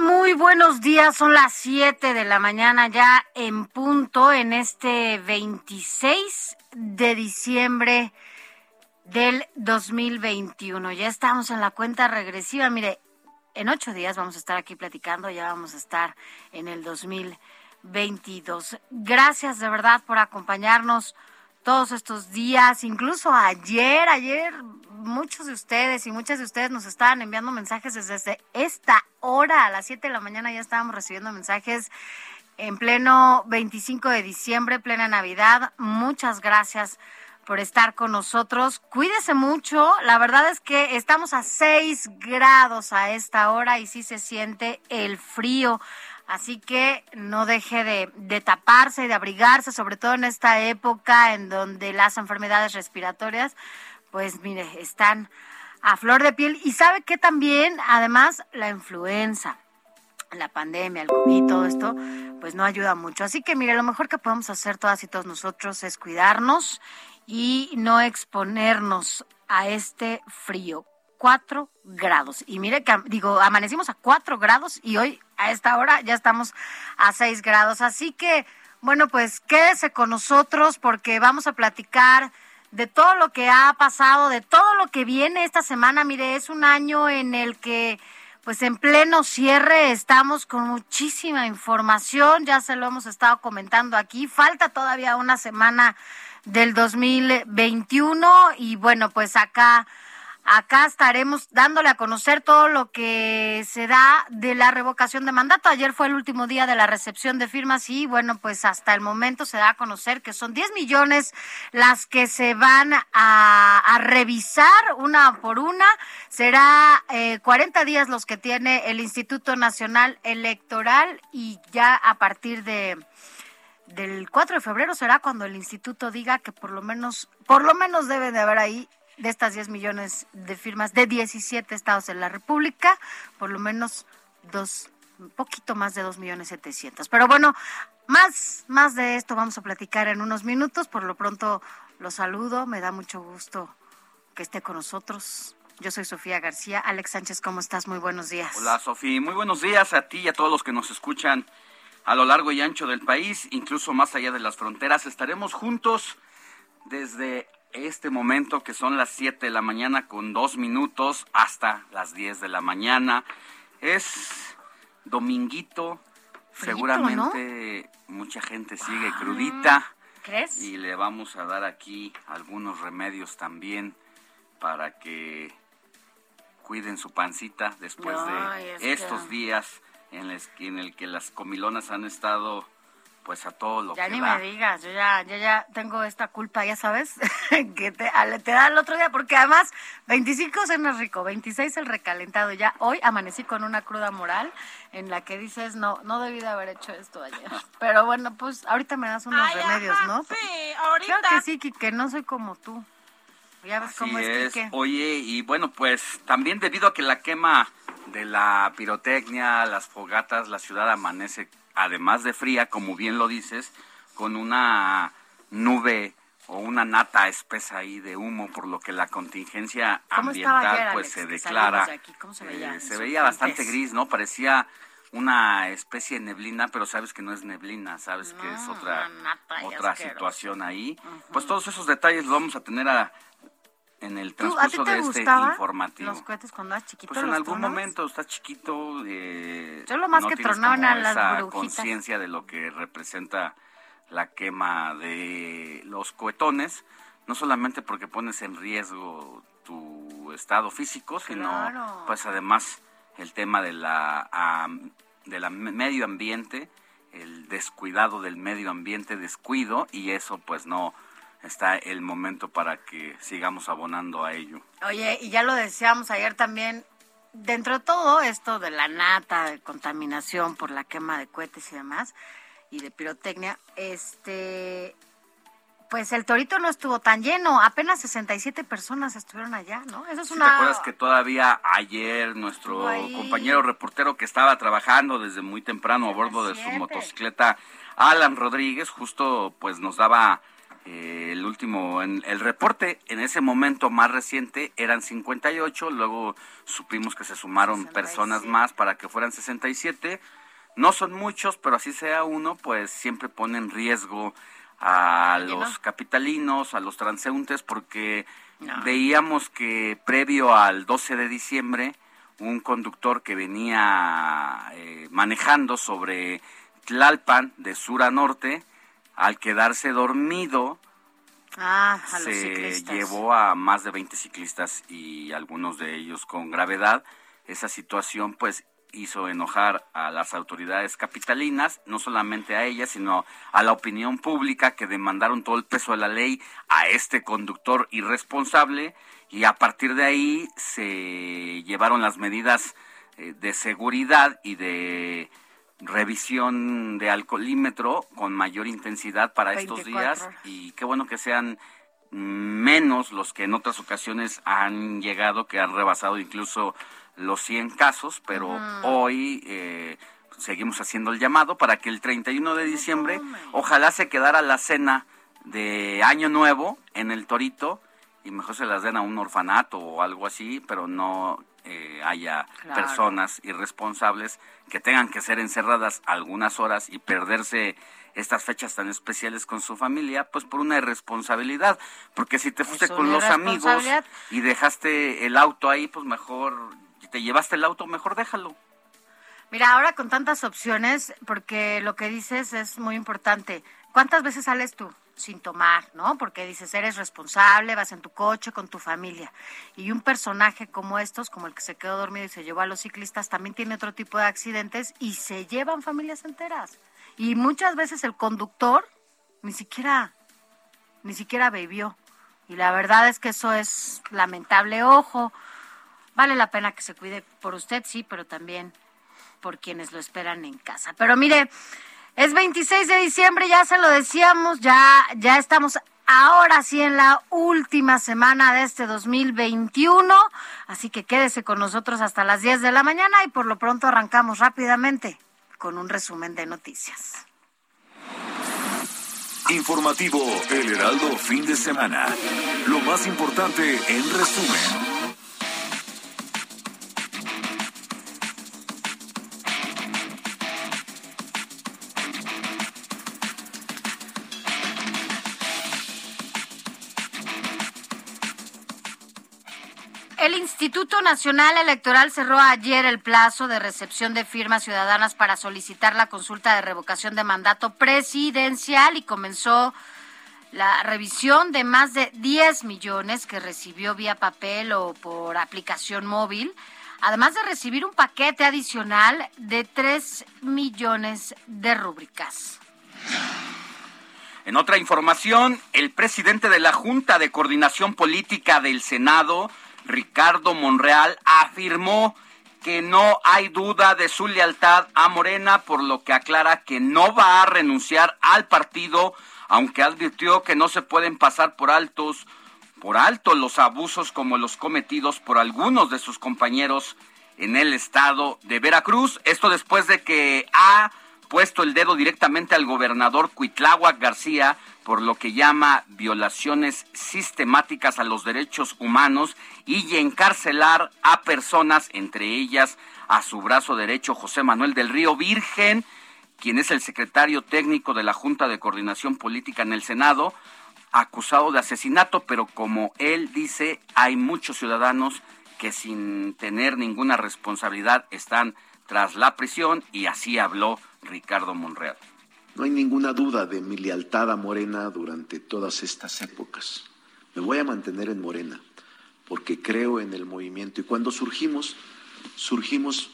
Muy buenos días. Son las 7 de la mañana ya en punto en este 26 de diciembre del 2021. Ya estamos en la cuenta regresiva. Mire, en ocho días vamos a estar aquí platicando, ya vamos a estar en el 2022. Gracias de verdad por acompañarnos todos estos días, incluso ayer, ayer muchos de ustedes y muchas de ustedes nos estaban enviando mensajes desde esta hora, a las 7 de la mañana ya estábamos recibiendo mensajes en pleno 25 de diciembre, plena Navidad. Muchas gracias por estar con nosotros. Cuídese mucho. La verdad es que estamos a 6 grados a esta hora y sí se siente el frío. Así que no deje de, de taparse, de abrigarse, sobre todo en esta época en donde las enfermedades respiratorias, pues mire, están a flor de piel. Y sabe que también, además, la influenza, la pandemia, el COVID, todo esto, pues no ayuda mucho. Así que mire, lo mejor que podemos hacer todas y todos nosotros es cuidarnos y no exponernos a este frío. 4 grados. Y mire que, digo, amanecimos a 4 grados y hoy a esta hora ya estamos a 6 grados. Así que, bueno, pues quédese con nosotros porque vamos a platicar de todo lo que ha pasado, de todo lo que viene esta semana. Mire, es un año en el que, pues en pleno cierre, estamos con muchísima información. Ya se lo hemos estado comentando aquí. Falta todavía una semana del 2021 y bueno, pues acá Acá estaremos dándole a conocer todo lo que se da de la revocación de mandato. Ayer fue el último día de la recepción de firmas y bueno, pues hasta el momento se da a conocer que son 10 millones las que se van a, revisar una por una. Será eh, 40 días los que tiene el Instituto Nacional Electoral y ya a partir de del 4 de febrero será cuando el instituto diga que por lo menos por lo menos debe de haber ahí de estas 10 millones de firmas de 17 estados de la República, por lo menos dos, un poquito más de 2 millones 700. Pero bueno, más, más de esto vamos a platicar en unos minutos. Por lo pronto lo saludo, me da mucho gusto que esté con nosotros. Yo soy Sofía García. Alex Sánchez, ¿cómo estás? Muy buenos días. Hola, Sofía. Muy buenos días a ti y a todos los que nos escuchan a lo largo y ancho del país, incluso más allá de las fronteras. Estaremos juntos desde este momento que son las 7 de la mañana con dos minutos hasta las 10 de la mañana. Es dominguito, seguramente mucha gente sigue ah, crudita. ¿Crees? Y le vamos a dar aquí algunos remedios también para que cuiden su pancita después de estos días en, en el que las comilonas han estado pues a todo lo ya que ni me digas, yo ya, yo ya tengo esta culpa, ya sabes, que te, te da el otro día, porque además 25 es rico, 26 el recalentado, ya hoy amanecí con una cruda moral en la que dices, no, no debí de haber hecho esto ayer, pero bueno, pues ahorita me das unos remedios, ¿no? Sí, ahorita. Creo que sí, que no soy como tú. Ya ves cómo es, es Oye, y bueno, pues también debido a que la quema de la pirotecnia, las fogatas, la ciudad amanece además de fría, como bien lo dices, con una nube o una nata espesa ahí de humo, por lo que la contingencia ambiental pues se declara. se veía? Eh, se veía bastante gris, ¿no? Parecía una especie de neblina, pero sabes que no es neblina, sabes que es otra, otra situación ahí. Pues todos esos detalles los vamos a tener a, en el transcurso de este informativo. Los cohetes cuando eras chiquito. Pues en algún momento estás chiquito. Eh, Yo lo más que tronaban a las conciencia de lo que representa la quema de los cohetones, no solamente porque pones en riesgo tu estado físico, sino pues además el tema de la de la medio ambiente, el descuidado del medio ambiente, descuido y eso pues no está el momento para que sigamos abonando a ello. Oye, y ya lo decíamos ayer también, dentro de todo esto de la nata, de contaminación por la quema de cohetes y demás, y de pirotecnia, este, pues el torito no estuvo tan lleno, apenas 67 personas estuvieron allá, ¿no? Eso es una... ¿Te acuerdas que todavía ayer nuestro compañero reportero que estaba trabajando desde muy temprano a bordo de su motocicleta, Alan Rodríguez, justo pues nos daba eh, el último, en, el reporte en ese momento más reciente eran 58, luego supimos que se sumaron personas más para que fueran 67. No son muchos, pero así sea uno, pues siempre pone en riesgo a los capitalinos, a los transeúntes, porque veíamos que previo al 12 de diciembre, un conductor que venía eh, manejando sobre Tlalpan de sur a norte, al quedarse dormido, ah, se llevó a más de 20 ciclistas y algunos de ellos con gravedad. Esa situación pues hizo enojar a las autoridades capitalinas, no solamente a ellas, sino a la opinión pública que demandaron todo el peso de la ley a este conductor irresponsable y a partir de ahí se llevaron las medidas eh, de seguridad y de revisión de alcoholímetro con mayor intensidad para estos días y qué bueno que sean menos los que en otras ocasiones han llegado, que han rebasado incluso los 100 casos, pero hoy eh, seguimos haciendo el llamado para que el 31 de diciembre ojalá se quedara la cena de Año Nuevo en el Torito y mejor se las den a un orfanato o algo así, pero no eh, haya personas irresponsables que tengan que ser encerradas algunas horas y perderse estas fechas tan especiales con su familia, pues por una irresponsabilidad, porque si te fuiste con los amigos y dejaste el auto ahí, pues mejor, te llevaste el auto, mejor déjalo. Mira, ahora con tantas opciones, porque lo que dices es muy importante. ¿Cuántas veces sales tú? Sin tomar, ¿no? Porque dices, eres responsable, vas en tu coche con tu familia. Y un personaje como estos, como el que se quedó dormido y se llevó a los ciclistas, también tiene otro tipo de accidentes y se llevan familias enteras. Y muchas veces el conductor ni siquiera, ni siquiera bebió. Y la verdad es que eso es lamentable. Ojo, vale la pena que se cuide por usted, sí, pero también por quienes lo esperan en casa. Pero mire, es 26 de diciembre, ya se lo decíamos, ya, ya estamos ahora sí en la última semana de este 2021, así que quédese con nosotros hasta las 10 de la mañana y por lo pronto arrancamos rápidamente con un resumen de noticias. Informativo El Heraldo fin de semana. Lo más importante en resumen. Instituto Nacional Electoral cerró ayer el plazo de recepción de firmas ciudadanas para solicitar la consulta de revocación de mandato presidencial y comenzó la revisión de más de 10 millones que recibió vía papel o por aplicación móvil, además de recibir un paquete adicional de 3 millones de rúbricas. En otra información, el presidente de la Junta de Coordinación Política del Senado, Ricardo Monreal, afirmó que no hay duda de su lealtad a Morena, por lo que aclara que no va a renunciar al partido, aunque advirtió que no se pueden pasar por altos por alto los abusos como los cometidos por algunos de sus compañeros en el estado de Veracruz. Esto después de que ha puesto el dedo directamente al gobernador Cuitláhuac García por lo que llama violaciones sistemáticas a los derechos humanos y encarcelar a personas, entre ellas a su brazo derecho José Manuel del Río Virgen, quien es el secretario técnico de la Junta de Coordinación Política en el Senado, acusado de asesinato, pero como él dice, hay muchos ciudadanos que sin tener ninguna responsabilidad están tras la prisión y así habló Ricardo Monreal. No hay ninguna duda de mi lealtad a Morena durante todas estas épocas. Me voy a mantener en Morena porque creo en el movimiento y cuando surgimos surgimos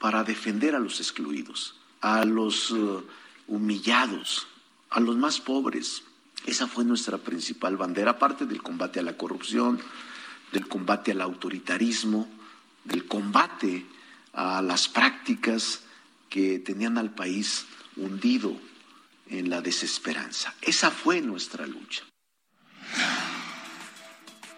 para defender a los excluidos, a los uh, humillados, a los más pobres. Esa fue nuestra principal bandera, aparte del combate a la corrupción, del combate al autoritarismo, del combate a las prácticas que tenían al país hundido en la desesperanza. Esa fue nuestra lucha.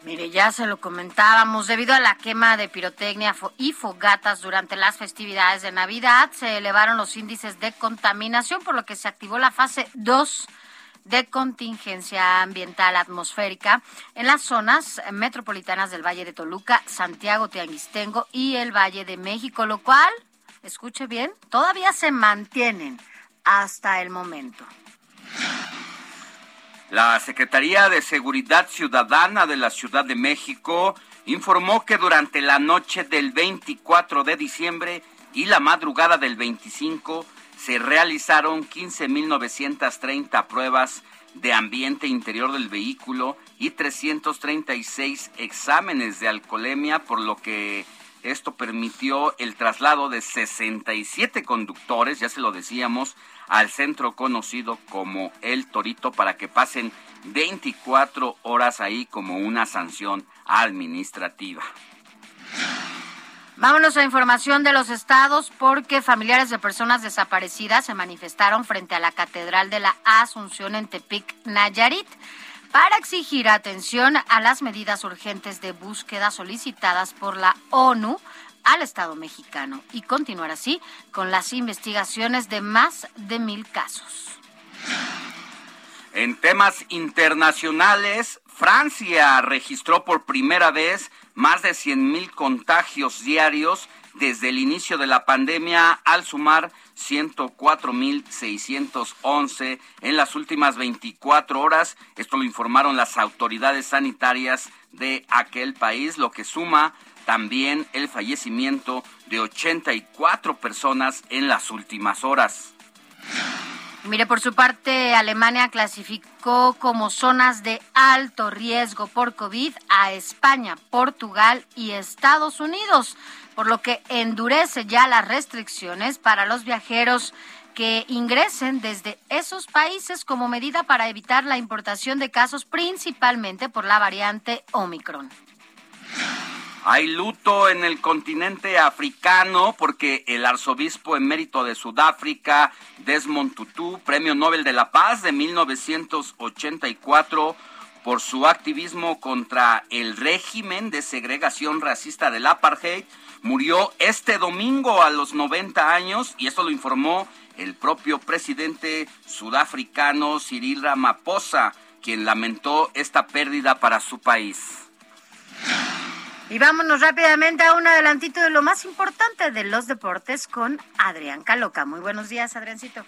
Mire, ya se lo comentábamos, debido a la quema de pirotecnia y fogatas durante las festividades de Navidad, se elevaron los índices de contaminación, por lo que se activó la fase 2 de contingencia ambiental atmosférica en las zonas metropolitanas del Valle de Toluca, Santiago Tianguistengo y el Valle de México, lo cual, escuche bien, todavía se mantienen hasta el momento. La Secretaría de Seguridad Ciudadana de la Ciudad de México informó que durante la noche del 24 de diciembre y la madrugada del 25 se realizaron 15.930 pruebas de ambiente interior del vehículo y 336 exámenes de alcoholemia, por lo que esto permitió el traslado de 67 conductores, ya se lo decíamos, al centro conocido como El Torito para que pasen 24 horas ahí como una sanción administrativa. Vámonos a información de los estados porque familiares de personas desaparecidas se manifestaron frente a la Catedral de la Asunción en Tepic, Nayarit, para exigir atención a las medidas urgentes de búsqueda solicitadas por la ONU al Estado mexicano y continuar así con las investigaciones de más de mil casos. En temas internacionales, Francia registró por primera vez más de 100 mil contagios diarios desde el inicio de la pandemia, al sumar 104.611 en las últimas 24 horas. Esto lo informaron las autoridades sanitarias de aquel país, lo que suma también el fallecimiento de 84 personas en las últimas horas. Mire, por su parte, Alemania clasificó como zonas de alto riesgo por COVID a España, Portugal y Estados Unidos, por lo que endurece ya las restricciones para los viajeros que ingresen desde esos países como medida para evitar la importación de casos principalmente por la variante Omicron. Hay luto en el continente africano porque el arzobispo emérito de Sudáfrica, Desmond Tutu, Premio Nobel de la Paz de 1984, por su activismo contra el régimen de segregación racista del apartheid, murió este domingo a los 90 años y esto lo informó el propio presidente sudafricano Cyril Ramaphosa, quien lamentó esta pérdida para su país. Y vámonos rápidamente a un adelantito de lo más importante de los deportes con Adrián Caloca. Muy buenos días, Adriancito.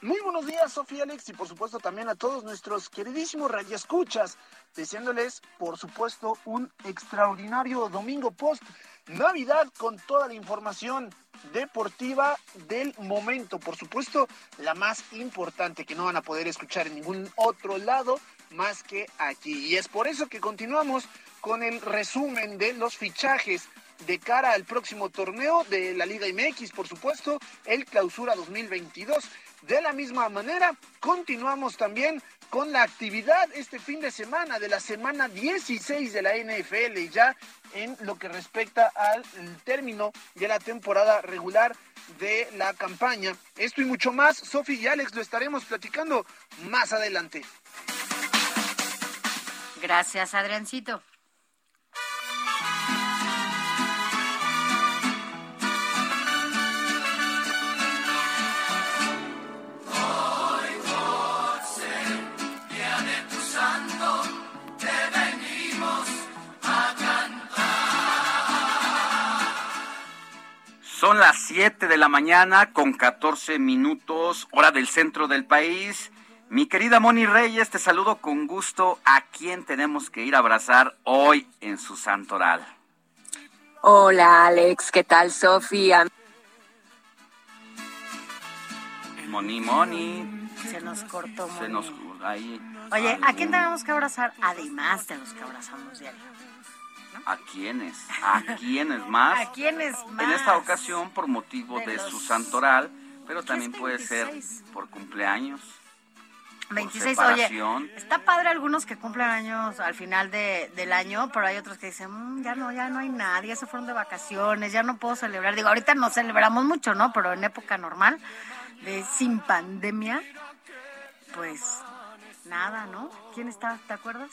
Muy buenos días, Sofía Alex, y por supuesto también a todos nuestros queridísimos radioescuchas, deseándoles, por supuesto, un extraordinario domingo post Navidad con toda la información deportiva del momento. Por supuesto, la más importante que no van a poder escuchar en ningún otro lado más que aquí. Y es por eso que continuamos con el resumen de los fichajes de cara al próximo torneo de la Liga MX, por supuesto, el Clausura 2022. De la misma manera, continuamos también con la actividad este fin de semana de la semana 16 de la NFL, ya en lo que respecta al término de la temporada regular de la campaña. Esto y mucho más, Sofi y Alex lo estaremos platicando más adelante. Gracias, Adriancito. Son las 7 de la mañana con 14 minutos, hora del centro del país. Mi querida Moni Reyes, te saludo con gusto. ¿A quién tenemos que ir a abrazar hoy en su santoral? Hola Alex, ¿qué tal Sofía? Moni, Moni. Se nos cortó. Se nos ahí. Oye, ¿a quién tenemos que abrazar además de los que abrazamos diario? ¿A quiénes? ¿A quiénes más? ¿A quiénes más? En esta ocasión por motivo de, su santoral, pero también puede ser por cumpleaños. 26, oye, está padre algunos que cumplen años al final de, del año, pero hay otros que dicen, mm, ya no, ya no hay nadie, se fueron de vacaciones, ya no puedo celebrar. Digo, ahorita no celebramos mucho, ¿no? Pero en época normal, de sin pandemia, pues nada, ¿no? ¿Quién está? ¿Te acuerdas?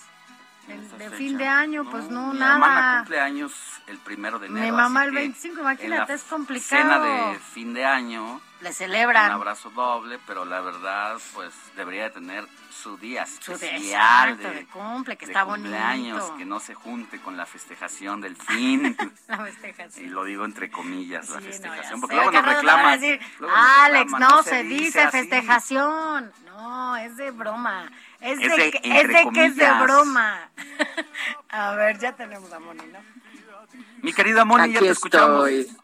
De, fin de año, pues no, mi nada. Mi mamá cumple años el primero de enero. Mi mamá el 25, imagínate, es complicado. Cena de fin de año. Le celebran. Un abrazo doble, pero la verdad, pues debería de tener su día especial de, de, cumple, que está cumpleaños, bonito. que no se junte con la festejación del fin. la festejación. Y lo digo entre comillas, la Sí, festejación, no, porque luego nos reclaman. Alex, reclaman, no, se dice dice así". festejación. No, es de broma. Es, Es de, que, entre es de que es de comillas. broma. a ver, ya tenemos a Moni, ¿no? Mi querida Moni, ya te escuchamos. estoy.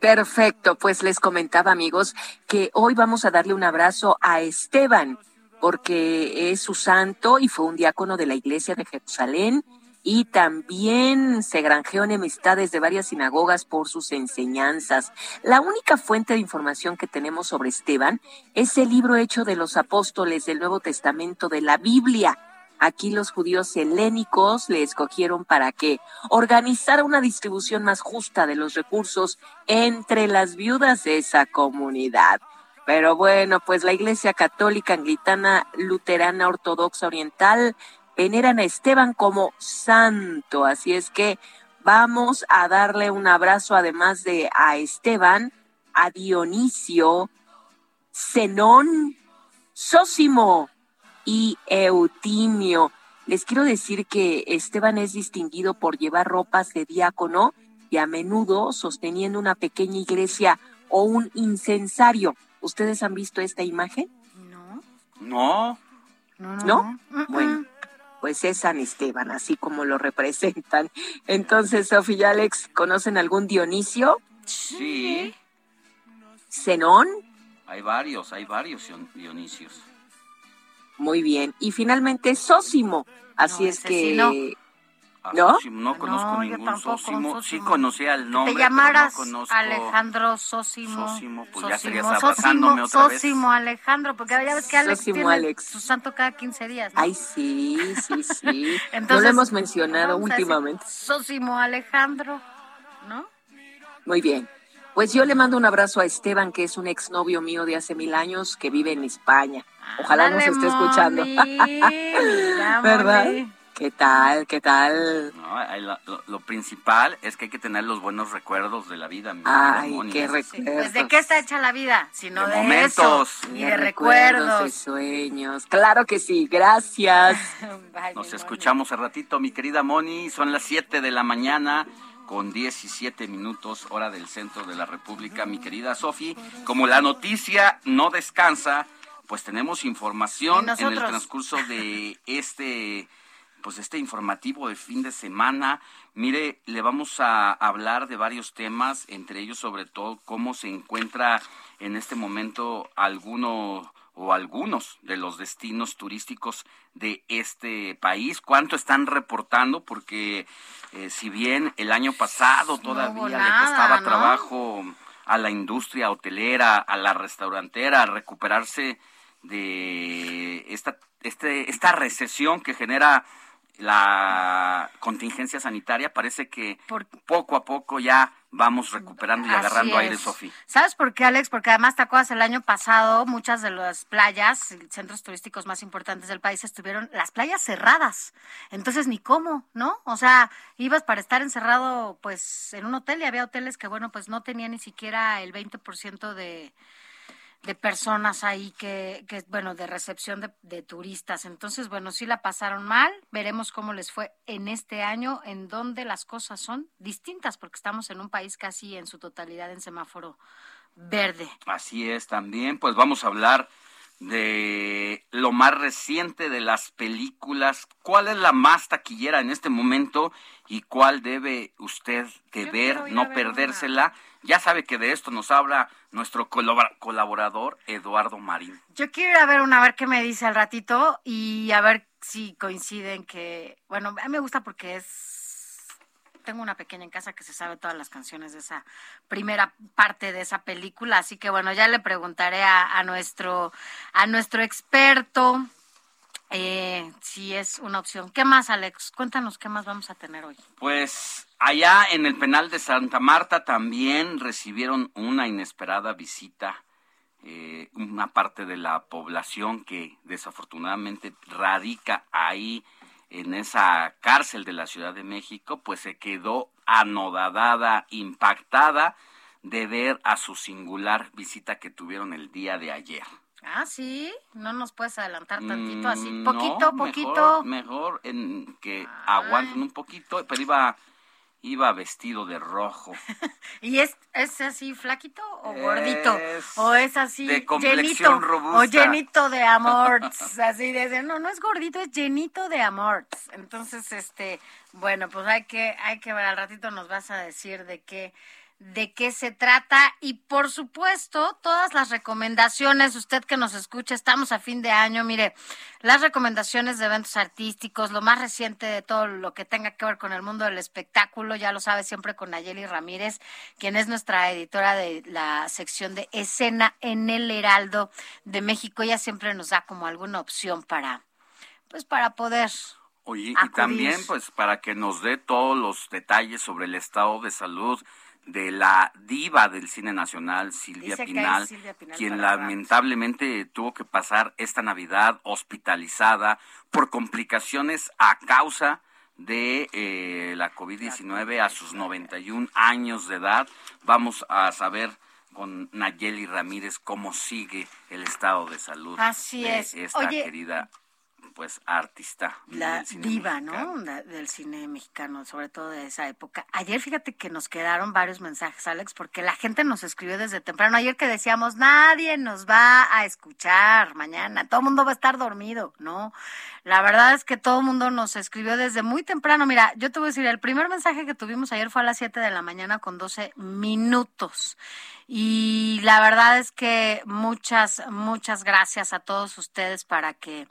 Perfecto, pues les comentaba amigos que hoy vamos a darle un abrazo a Esteban, porque es su santo y fue un diácono de la iglesia de Jerusalén y también se granjeó enemistades de varias sinagogas por sus enseñanzas. La única fuente de información que tenemos sobre Esteban es el libro hecho de los apóstoles del Nuevo Testamento de la Biblia. Aquí los judíos helénicos le escogieron para que organizara una distribución más justa de los recursos entre las viudas de esa comunidad. Pero bueno, pues la Iglesia Católica, Anglicana, Luterana, Ortodoxa Oriental veneran a Esteban como santo. Así es que vamos a darle un abrazo además de a Esteban, a Dionisio, Zenón, Sósimo y Eutimio. Les quiero decir que Esteban es distinguido por llevar ropas de diácono y a menudo sosteniendo una pequeña iglesia o un incensario. ¿Ustedes han visto esta imagen? No. No, No, ¿No? no. Mm, Bueno, mm. Pues es San Esteban, así como lo representan. Entonces, Sofía y Alex, ¿conocen algún Dionisio? sí. ¿Zenón? Hay varios, hay varios Dion- Dionisios. Muy bien. Y finalmente Sósimo. Así No, es que... sí no. ¿No? Sósimo no conozco No, ningún Sósimo. Sí conocía el nombre, Te llamaras pero no conozco. Alejandro Sósimo. Sósimo, pues ya Sósimo, estarías abrazándome Sósimo, otra vez. Sósimo Alejandro, porque ya ves que Alex Sósimo tiene Alex. su santo cada 15 días. ¿no? Ay, sí, sí, sí. no Entonces, lo hemos mencionado últimamente. Sósimo Alejandro, ¿no? Muy bien. Pues yo le mando un abrazo a Esteban, que es un exnovio mío de hace mil años que vive en España. Ojalá nos Ándale, esté escuchando. Moni, ¿Verdad? Moni. ¿Qué tal? ¿Qué tal? No, lo, lo principal es que hay que tener los buenos recuerdos de la vida. mi querida Ay, Moni. qué recuerdos. Pues de qué está hecha la vida, sino De de, momentos. eso, y de recuerdos. y sueños. Claro que sí, gracias. Nos escuchamos al ratito, mi querida Moni. Son las 7 de la mañana con 17 minutos hora del centro de la República. Mi querida Sofi, como la noticia no descansa, pues tenemos información en el transcurso de este pues este informativo de fin de semana. Mire, le vamos a hablar de varios temas, entre ellos sobre todo cómo se encuentra en este momento alguno o algunos de los destinos turísticos de este país, cuánto están reportando, porque eh, si bien el año pasado todavía le costaba ¿no? trabajo a la industria hotelera, a la restaurantera, recuperarse de esta, este, esta recesión que genera la contingencia sanitaria, parece que Por- poco a poco ya vamos recuperando y Así agarrando aire. Sofi. ¿Sabes por qué, Alex? Porque además, ¿te acuerdas? El año pasado muchas de las playas, centros turísticos más importantes del país, estuvieron las playas cerradas. Entonces, ni cómo, ¿no? O sea, ibas para estar encerrado, pues, en un hotel y había hoteles que, bueno, pues no tenían ni siquiera el 20% de de personas ahí que, que bueno, de recepción de, de, turistas. Entonces, bueno, sí la pasaron mal. Veremos cómo les fue en este año, en donde las cosas son distintas, porque estamos en un país casi en su totalidad en semáforo verde. Así es, también, pues vamos a hablar de lo más reciente de las películas, cuál es la más taquillera en este momento y cuál debe usted de ver, no perdérsela. Ya sabe que de esto nos habla nuestro colaborador Eduardo Marín. Yo quiero ir a ver una, a ver qué me dice al ratito y a ver si coinciden que, bueno, a mí me gusta porque es tengo una pequeña en casa que se sabe todas las canciones de esa primera parte de esa película, así que bueno, ya le preguntaré a, nuestro a nuestro experto eh, si es una opción. ¿Qué más, Alex? Cuéntanos qué más vamos a tener hoy. Pues allá en el penal de Santa Marta también recibieron una inesperada visita. Eh, una parte de la población que desafortunadamente radica ahí en esa cárcel de la Ciudad de México, pues se quedó anodadada, impactada de ver a su singular visita que tuvieron el día de ayer. Ah, sí, no nos puedes adelantar tantito así, mm, poquito, poquito. Mejor, en que aguanten un poquito, pero iba iba vestido de rojo. ¿Y es, es así flaquito o gordito? ¿O es así de llenito? Robusta. ¿O llenito de amor? así de, no, no es gordito, es llenito de amor. Entonces, este, bueno, pues hay que, hay que ver, al ratito nos vas a decir de qué de qué se trata y por supuesto todas las recomendaciones, usted que nos escucha, estamos a fin de año, mire, las recomendaciones de eventos artísticos, lo más reciente de todo lo que tenga que ver con el mundo del espectáculo, ya lo sabe siempre con Nayeli Ramírez, quien es nuestra editora de la sección de escena en el Heraldo de México, ella siempre nos da como alguna opción para, pues para poder Oye, y también pues para que nos dé todos los detalles sobre el estado de salud de la diva del cine nacional, Silvia Pinal, quien lamentablemente tuvo que pasar esta Navidad hospitalizada por complicaciones a causa de eh, la COVID-19 a sus 91 años de edad. Vamos a saber con Nayeli Ramírez cómo sigue el estado de salud Así de es. esta querida pues artista. La diva, ¿no? del cine mexicano, sobre todo de esa época. Ayer fíjate que nos quedaron varios mensajes, Alex, porque la gente nos escribió desde temprano. Ayer que decíamos, nadie nos va a escuchar mañana, todo el mundo va a estar dormido, ¿no? La verdad es que todo el mundo nos escribió desde muy temprano. Mira, yo te voy a decir, el primer mensaje que tuvimos ayer fue a las 7 de la mañana con 12 minutos. Y la verdad es que muchas, muchas gracias a todos ustedes para que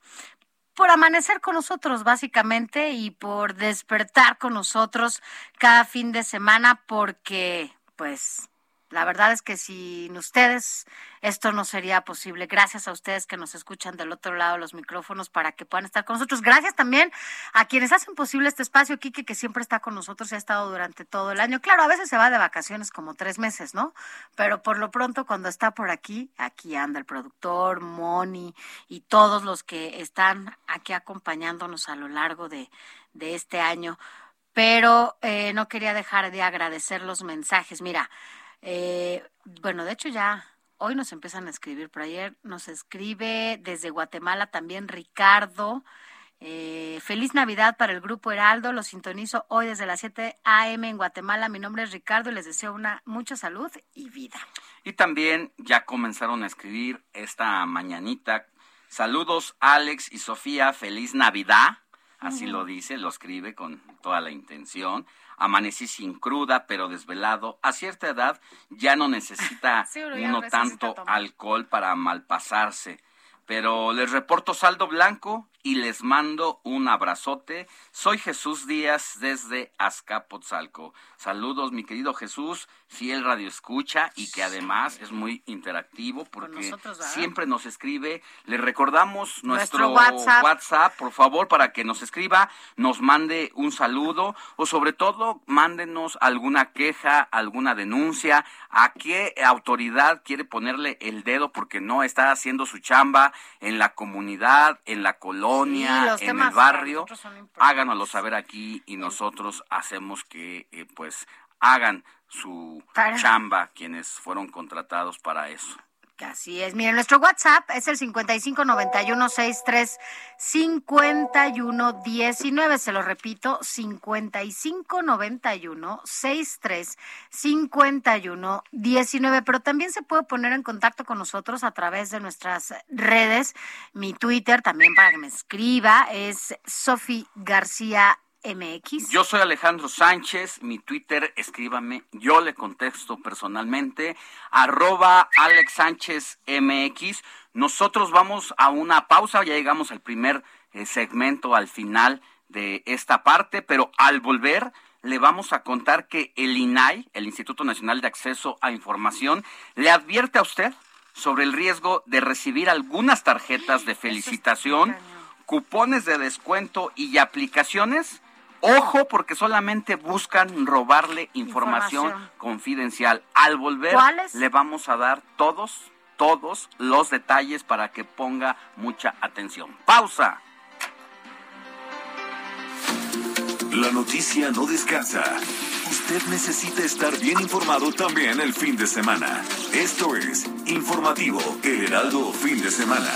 por amanecer con nosotros, básicamente, y por despertar con nosotros cada fin de semana, porque, pues, la verdad es que sin ustedes esto no sería posible. Gracias a ustedes que nos escuchan del otro lado los micrófonos para que puedan estar con nosotros. Gracias también a quienes hacen posible este espacio, Kike, que siempre está con nosotros y ha estado durante todo el año. Claro, a veces se va de vacaciones como tres meses, ¿no? Pero por lo pronto, cuando está por aquí, aquí anda el productor, Moni y todos los que están aquí acompañándonos a lo largo de, de este año. Pero eh, no quería dejar de agradecer los mensajes. Mira, eh, bueno, de hecho ya hoy nos empiezan a escribir, pero ayer nos escribe desde Guatemala también Ricardo. Eh, feliz Navidad para el Grupo Heraldo. Lo sintonizo hoy desde las 7 a.m. en Guatemala. Mi nombre es Ricardo y les deseo una mucha salud y vida. Y también ya comenzaron a escribir esta mañanita. Saludos Alex y Sofía. Feliz Navidad. Así lo dice, lo escribe con toda la intención amanecí sin cruda, pero desvelado. A cierta edad ya no necesita uno tanto alcohol para malpasarse. Pero les reporto saldo blanco y les mando un abrazote. Soy Jesús Díaz desde Azcapotzalco. Saludos, mi querido Jesús, fiel radio escucha y que además es muy interactivo porque siempre nos escribe. Le recordamos nuestro, WhatsApp. WhatsApp, por favor, para que nos escriba, nos mande un saludo o sobre todo mándenos alguna queja, alguna denuncia, a qué autoridad quiere ponerle el dedo porque no está haciendo su chamba en la comunidad, en la colonia en el barrio, háganoslo saber aquí y nosotros hacemos que eh, pues hagan su chamba quienes fueron contratados para eso. Así es. Miren, nuestro WhatsApp es el 5591635119. Se lo repito, 5591635119. Pero también se puede poner en contacto con nosotros a través de nuestras redes. Mi Twitter también para que me escriba es Sofi García MX. Yo soy Alejandro Sánchez, mi Twitter, escríbame, yo le contesto personalmente, arroba Alex Sánchez MX. Nosotros vamos a una pausa, ya llegamos al primer eh, segmento, al final de esta parte, pero al volver le vamos a contar que el INAI, el Instituto Nacional de Acceso a Información, le advierte a usted sobre el riesgo de recibir algunas tarjetas de felicitación, cupones de descuento y aplicaciones Ojo porque solamente buscan robarle información, confidencial. Al volver le vamos a dar todos, todos los detalles para que ponga mucha atención. Pausa. La noticia no descansa. Usted necesita estar bien informado también el fin de semana. Esto es Informativo El Heraldo Fin de Semana.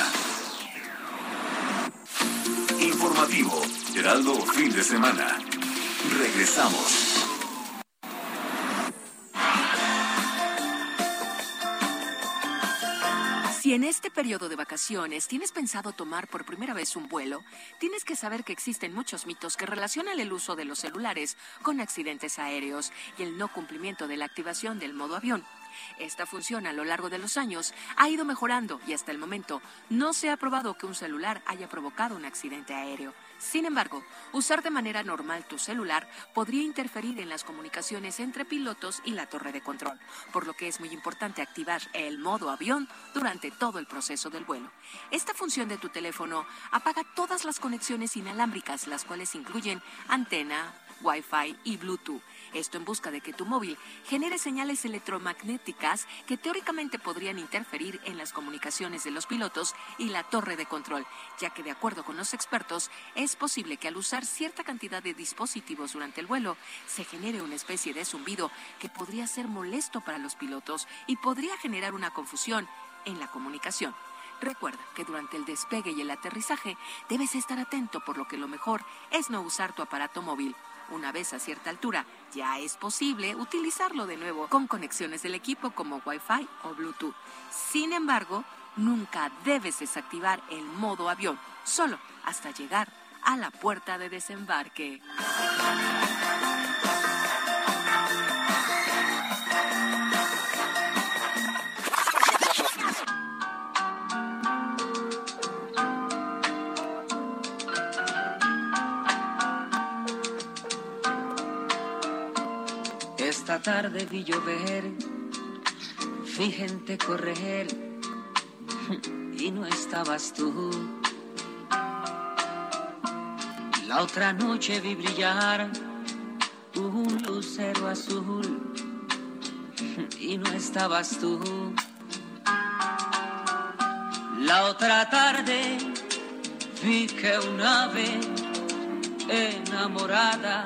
Informativo Heraldo fin de semana. Regresamos. Si en este periodo de vacaciones tienes pensado tomar por primera vez un vuelo, tienes que saber que existen muchos mitos que relacionan el uso de los celulares con accidentes aéreos y el no cumplimiento de la activación del modo avión. Esta función a lo largo de los años ha ido mejorando y hasta el momento no se ha probado que un celular haya provocado un accidente aéreo. Sin embargo, usar de manera normal tu celular podría interferir en las comunicaciones entre pilotos y la torre de control, por lo que es muy importante activar el modo avión durante todo el proceso del vuelo. Esta función de tu teléfono apaga todas las conexiones inalámbricas, las cuales incluyen antena, Wi-Fi y Bluetooth esto en busca de que tu móvil genere señales electromagnéticas que teóricamente podrían interferir en las comunicaciones de los pilotos y la torre de control, ya que de acuerdo con los expertos es posible que al usar cierta cantidad de dispositivos durante el vuelo se genere una especie de zumbido que podría ser molesto para los pilotos y podría generar una confusión en la comunicación. Recuerda que durante el despegue y el aterrizaje debes estar atento por lo que lo mejor es no usar tu aparato móvil una vez a cierta altura, ya es posible utilizarlo de nuevo con conexiones del equipo como Wi-Fi o Bluetooth. Sin embargo, nunca debes desactivar el modo avión, solo hasta llegar a la puerta de desembarque. Esta tarde vi llover, vi gente correr y no estabas tú. La otra noche vi brillar un lucero azul y no estabas tú. La otra tarde vi que un ave enamorada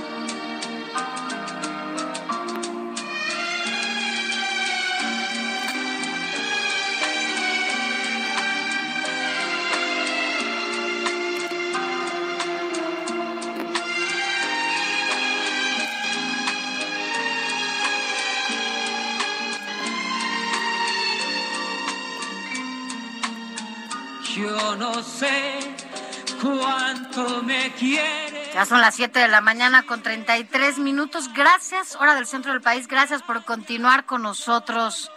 No sé cuánto me quieres. Ya son las 7 de la mañana con 33 minutos. Gracias, hora del centro del país. Gracias por continuar con nosotros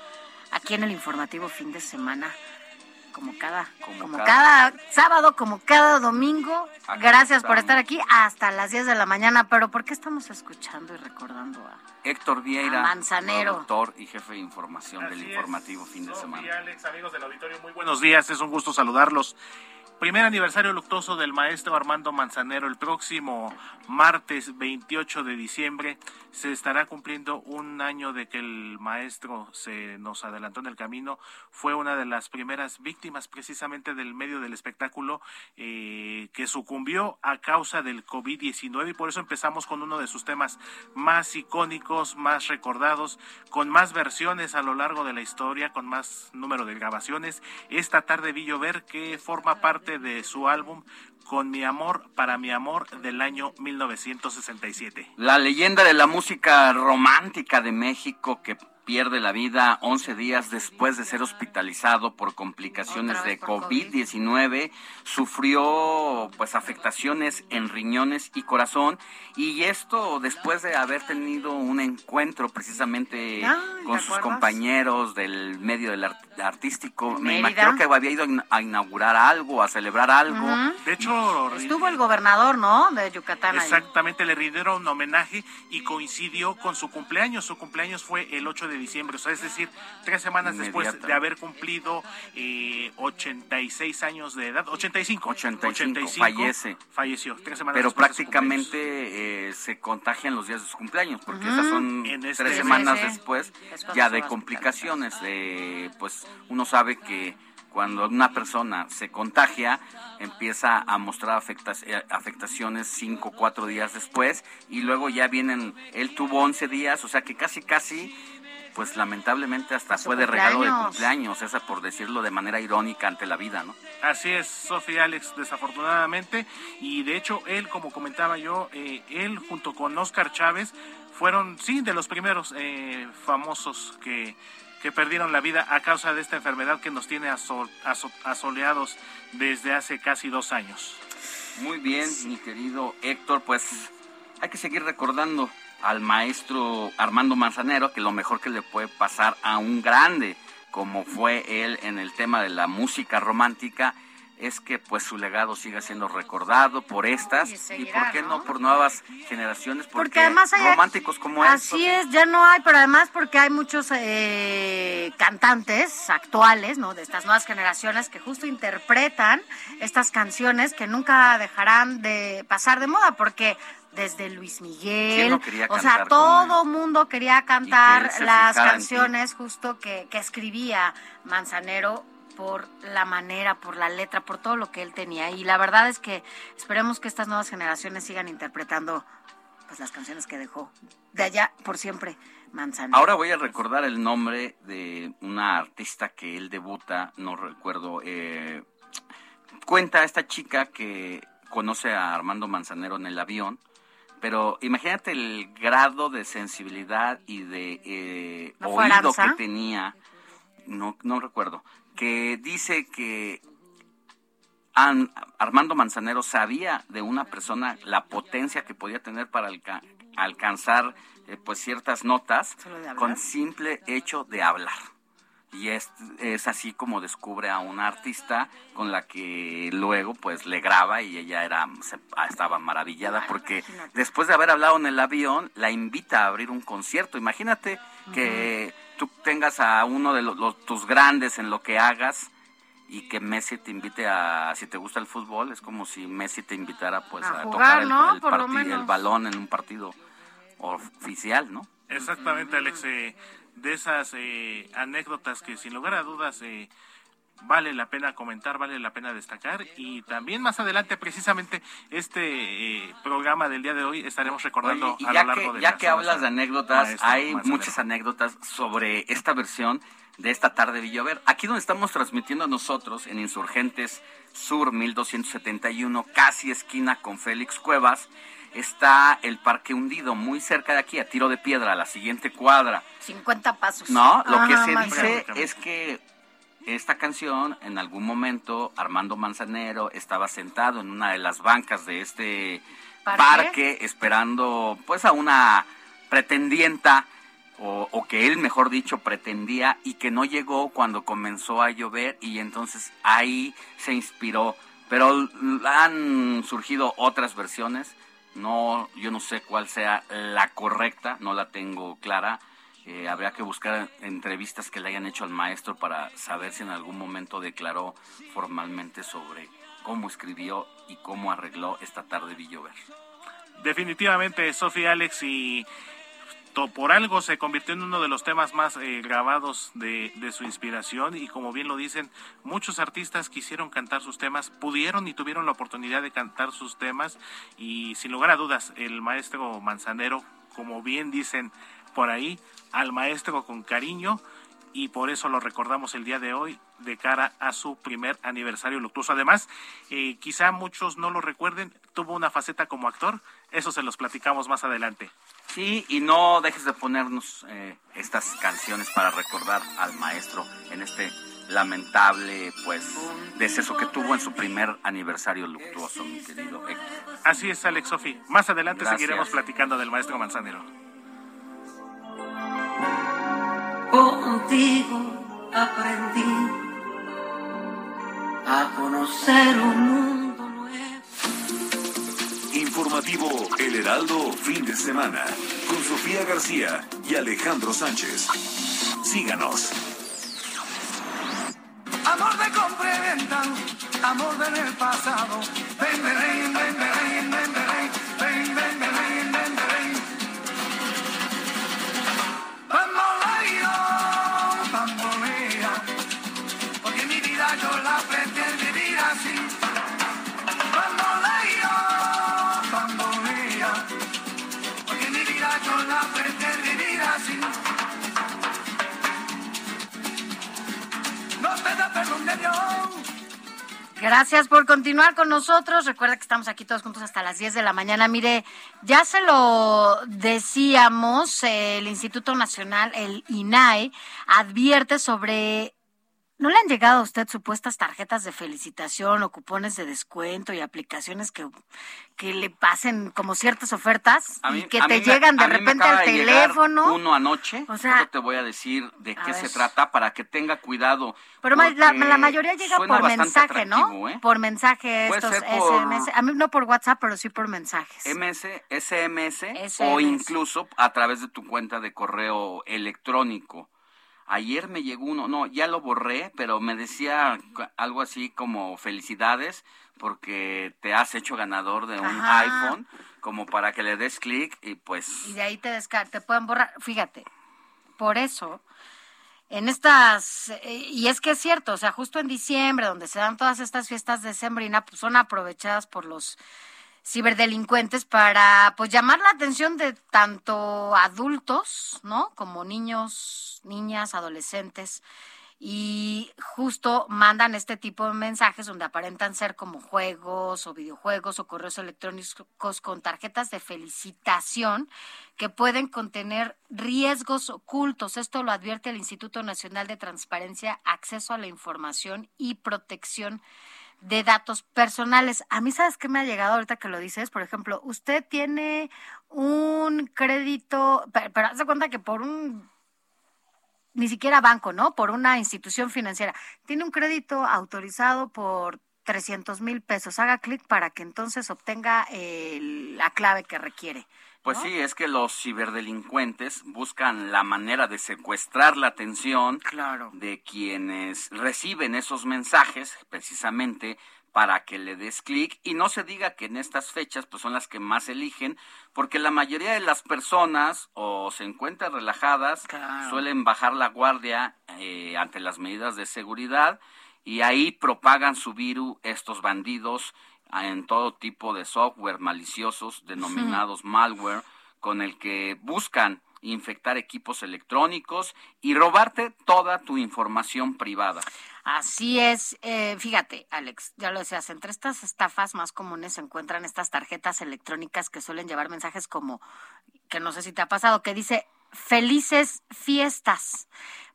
aquí en el informativo fin de semana. Como cada, Como como, cada- cada, sábado, como cada domingo. Aquí Gracias por estamos. estar aquí hasta las 10 de la mañana. Pero ¿por qué estamos escuchando y recordando a Héctor Vieira, A Manzanero. productor y jefe de información del Así es, informativo fin de semana. Alex, amigos del auditorio, muy buenos días, es un gusto saludarlos. Primer aniversario luctuoso del maestro Armando Manzanero. El próximo martes 28 de diciembre se estará cumpliendo un año de que el maestro se nos adelantó en el camino. Fue una de las primeras víctimas precisamente del medio del espectáculo eh, que sucumbió a causa del COVID-19 y por eso empezamos con uno de sus temas más icónicos, más recordados, con más versiones a lo largo de la historia, con más número de grabaciones. Esta tarde vi llover que forma parte de su álbum Con mi amor para mi amor del año 1967. La leyenda de la música romántica de México que pierde la vida 11 días después de ser hospitalizado por complicaciones de vez por COVID-19, sufrió pues afectaciones en riñones y corazón y esto después de haber tenido un encuentro precisamente Ay, con ¿te sus acuerdas? compañeros del medio del art- artístico. Me imagino que había ido a in- a inaugurar algo, a celebrar algo. De hecho, Estuvo el gobernador, ¿no? De Yucatán. ahí. Exactamente, le rindieron un homenaje y coincidió con su cumpleaños. Su cumpleaños fue el 8 de diciembre, o sea, es decir, tres semanas después de haber cumplido eh, 86 años de edad, 85, 85, fallece. Falleció, tres semanas Pero después de prácticamente eh, se contagian los días de su cumpleaños, porque esas son En este- tres semanas después ya de complicaciones. de, pues uno sabe que cuando una persona se contagia, empieza a mostrar afectas- eh, afectaciones cinco, cuatro días después, y luego ya vienen, él tuvo 11 días, o sea que casi, casi, pues lamentablemente hasta fue de regalo de cumpleaños. cumpleaños, esa por decirlo de manera irónica ante la vida, ¿no? Así es, Sofía Alex, desafortunadamente. Y de hecho, él, como comentaba yo, eh, él junto con Oscar Chávez fueron, sí, de los primeros eh, famosos que, que perdieron la vida a causa de esta enfermedad que nos tiene aso- aso- asoleados desde hace casi dos años. Muy bien, mi querido Héctor, pues hay que seguir recordando al maestro Armando Manzanero que lo mejor que le puede pasar a un grande como fue él en el tema de la música romántica es que pues su legado siga siendo recordado por estas Y por qué no, ¿no? por nuevas generaciones porque, Porque además hay románticos como él Así es, ya no hay, pero además porque hay muchos eh, cantantes actuales, ¿no? De estas nuevas generaciones que justo interpretan estas canciones que nunca dejarán de pasar de moda, porque desde Luis ¿Quién Miguel, no o sea, todo con mundo quería que cantar las canciones justo que, que escribía Manzanero por la manera, por la letra, por todo lo que él tenía. Y la verdad es que esperemos que estas nuevas generaciones sigan interpretando pues las canciones que dejó de allá por siempre Manzanero. Ahora voy a recordar el nombre de una artista que él debuta, no recuerdo. eh, cuenta esta chica que conoce a Armando Manzanero en el avión, pero imagínate el grado de sensibilidad y de eh, ¿No fue oído que tenía, no, no recuerdo, que dice que An- Armando Manzanero sabía de una persona la potencia que podía tener para alca- alcanzar eh, pues ciertas notas con simple hecho de hablar. Y es, es así como descubre a una artista con la que luego pues le graba y ella era se- ah, estaba maravillada Bueno, porque imagínate. después de haber hablado en el avión la invita a abrir un concierto. Imagínate que tú tengas a uno de los, los- tus grandes en lo que hagas y que Messi te invite a, si te gusta el fútbol, es como si Messi te invitara pues A a, jugar, tocar el, ¿no? el Por lo parti- menos. el balón en un partido oficial, ¿no? Exactamente, Alex, eh, de esas eh, anécdotas que sin lugar a dudas eh, vale la pena comentar, vale la pena destacar. Y también más adelante precisamente este eh, programa del día de hoy estaremos recordando Oye, a lo largo que, de ya que hablas de anécdotas, maestro hay muchas anécdotas sobre esta versión de esta tarde Villover. Aquí donde estamos transmitiendo nosotros, en Insurgentes Sur 1271, casi esquina con Félix Cuevas, está el Parque Hundido, muy cerca de aquí, a tiro de piedra, a la siguiente cuadra. 50 pasos. No, lo que Ajá, se dice es que esta canción, en algún momento, Armando Manzanero estaba sentado en una de las bancas de este ¿Parque? parque, esperando pues a una pretendienta, o, o que él, mejor dicho, pretendía, y que no llegó cuando comenzó a llover, y entonces ahí se inspiró. Pero han surgido otras versiones, no, yo no sé cuál sea la correcta, no la tengo clara. Eh, habría que buscar entrevistas que le hayan hecho al maestro para saber si en algún momento declaró formalmente sobre cómo escribió y cómo arregló esta tarde vi llover. Definitivamente, Sofía Alex y por algo se convirtió en uno de los temas más eh, grabados de, de su inspiración y como bien lo dicen, muchos artistas quisieron cantar sus temas, pudieron y tuvieron la oportunidad de cantar sus temas y sin lugar a dudas el maestro Manzanero, como bien dicen por ahí, al maestro con cariño y por eso lo recordamos el día de hoy de cara a su primer aniversario luctuoso. Además, eh, quizá muchos no lo recuerden, tuvo una faceta como actor, eso se los platicamos más adelante. Sí, y no dejes de ponernos eh, estas canciones para recordar al maestro en este lamentable pues deceso que tuvo en su primer aniversario luctuoso, mi querido Héctor. Así es, Alex Sofi. Más adelante Gracias. seguiremos platicando del maestro Manzanero. Contigo aprendí a conocer un mundo. El Heraldo Fin de Semana con Sofía García y Alejandro Sánchez. Síganos. Amor de compra y venta, amor del pasado. Ven, ven, ven, ven, ven, ven, ven. Gracias por continuar con nosotros. Recuerda que estamos aquí todos juntos hasta las 10 de la mañana. Mire, ya se lo decíamos, el Instituto Nacional, el INAE, advierte sobre... ¿No le han llegado a usted supuestas tarjetas de felicitación o cupones de descuento y aplicaciones que, que le pasen como ciertas ofertas y que te me- llegan de repente al de teléfono? Uno anoche, O sea, yo te voy a decir de a qué ver. se trata para que tenga cuidado. Pero la, la mayoría llega suena por mensaje, ¿no? ¿eh? Por mensaje estos por- SMS. A mí no por WhatsApp, pero sí por mensajes. MS, SMS, o SMS. incluso a través de tu cuenta de correo electrónico. Ayer me llegó uno, no, ya lo borré, pero me decía algo así como felicidades porque te has hecho ganador de un Ajá. iPhone, como para que le des clic y pues y de ahí te te pueden borrar. Fíjate, por eso, en estas, eh, y es que es cierto, o sea, justo en diciembre, donde se dan todas estas fiestas de Sembrina, pues son aprovechadas por los ciberdelincuentes para pues llamar la atención de tanto adultos, ¿no? Como niños, niñas, adolescentes y justo mandan este tipo de mensajes donde aparentan ser como juegos o videojuegos o correos electrónicos con tarjetas de felicitación que pueden contener riesgos ocultos. Esto lo advierte el Instituto Nacional de Transparencia, Acceso a la Información y Protección de datos personales. A mí, ¿sabes qué me ha llegado ahorita que lo dices? Por ejemplo, usted tiene un crédito, pero, pero haz cuenta que por un ni siquiera banco, ¿no? Por una institución financiera. Tiene un crédito autorizado por 300 mil pesos. Haga clic para que entonces obtenga el- la clave que requiere. Pues sí, es que los ciberdelincuentes buscan la manera de secuestrar la atención Claro. de quienes reciben esos mensajes precisamente para que le des clic y no se diga que en estas fechas pues son las que más eligen porque la mayoría de las personas o se encuentran relajadas Claro. suelen bajar la guardia eh, ante las medidas de seguridad y ahí propagan su virus estos bandidos en todo tipo de software maliciosos denominados malware con el que buscan infectar equipos electrónicos y robarte toda tu información privada. Así es. Eh, fíjate, Alex, ya lo decías, entre estas estafas más comunes se encuentran estas tarjetas electrónicas que suelen llevar mensajes como, que no sé si te ha pasado, que dice felices fiestas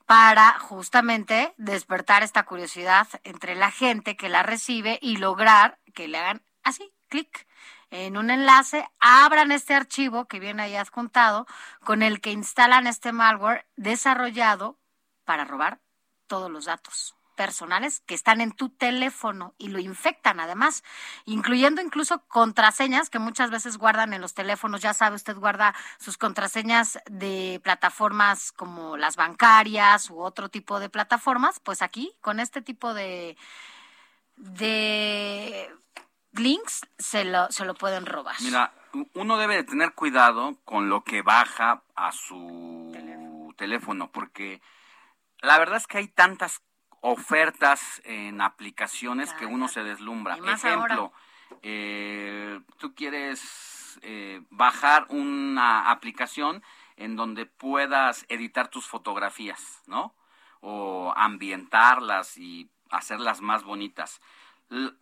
para justamente despertar esta curiosidad entre la gente que la recibe y lograr que le hagan así, clic en un enlace, abran este archivo que viene ahí adjuntado, con el que instalan este malware desarrollado para robar todos los datos personales que están en tu teléfono y lo infectan además, incluyendo incluso contraseñas que muchas veces guardan en los teléfonos. Ya sabe, usted guarda sus contraseñas de plataformas como las bancarias u otro tipo de plataformas. Pues aquí, con este tipo de, de links, se lo, se lo pueden robar. Mira, uno debe de tener cuidado con lo que baja a su teléfono, teléfono porque la verdad es que hay tantas ofertas en aplicaciones que uno se deslumbra. Ejemplo, eh, tú quieres eh, bajar una aplicación en donde puedas editar tus fotografías, ¿no? O ambientarlas y hacerlas más bonitas.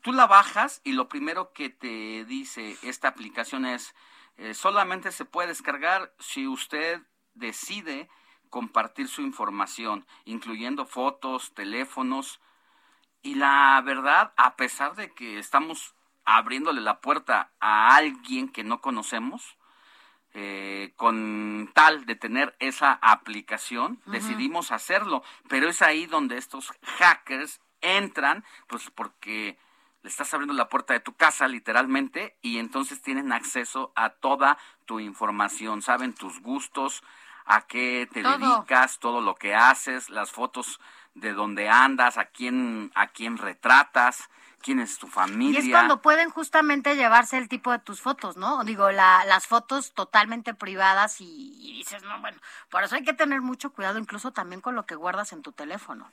Tú la bajas y lo primero que te dice esta aplicación es eh, solamente se puede descargar si usted decide compartir su información, incluyendo fotos, teléfonos. Y la verdad, a pesar de que estamos abriéndole la puerta a alguien que no conocemos, eh, con tal de tener esa aplicación, decidimos hacerlo. Pero es ahí donde estos hackers entran, pues porque le estás abriendo la puerta de tu casa literalmente y entonces tienen acceso a toda tu información, saben tus gustos, a qué te dedicas, todo lo que haces, las fotos de dónde andas, a quién, a quién retratas, quién es tu familia. Y es cuando pueden justamente llevarse el tipo de tus fotos, ¿no? Digo, la, las fotos totalmente privadas y, y, dices, no, bueno, por eso hay que tener mucho cuidado incluso también con lo que guardas en tu teléfono.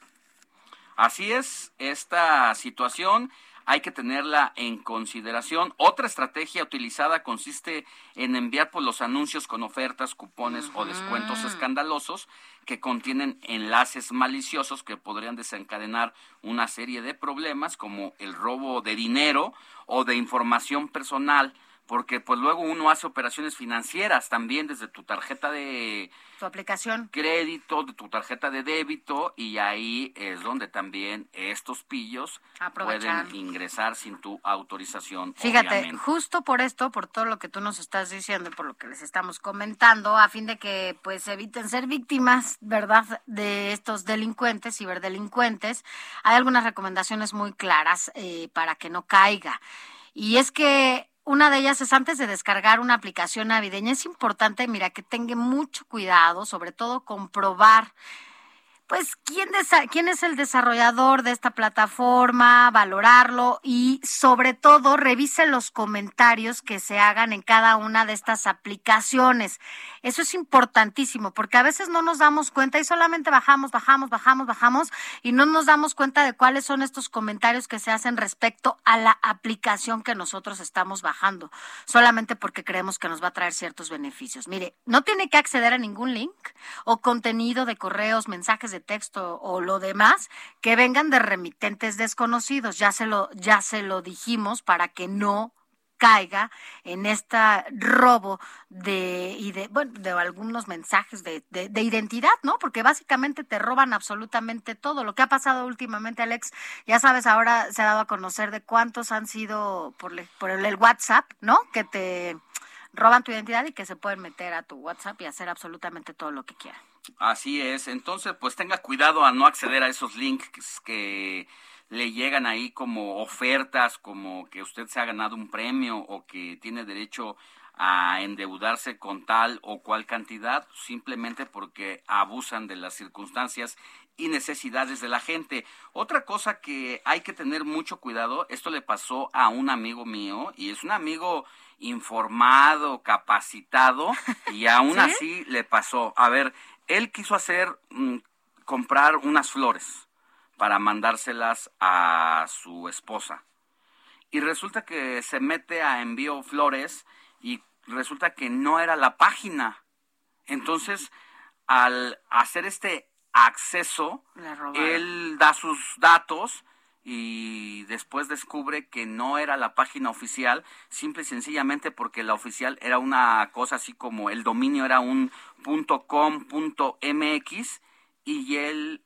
Así es, esta situación hay que tenerla en consideración. Otra estrategia utilizada consiste en enviar por los anuncios con ofertas, cupones o descuentos escandalosos que contienen enlaces maliciosos que podrían desencadenar una serie de problemas como el robo de dinero o de información personal porque pues luego uno hace operaciones financieras también desde tu tarjeta de tu aplicación crédito, de tu tarjeta de débito y ahí es donde también estos pillos pueden ingresar sin tu autorización. Fíjate, justo por esto, por todo lo que tú nos estás diciendo, por lo que les estamos comentando, a fin de que pues eviten ser víctimas, ¿verdad?, de estos delincuentes, ciberdelincuentes, hay algunas recomendaciones muy claras eh, para que no caiga. Y es que una de ellas es antes de descargar una aplicación navideña, es importante, mira, que tenga mucho cuidado, sobre todo comprobar pues quién, quién es el desarrollador de esta plataforma, valorarlo y sobre todo revise los comentarios que se hagan en cada una de estas aplicaciones. Eso es importantísimo porque a veces no nos damos cuenta y solamente bajamos, bajamos, bajamos, bajamos y no nos damos cuenta de cuáles son estos comentarios que se hacen respecto a la aplicación que nosotros estamos bajando, solamente porque creemos que nos va a traer ciertos beneficios. Mire, no tiene que acceder a ningún link o contenido de correos, mensajes de texto o lo demás que vengan de remitentes desconocidos. Ya se lo, ya se lo dijimos para que no caiga en este robo de, y de, bueno, de algunos mensajes de, de, identidad, ¿no? Porque básicamente te roban absolutamente todo. Lo que ha pasado últimamente, Alex, ya sabes, ahora se ha dado a conocer de cuántos han sido por el WhatsApp, ¿no? Que te roban tu identidad y que se pueden meter a tu WhatsApp y hacer absolutamente todo lo que quieran. Así es, entonces pues tenga cuidado a no acceder a esos links que le llegan ahí como ofertas, como que usted se ha ganado un premio o que tiene derecho a endeudarse con tal o cual cantidad, simplemente porque abusan de las circunstancias y necesidades de la gente. Otra cosa que hay que tener mucho cuidado, esto le pasó a un amigo mío y es un amigo informado, capacitado y aún así le pasó. A ver, él quiso hacer, mm, comprar unas flores para mandárselas a su esposa. Y resulta que se mete a envío flores y resulta que no era la página. Entonces, al hacer este acceso, él da sus datos y después descubre que no era la página oficial, simple y sencillamente porque la oficial era una cosa así como el dominio era un .com.mx y él,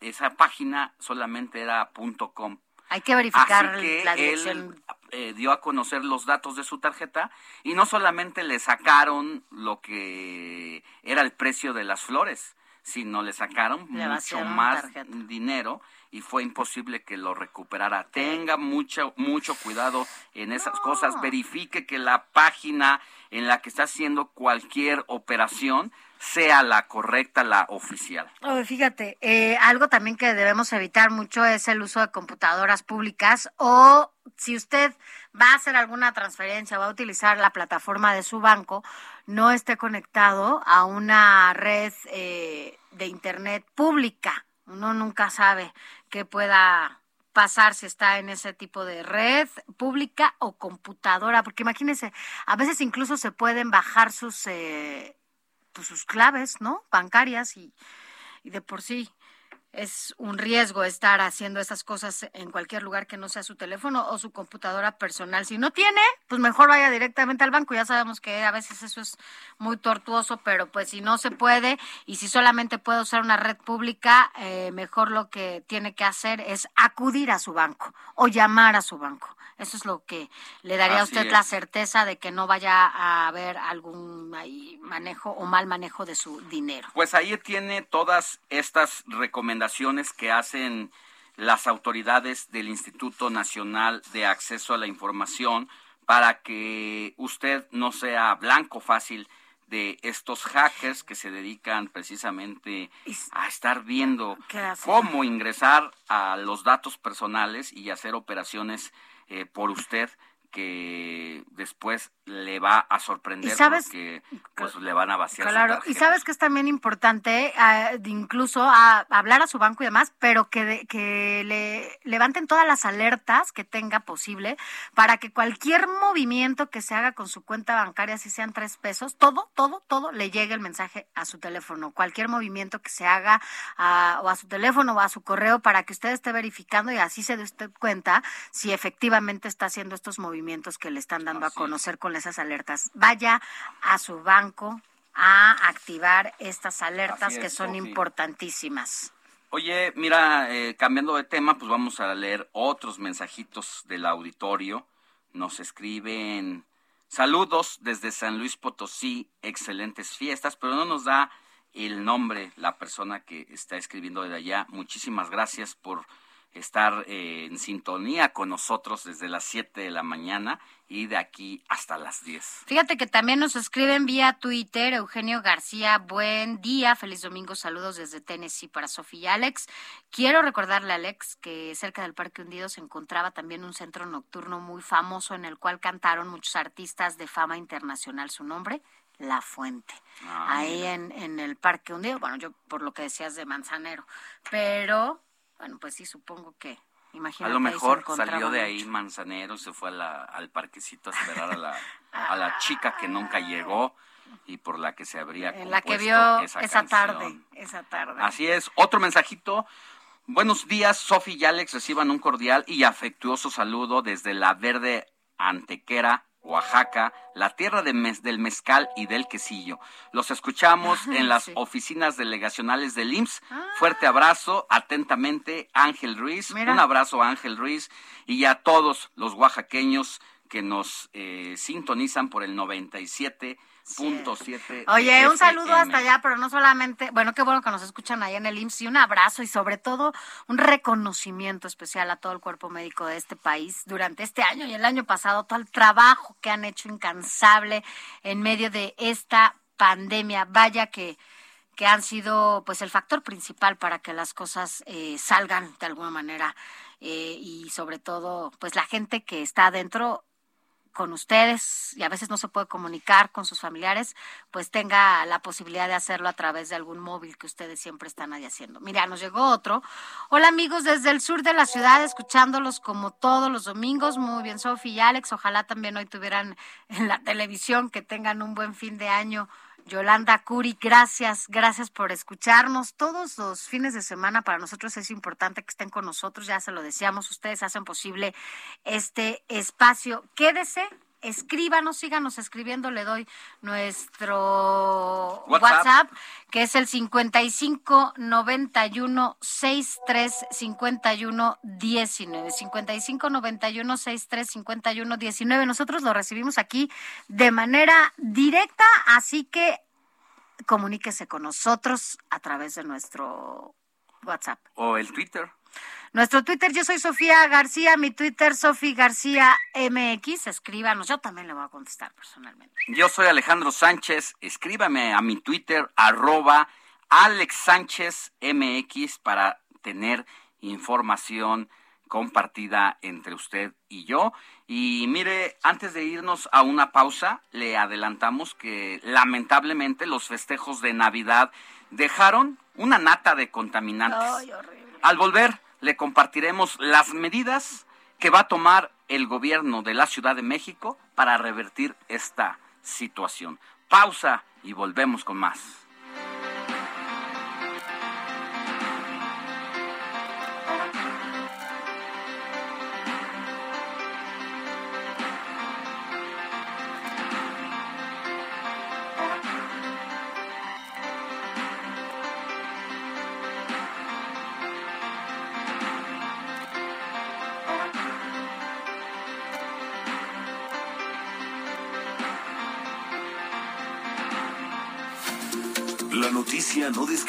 esa página solamente era .com. Hay que verificar Así que la él eh, dio a conocer los datos de su tarjeta y no solamente le sacaron lo que era el precio de las flores, sino le sacaron Le mucho más tarjeta. dinero y fue imposible que lo recuperara. Tenga mucho mucho cuidado en esas cosas, verifique que la página en la que está haciendo cualquier operación sea la correcta, la oficial. Fíjate, eh, algo también que debemos evitar mucho es el uso de computadoras públicas o si usted va a hacer alguna transferencia, va a utilizar la plataforma de su banco, no esté conectado a una red eh, de internet pública. Uno nunca sabe qué pueda pasar si está en ese tipo de red pública o computadora, porque imagínense, a veces incluso se pueden bajar sus eh, pues, sus claves, ¿no? Bancarias y, y de por sí es un riesgo estar haciendo esas cosas en cualquier lugar que no sea su teléfono o su computadora personal. Si no tiene, pues mejor vaya directamente al banco. Ya sabemos que a veces eso es muy tortuoso, pero pues si no se puede y si solamente puede usar una red pública, eh, mejor lo que tiene que hacer es acudir a su banco o llamar a su banco. Eso es lo que le daría a usted es. la certeza de que no vaya a haber algún ahí manejo o mal manejo de su dinero. Pues ahí tiene todas estas recomendaciones que hacen las autoridades del Instituto Nacional de Acceso a la Información para que usted no sea blanco fácil de estos hackers que se dedican precisamente a estar viendo ¿Qué hacen? cómo ingresar a los datos personales y hacer operaciones eh, por usted que después le va a sorprender porque pues le van a vaciar su Claro, y sabes que es también importante ah, incluso a, hablar a su banco y demás, pero que, de- que le levanten todas las alertas que tenga posible para que cualquier movimiento que se haga con su cuenta bancaria, si sean tres pesos, todo, todo, todo le llegue el mensaje a su teléfono. Cualquier movimiento que se haga ah, o a su teléfono o a su correo para que usted esté verificando y así se dé usted cuenta si efectivamente está haciendo estos movimientos que le están dando a conocer con esas alertas. Vaya a su banco a activar estas alertas es, que son importantísimas. Oye, mira, eh, cambiando de tema, pues vamos a leer otros mensajitos del auditorio. Nos escriben saludos desde San Luis Potosí, excelentes fiestas, pero no nos da el nombre la persona que está escribiendo desde allá. Muchísimas gracias por estar eh, en sintonía con nosotros desde las 7 de la mañana y de aquí hasta las 10. Fíjate que también nos escriben vía Twitter, Eugenio García, buen día, feliz domingo, saludos desde Tennessee para Sofía y Alex. Quiero recordarle a Alex que cerca del Parque Hundido se encontraba también un centro nocturno muy famoso en el cual cantaron muchos artistas de fama internacional su nombre. La Fuente, Ah, ahí en, en el Parque Hundido, bueno, yo por lo que decías de Manzanero, pero, bueno, pues sí, supongo que, A imagínate. lo ahí se mejor salió de ahí Manzanero, se fue a la- al parquecito a esperar a la, a la chica que nunca llegó y por la que se habría En la que compuesto vio esa, esa, tarde, esa tarde. Así es. Otro mensajito. Buenos días, Sofi y Alex. Reciban un cordial y afectuoso saludo desde la verde Antequera, Oaxaca, la tierra de mez- del mezcal y del quesillo. Los escuchamos en las Sí. oficinas delegacionales del IMSS. Fuerte abrazo, atentamente, Ángel Ruiz. Mira. Un abrazo a Ángel Ruiz y a todos los oaxaqueños que nos eh, sintonizan por el 97.7. Oye, un saludo hasta allá, pero no solamente, bueno, qué bueno que nos escuchan allá en el IMSS y un abrazo y sobre todo un reconocimiento especial a todo el cuerpo médico de este país durante este año y el año pasado, todo el trabajo que han hecho incansable en medio de esta pandemia. Vaya que que han sido pues el factor principal para que las cosas eh, salgan de alguna manera eh, y sobre todo pues la gente que está adentro con ustedes y a veces no se puede comunicar con sus familiares, pues tenga la posibilidad de hacerlo a través de algún móvil que ustedes siempre están ahí haciendo. Mira, nos llegó otro. Hola amigos desde el sur de la ciudad, escuchándolos como todos los domingos. Muy bien, Sofi y Alex. Ojalá también hoy tuvieran en la televisión que tengan un buen fin de año. Yolanda Curi, gracias, gracias por escucharnos. Todos los fines de semana para nosotros es importante que estén con nosotros, ya se lo decíamos, ustedes hacen posible este espacio. Quédese escríbanos, síganos escribiendo, le doy nuestro WhatsApp. WhatsApp, que es el 55 91 63 51 19. 55 91 63 51 19. Nosotros lo recibimos aquí de manera directa, así que comuníquese con nosotros a través de nuestro WhatsApp. O el Twitter. Nuestro Twitter, yo soy Sofía García, mi Twitter, Sofía García MX. Escríbanos, yo también le voy a contestar personalmente. Yo soy Alejandro Sánchez. Escríbame a mi Twitter, arroba Alex Sánchez MX, para tener información compartida entre usted y yo. Y mire, antes de irnos a una pausa, le adelantamos que lamentablemente los festejos de Navidad dejaron una nata de contaminantes. Ay, horrible. Al volver, le compartiremos las medidas que va a tomar el gobierno de la Ciudad de México para revertir esta situación. Pausa y volvemos con más.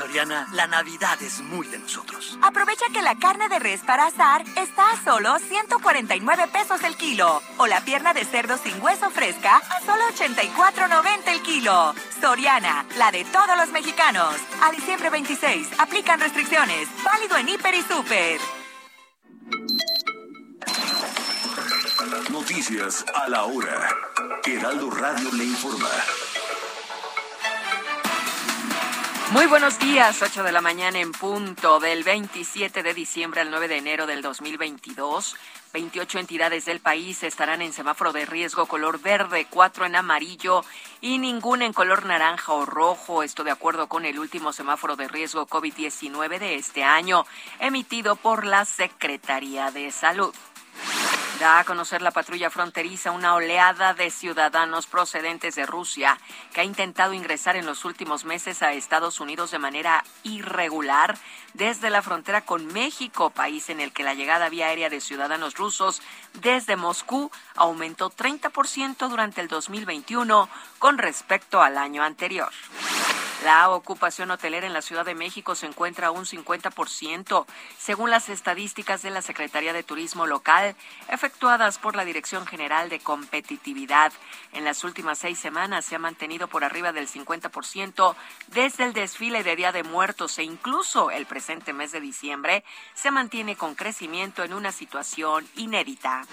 Soriana, la Navidad es muy de nosotros. Aprovecha que la carne de res para asar está a solo 149 pesos el kilo. O la pierna de cerdo sin hueso fresca a solo 84.90 el kilo. Soriana, la de todos los mexicanos. A diciembre 26, aplican restricciones. Válido en Hiper y Super. Noticias a la hora. Heraldo Radio le informa. Muy buenos días, 8 de la mañana en punto del 27 de diciembre al 9 de enero del 2022. 28 entidades del país estarán en semáforo de riesgo color verde, 4 en amarillo y ninguna en color naranja o rojo. Esto de acuerdo con el último semáforo de riesgo COVID-19 de este año, emitido por la Secretaría de Salud. Da a conocer la patrulla fronteriza una oleada de ciudadanos procedentes de Rusia que ha intentado ingresar en los últimos meses a Estados Unidos de manera irregular desde la frontera con México, país en el que la llegada vía aérea de ciudadanos rusos desde Moscú aumentó 30% durante el 2021 con respecto al año anterior. La ocupación hotelera en la Ciudad de México se encuentra a un 50%, según las estadísticas de la Secretaría de Turismo Local, efectuadas por la Dirección General de Competitividad. En las últimas seis semanas se ha mantenido por arriba del 50% desde el desfile de Día de Muertos e incluso el presente mes de diciembre se mantiene con crecimiento en una situación inédita.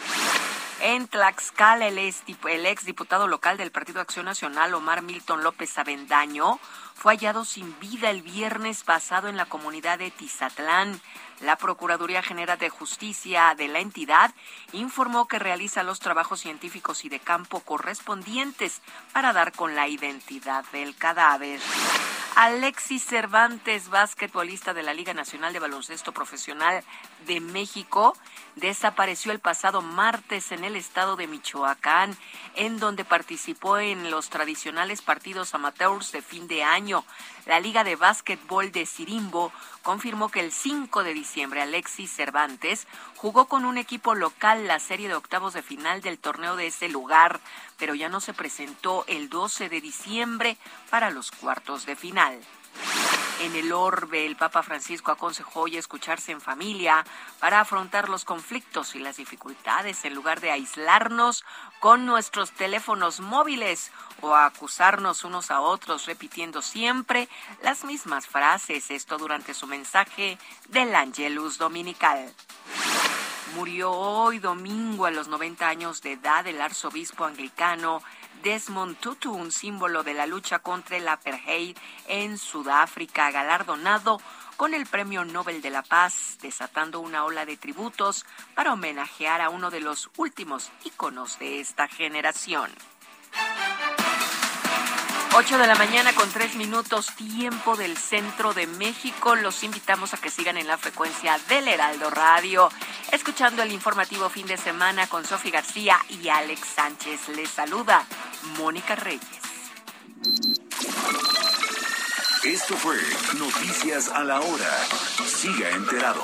En Tlaxcala, el ex, el ex diputado local del Partido Acción Nacional, Omar Milton López Avendaño, fue hallado sin vida el viernes pasado en la comunidad de Tizatlán. La Procuraduría General de Justicia de la entidad informó que realiza los trabajos científicos y de campo correspondientes para dar con la identidad del cadáver. Alexis Cervantes, basquetbolista de la Liga Nacional de Baloncesto Profesional de México, desapareció el pasado martes en el estado de Michoacán, en donde participó en los tradicionales partidos amateurs de fin de año. La Liga de Básquetbol de Sirimbo confirmó que el 5 de diciembre Alexis Cervantes jugó con un equipo local la serie de octavos de final del torneo de ese lugar, pero ya no se presentó el 12 de diciembre para los cuartos de final. En el orbe, el Papa Francisco aconsejó hoy escucharse en familia para afrontar los conflictos y las dificultades en lugar de aislarnos con nuestros teléfonos móviles o acusarnos unos a otros repitiendo siempre las mismas frases. Esto durante su mensaje del Angelus Dominical. Murió hoy domingo a los 90 años de edad el arzobispo anglicano Desmond Tutu, un símbolo de la lucha contra el apartheid en Sudáfrica, galardonado con el Premio Nobel de la Paz, desatando una ola de tributos para homenajear a uno de los últimos íconos de esta generación. 8 de la mañana con 3 minutos tiempo del centro de México. Los invitamos a que sigan en la frecuencia del Heraldo Radio, escuchando el informativo fin de semana con Sofi García y Alex Sánchez. Les saluda Mónica Reyes. Esto fue Noticias a la Hora. Siga enterado.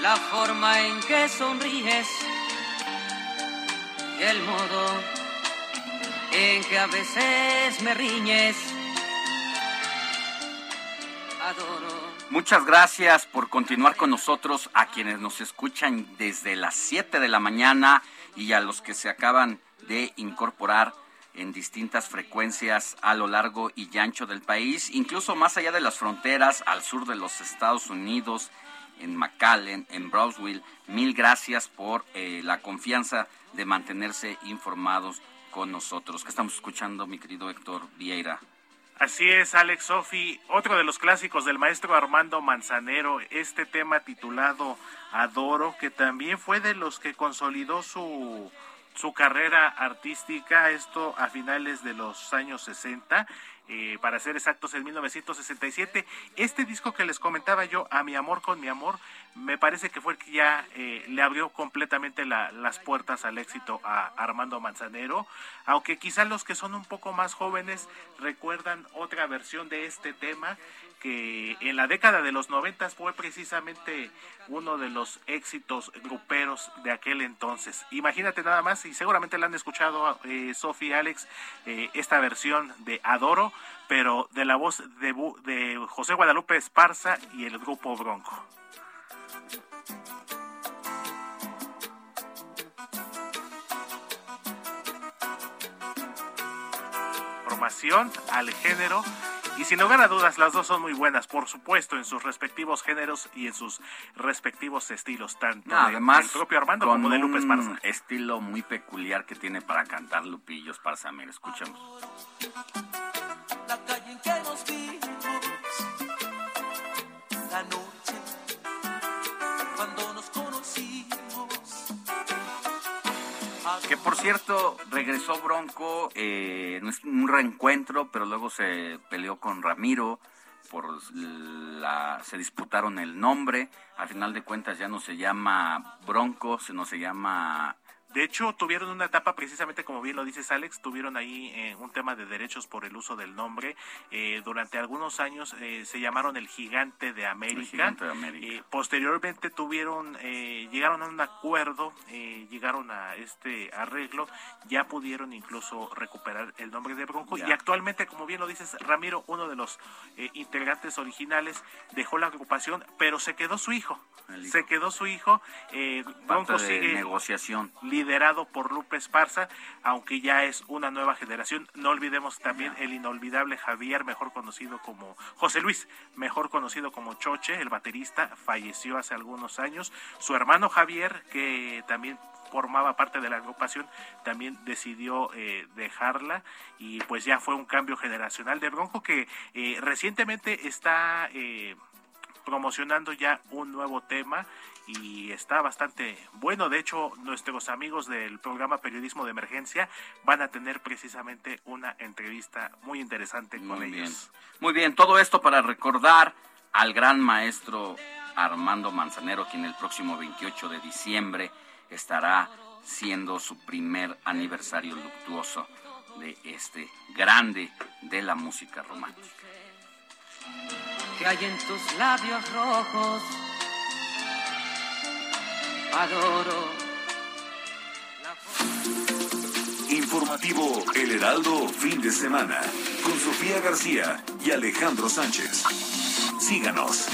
la forma en que sonríes y el modo en que a veces me riñes. Adoro. Muchas gracias por continuar con nosotros a quienes nos escuchan desde las 7 de la mañana y a los que se acaban de incorporar en distintas frecuencias a lo largo y ancho del país, incluso más allá de las fronteras, al sur de los Estados Unidos, en McAllen, en Brownsville. Mil gracias por eh, la confianza de mantenerse informados con nosotros. ¿Qué estamos escuchando, mi querido Héctor Vieira? Así es, Alex Sofi, otro de los clásicos del maestro Armando Manzanero, este tema titulado Adoro, que también fue de los que consolidó su, su carrera artística, esto a finales de los años 60 eh, para ser exactos, en 1967. Este disco que les comentaba yo, A mi amor con mi amor, me parece que fue el que ya eh, le abrió completamente las puertas al éxito a Armando Manzanero, aunque quizá los que son un poco más jóvenes recuerdan otra versión de este tema que en la década de los noventas fue precisamente uno de los éxitos gruperos de aquel entonces. Imagínate nada más, y seguramente la han escuchado eh, y Alex, eh, esta versión de Adoro, pero de la voz de, de José Guadalupe Esparza y el grupo Bronco. Formación al género y sin lugar a dudas, las dos son muy buenas, por supuesto, en sus respectivos géneros y en sus respectivos estilos, tanto además, del propio Armando como de Lupe Esparza. Un estilo muy peculiar que tiene para cantar Lupillo Esparza. Mira, escuchemos. Que por cierto, regresó Bronco, eh, un reencuentro, pero luego se peleó con Ramiro, por la, se disputaron el nombre, al final de cuentas ya no se llama Bronco, sino se llama de hecho, tuvieron una etapa, precisamente como bien lo dices Alex, tuvieron ahí eh, un tema de derechos por el uso del nombre. Eh, durante algunos años eh, se llamaron el Gigante de América. posteriormente tuvieron, llegaron a un acuerdo, llegaron a este arreglo, ya pudieron incluso recuperar el nombre de Bronco. Y actualmente, como bien lo dices, Ramiro, uno de los integrantes originales, dejó la agrupación, pero se quedó su hijo. Se quedó su hijo. Bronco sigue negociación liderado por Lupe Esparza, aunque ya es una nueva generación. No olvidemos también el inolvidable Javier, mejor conocido como José Luis, mejor conocido como Choche, el baterista, falleció hace algunos años. Su hermano Javier, que también formaba parte de la agrupación, también decidió eh, dejarla y pues ya fue un cambio generacional de Bronco que eh, recientemente está eh, promocionando ya un nuevo tema y está bastante bueno. De hecho, nuestros amigos del programa Periodismo de Emergencia van a tener precisamente una entrevista muy interesante con ellos. Muy bien, todo esto para recordar al gran maestro Armando Manzanero, quien el próximo 28 de diciembre estará siendo su primer aniversario luctuoso de este grande de la música romántica. Que hay en tus labios rojos adoro. Informativo El Heraldo, fin de semana, con Sofía García y Alejandro Sánchez. Síganos.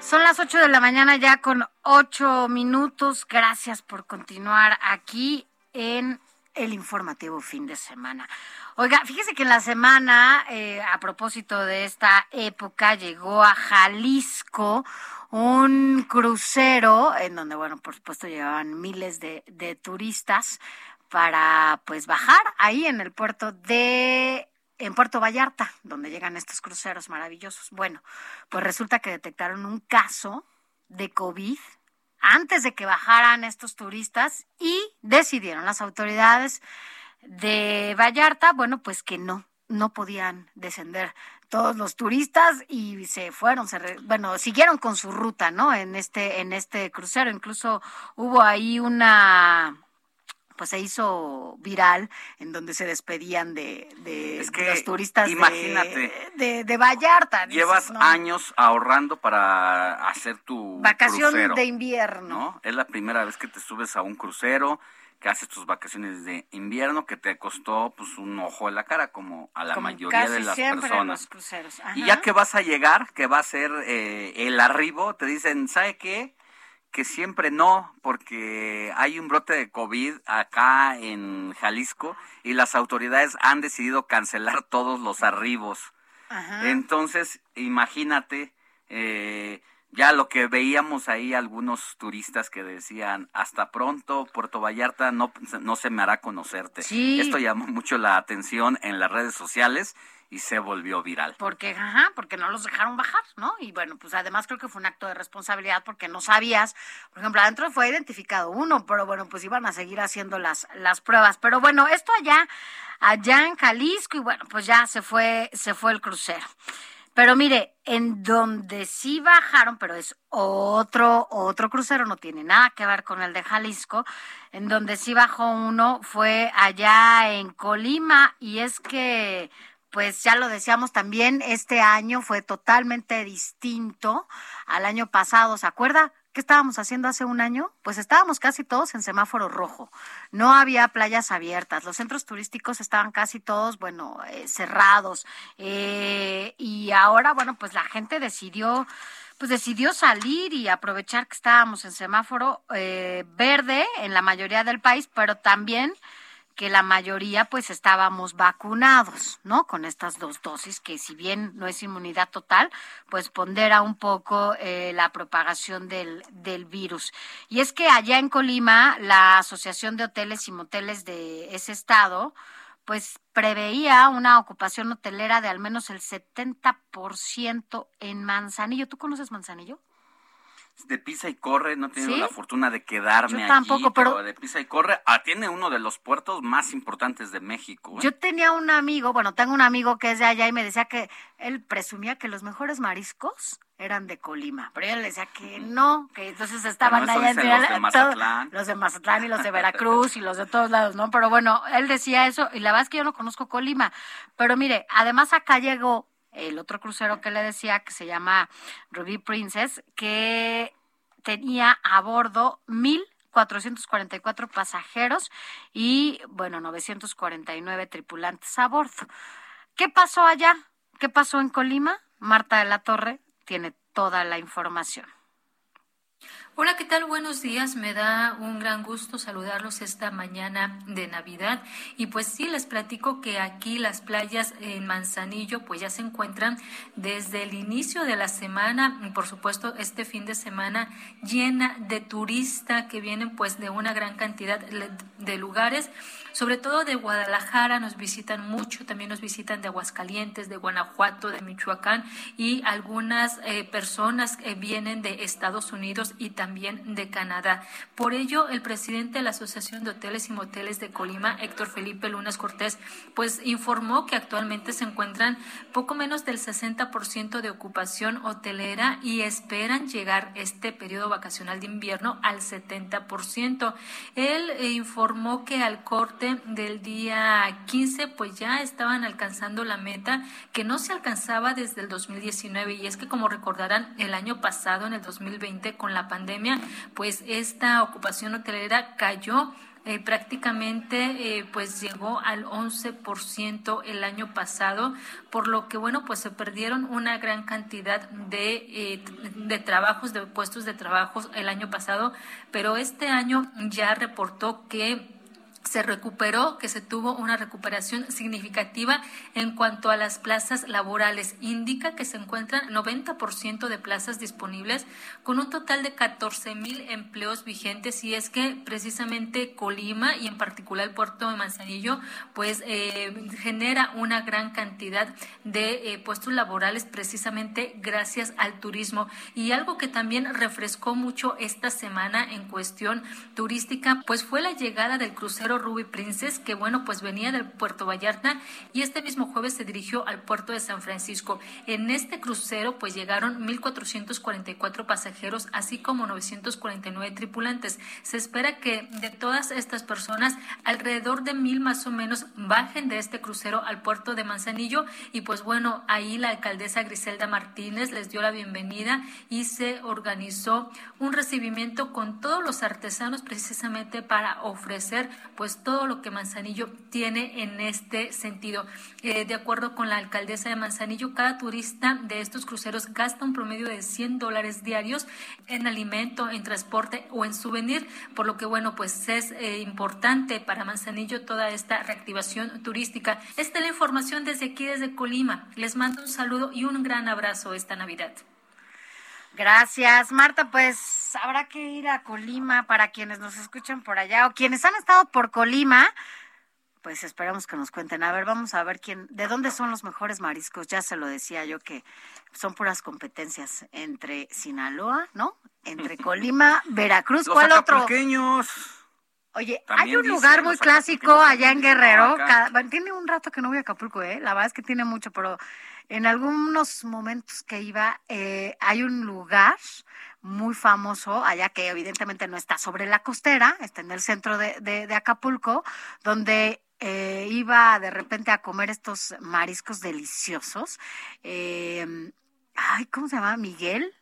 Son las 8 de la mañana ya con 8 minutos. Gracias por continuar aquí en el informativo fin de semana. Oiga, fíjese que en la semana, eh, a propósito de esta época, llegó a Jalisco un crucero en donde, bueno, por supuesto llevaban miles de, de turistas para pues bajar ahí en el puerto de en Puerto Vallarta, donde llegan estos cruceros maravillosos. Bueno, pues resulta que detectaron un caso de COVID antes de que bajaran estos turistas y decidieron las autoridades de Vallarta, bueno, pues que no, no podían descender todos los turistas y se fueron, se bueno, siguieron con su ruta, ¿no? En este en este crucero, incluso hubo ahí una pues se hizo viral en donde se despedían de, de, los turistas imagínate, de, de, Vallarta. Llevas años ahorrando para hacer tu vacación de invierno. ¿no? Es la primera vez que te subes a un crucero que haces tus vacaciones de invierno que te costó pues un ojo en la cara como a la mayoría de las personas. Y ya que vas a llegar, que va a ser eh, el arribo, te dicen, ¿sabe qué? Que siempre no, porque hay un brote de COVID acá en Jalisco y las autoridades han decidido cancelar todos los arribos. Entonces, imagínate, eh, ya lo que veíamos ahí algunos turistas que decían, hasta pronto, Puerto Vallarta no, no se me hará conocerte. Esto llamó mucho la atención en las redes sociales y se volvió viral. Porque, ajá, porque no los dejaron bajar, ¿no? Y bueno, pues además creo que fue un acto de responsabilidad porque no sabías, por ejemplo, adentro fue identificado uno, pero bueno, pues iban a seguir haciendo las, las pruebas. Pero bueno, esto allá, allá en Jalisco, y bueno, pues ya se fue, se fue el crucero. Pero mire, en donde sí bajaron, pero es otro, otro crucero, no tiene nada que ver con el de Jalisco, en donde sí bajó uno fue allá en Colima, y es que pues ya lo decíamos también, este año fue totalmente distinto al año pasado. ¿Se acuerda? ¿Qué estábamos haciendo hace un año? Pues estábamos casi todos en semáforo rojo. No había playas abiertas. Los centros turísticos estaban casi todos, bueno, eh, cerrados. Eh, y ahora, bueno, pues la gente decidió pues decidió salir y aprovechar que estábamos en semáforo eh, verde en la mayoría del país, pero también que la mayoría pues estábamos vacunados, ¿no? Con estas dos dosis, que si bien no es inmunidad total, pues pondera un poco eh, la propagación del, del virus. Y es que allá en Colima, la Asociación de Hoteles y Moteles de ese estado, pues preveía una ocupación hotelera de al menos el 70% en Manzanillo. ¿Tú conoces Manzanillo? De pisa y corre, no he tenido la fortuna de quedarme Yo tampoco, pero, de pisa y corre ah, tiene uno de los puertos más importantes de México. ¿eh? Yo tenía un amigo, bueno, tengo un amigo que es de allá y me decía que él presumía que los mejores mariscos eran de Colima, pero yo le decía que no, que entonces estaban allá en los de Mazatlán. los de Mazatlán y los de Veracruz y los de todos lados, ¿no? Pero bueno, él decía eso y la verdad es que yo no conozco Colima, pero mire, además acá llegó el otro crucero que le decía, que se llama Ruby Princess, que tenía a bordo mil 444 pasajeros y, bueno, 949 tripulantes a bordo. ¿Qué pasó allá? ¿Qué pasó en Colima? Marta de la Torre tiene toda la información. Hola, ¿qué tal? Buenos días. Me da un gran gusto saludarlos esta mañana de Navidad. Y pues sí, les platico que aquí las playas en Manzanillo pues ya se encuentran desde el inicio de la semana y por supuesto este fin de semana llena de turistas que vienen pues de una gran cantidad de lugares sobre todo de Guadalajara nos visitan mucho, también nos visitan de Aguascalientes, de Guanajuato, de Michoacán y algunas eh, personas que vienen de Estados Unidos y también de Canadá. Por ello, el presidente de la Asociación de Hoteles y Moteles de Colima, Héctor Felipe Lunas Cortés, pues informó que actualmente se encuentran poco menos del 60% de ocupación hotelera y esperan llegar este periodo vacacional de invierno al 70%. Él eh, informó que al corte del día 15, pues ya estaban alcanzando la meta que no se alcanzaba desde el 2019. Y es que, como recordarán, el año pasado, en el 2020, con la pandemia, pues esta ocupación hotelera cayó eh, prácticamente eh, pues llegó al 11% el año pasado, por lo que bueno, pues se perdieron una gran cantidad de, eh, de trabajos, de puestos de trabajo el año pasado, pero este año ya reportó que se recuperó, que se tuvo una recuperación significativa en cuanto a las plazas laborales. Indica que se encuentran 90% de plazas disponibles con un total de 14 mil empleos vigentes y es que precisamente Colima y en particular el puerto de Manzanillo pues eh, genera una gran cantidad de eh, puestos laborales precisamente gracias al turismo y algo que también refrescó mucho esta semana en cuestión turística pues fue la llegada del crucero Ruby Princess, que bueno, pues venía del Puerto Vallarta y este mismo jueves se dirigió al puerto de San Francisco. En este crucero pues llegaron 1.444 pasajeros, así como 949 tripulantes. Se espera que de todas estas personas, alrededor de mil más o menos bajen de este crucero al puerto de Manzanillo y pues bueno, ahí la alcaldesa Griselda Martínez les dio la bienvenida y se organizó un recibimiento con todos los artesanos precisamente para ofrecer pues todo lo que Manzanillo tiene en este sentido. Eh, de acuerdo con la alcaldesa de Manzanillo, cada turista de estos cruceros gasta un promedio de 100 dólares diarios en alimento, en transporte o en souvenir, por lo que bueno, pues es eh, importante para Manzanillo toda esta reactivación turística. Esta es la información desde aquí, desde Colima. Les mando un saludo y un gran abrazo esta Navidad. Gracias, Marta. Pues habrá que ir a Colima para quienes nos escuchan por allá o quienes han estado por Colima. Pues esperamos que nos cuenten. A ver, vamos a ver quién, de dónde son los mejores mariscos. Ya se lo decía yo que son puras competencias entre Sinaloa, ¿no? Entre Colima, Veracruz, Los ¿cuál otro? Oye, También hay un lugar muy clásico allá en Guerrero. cada- tiene un rato que no voy a Acapulco, ¿eh? La verdad es que tiene mucho, pero en algunos momentos que iba, eh, hay un lugar muy famoso allá que evidentemente no está sobre la costera, está en el centro de, de- de Acapulco, donde eh, iba de repente a comer estos mariscos deliciosos. Eh, ay, ¿cómo se llama? Miguel.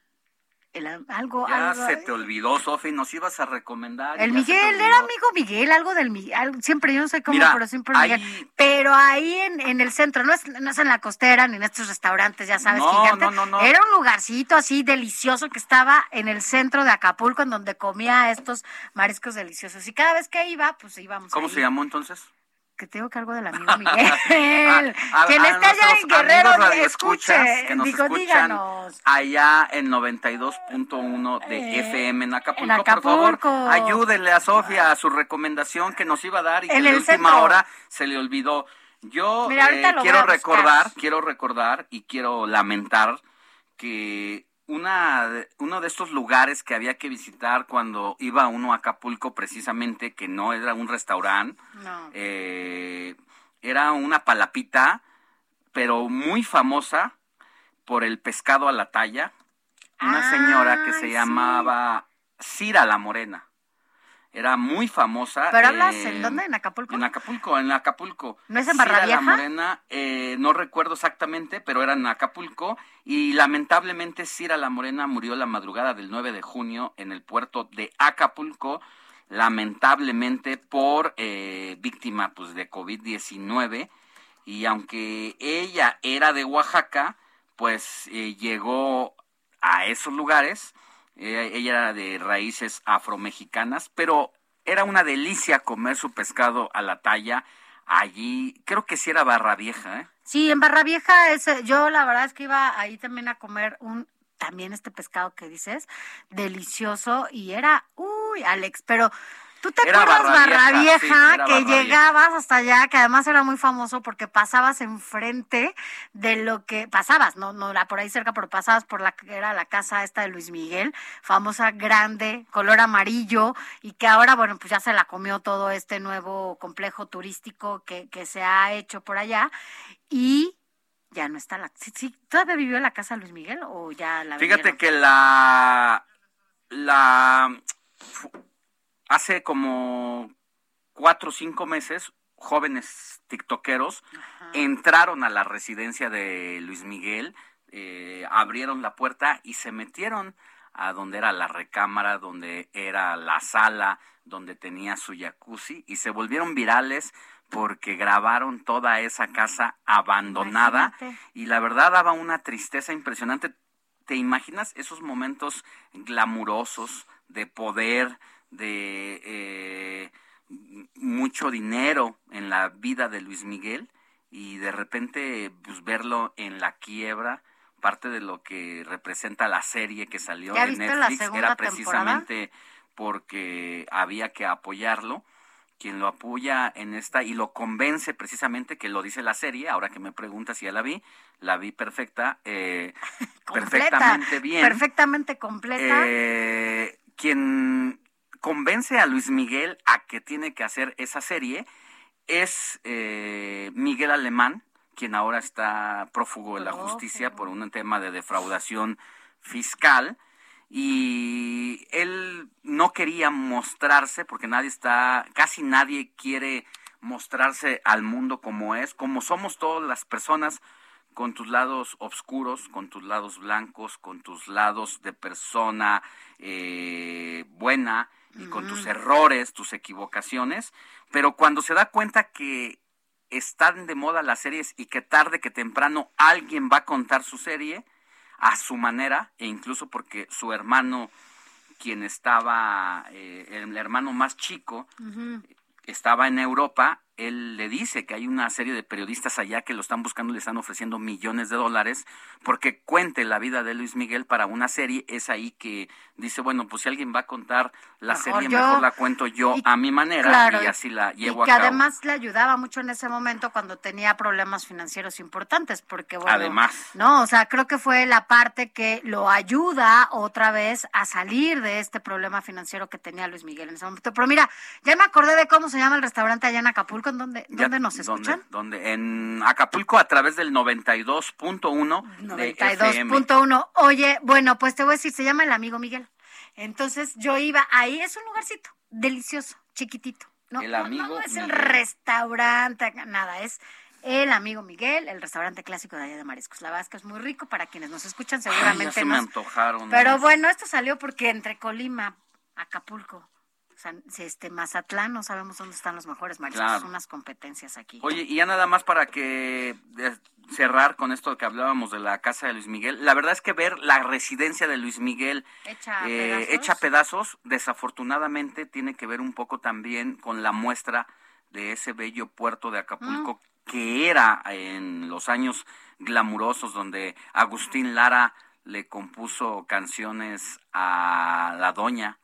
El- algo, Ya algo- se te olvidó, Sofi, nos ibas a recomendar. el Miguel, era amigo Miguel, algo del Miguel, siempre, yo no sé cómo, Mira, pero siempre Miguel. Pero ahí en, en el centro, no es, no es en la costera ni en estos restaurantes, ya sabes, No, gigantes. no, no, no. Era un lugarcito así delicioso que estaba en el centro de Acapulco, en donde comía estos mariscos deliciosos. Y cada vez que iba, pues íbamos ¿Cómo ahí. se llamó entonces? Que tengo que algo del amigo Miguel. A- a- Quien a esté allá en Guerrero, escuche. que nos Digo, escuchan díganos. allá en 92.1 de Eh, FM en Acapulco, en Acapulco. por favor, ayúdenle a Sofía a su recomendación que nos iba a dar y que En en la el última centro. hora se le olvidó. Yo Mira, eh, quiero recordar, quiero recordar y quiero lamentar que una uno de estos lugares que había que visitar cuando iba uno a Acapulco precisamente que no era un restaurante No. eh, era una palapita, pero muy famosa por el pescado a la talla. Una señora que se sí. llamaba Cira la Morena. Era muy famosa. Pero hablas eh, en dónde, en Acapulco. En Acapulco, en Acapulco. ¿No es en la? Morena, eh, no recuerdo exactamente, pero era en Acapulco. Y lamentablemente Cira la Morena murió la madrugada del 9 de junio en el puerto de Acapulco, lamentablemente por eh, víctima pues, de COVID-19. Y aunque ella era de Oaxaca, pues eh, llegó a esos lugares. Ella era de raíces afromexicanas, pero era una delicia comer su pescado a la talla allí. Creo que sí era Barra Vieja, ¿eh? Sí, en Barra Vieja, ese, yo la verdad es que iba ahí también a comer un también este pescado que dices, delicioso, y era, uy, Alex, pero ¿tú te Era acuerdas Barra Vieja, Vieja, sí, que Barra Vieja. llegabas hasta allá, que además era muy famoso porque pasabas enfrente de lo que pasabas, no, no era por ahí cerca, pero pasabas por la que era la casa esta de Luis Miguel, famosa, grande, color amarillo, y que ahora, bueno, pues ya se la comió todo este nuevo complejo turístico que, que se ha hecho por allá, y ya no está la... Sí, sí, ¿Todavía vivió la casa de Luis Miguel o ya la Fíjate que la, la hace como cuatro o cinco meses jóvenes tiktokeros entraron a la residencia de Luis Miguel, eh, abrieron la puerta y se metieron a donde era la recámara, donde era la sala, donde tenía su jacuzzi y se volvieron virales porque grabaron toda esa casa abandonada. Y la verdad daba una tristeza impresionante. ¿Te imaginas esos momentos glamurosos de poder, de eh, mucho dinero en la vida de Luis Miguel y de repente pues, verlo en la quiebra? Parte de lo que representa la serie que salió en Netflix era precisamente porque había que apoyarlo quien lo apoya en esta y lo convence precisamente que lo dice la serie, ahora que me pregunta si ya la vi, la vi perfecta, eh, perfectamente bien. Perfectamente completa. Eh, quien convence a Luis Miguel a que tiene que hacer esa serie es eh, Miguel Alemán, quien ahora está prófugo de la justicia por un tema de defraudación fiscal. Y él no quería mostrarse porque nadie está, casi nadie quiere mostrarse al mundo como es, como somos todas las personas con tus lados oscuros, con tus lados blancos, con tus lados de persona eh, buena y con tus errores, tus equivocaciones, pero cuando se da cuenta que están de moda las series y que tarde que temprano alguien va a contar su serie, a su manera e incluso porque su hermano, quien estaba, eh, el hermano más chico, estaba en Europa, él le dice que hay una serie de periodistas allá que lo están buscando y le están ofreciendo millones de dólares porque cuente la vida de Luis Miguel para una serie. Es ahí que dice, bueno, pues si alguien va a contar la serie, mejor la cuento yo a mi manera y así la llevo a cabo. que además le ayudaba mucho en ese momento cuando tenía problemas financieros importantes, porque bueno, además, no, o sea, creo que fue la parte que lo ayuda otra vez a salir de este problema financiero que tenía Luis Miguel en ese momento. Pero mira, ya me acordé de cómo se llama el restaurante allá en Acapulco ¿Dónde, dónde nos escuchan? ¿dónde, En Acapulco a través del 92.1 92.1. Oye, bueno, pues te voy a decir, se llama El Amigo Miguel. Entonces yo iba ahí, es un lugarcito delicioso, chiquitito. No, el amigo no, es el restaurante, nada, es el amigo Miguel, el restaurante clásico de allá de Mariscos. La verdad es muy rico para quienes nos escuchan, seguramente. ya se me antojaron. Pero bueno, esto salió porque entre Colima, Acapulco, este Mazatlán, no sabemos dónde están los mejores mariscos, son unas competencias aquí. Oye, y ya nada más para que eh, cerrar con esto que hablábamos de la casa de Luis Miguel, la verdad es que ver la residencia de Luis Miguel hecha, eh, pedazos? desafortunadamente tiene que ver un poco también con la muestra de ese bello puerto de Acapulco que era en los años glamurosos donde Agustín Lara le compuso canciones a la doña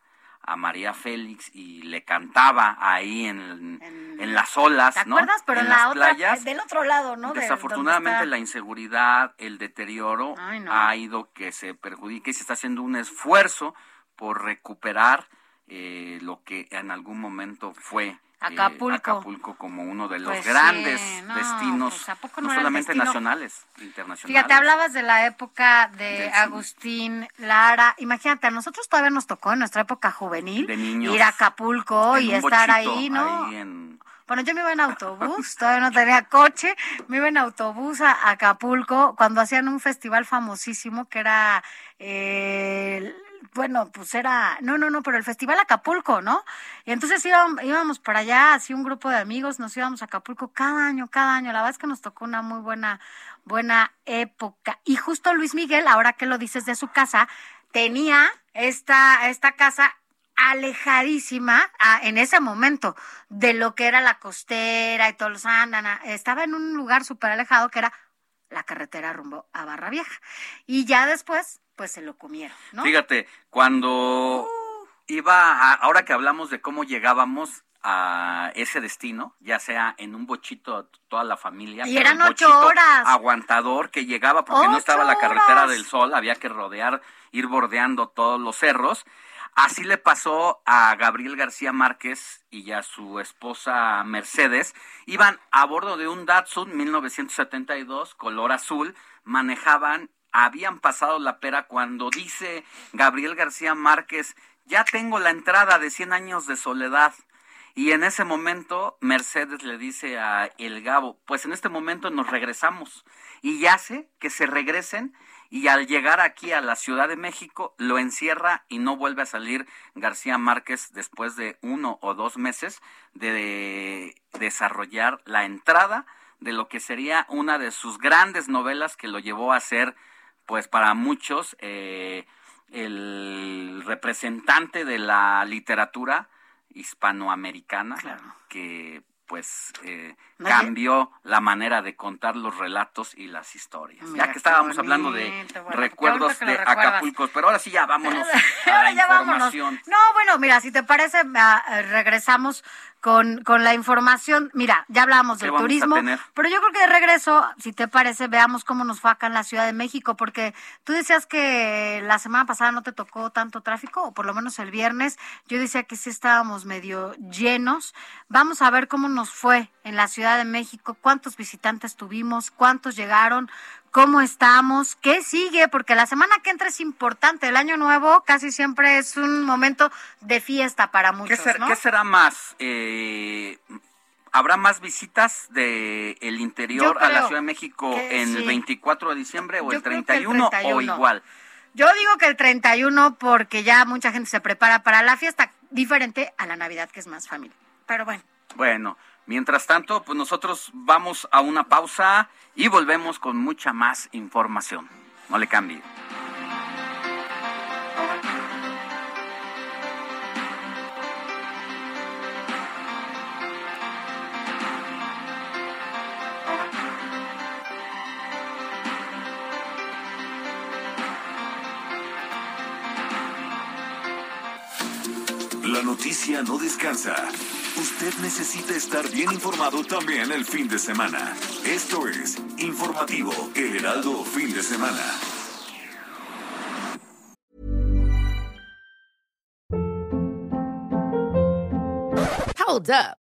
a María Félix y le cantaba ahí en, en, las olas, ¿te acuerdas? Pero en, la otra, playas. Del otro lado, ¿no? Desafortunadamente la inseguridad, el deterioro ha ido que se perjudique y se está haciendo un esfuerzo por recuperar eh, lo que en algún momento fue Acapulco. Acapulco como uno de los pues grandes destinos, pues, no, solamente nacionales, internacionales. Fíjate, hablabas de la época de Agustín Lara. Imagínate, a nosotros todavía nos tocó en nuestra época juvenil ir a Acapulco y estar ahí, ¿no? Bueno, yo me iba en autobús, todavía no tenía coche, me iba en autobús a Acapulco cuando hacían un festival famosísimo que era eh, bueno, pues era, no, no, no, pero el Festival Acapulco, ¿no? Y entonces íbamos, íbamos para allá, así un grupo de amigos, nos íbamos a Acapulco cada año, cada año. La verdad es que nos tocó una muy buena, buena época. Y justo Luis Miguel, ahora que lo dices de su casa, tenía esta, esta casa alejadísima en ese momento de lo que era la costera y todos los andan, estaba en un lugar súper alejado que era la carretera rumbo a Barra Vieja. Y ya después pues se lo comieron, ¿no? Fíjate, cuando uh. iba, ahora que hablamos de cómo llegábamos a ese destino, ya sea en un bochito toda la familia, y eran ocho horas, aguantador que llegaba porque no estaba la carretera del sol, había que rodear, ir bordeando todos los cerros. Así le pasó a Gabriel García Márquez y a su esposa Mercedes. Iban a bordo de un Datsun 1972, color azul, manejaban habían pasado la pera cuando dice Gabriel García Márquez, ya tengo la entrada de 100 años de soledad. Y en ese momento Mercedes le dice a El Gabo, pues en este momento nos regresamos. Y hace que se regresen y al llegar aquí a la Ciudad de México lo encierra y no vuelve a salir García Márquez después de uno o dos meses de desarrollar la entrada de lo que sería una de sus grandes novelas que lo llevó a ser, pues para muchos, eh, el representante de la literatura hispanoamericana, que pues eh, cambió la manera de contar los relatos y las historias. ya que estábamos hablando de recuerdos de Acapulco, pero ahora sí ya vámonos a la información. No, bueno, mira, si te parece, ah, regresamos con, con la información. Mira, ya hablábamos del turismo, pero yo creo que de regreso, si te parece, veamos cómo nos fue acá en la Ciudad de México, porque tú decías que la semana pasada no te tocó tanto tráfico, o por lo menos el viernes. Yo decía que sí estábamos medio llenos. Vamos a ver cómo nos fue en la Ciudad de México, cuántos visitantes tuvimos, cuántos llegaron, cómo estamos, qué sigue, porque la semana que entra es importante. El año nuevo casi siempre es un momento de fiesta para muchos. ¿Qué, será, más? Eh, ¿Habrá más visitas del el interior a la Ciudad de México en el 24 de diciembre o el 31, o igual? Yo digo que el 31 porque ya mucha gente se prepara para la fiesta, diferente a la Navidad que es más familia. Pero bueno. Bueno, Mientras tanto, pues nosotros vamos a una pausa y volvemos con mucha más información. No le cambie. La noticia no descansa. Usted necesita estar bien informado también el fin de semana. Esto es Informativo El Heraldo Fin de Semana. Hold up.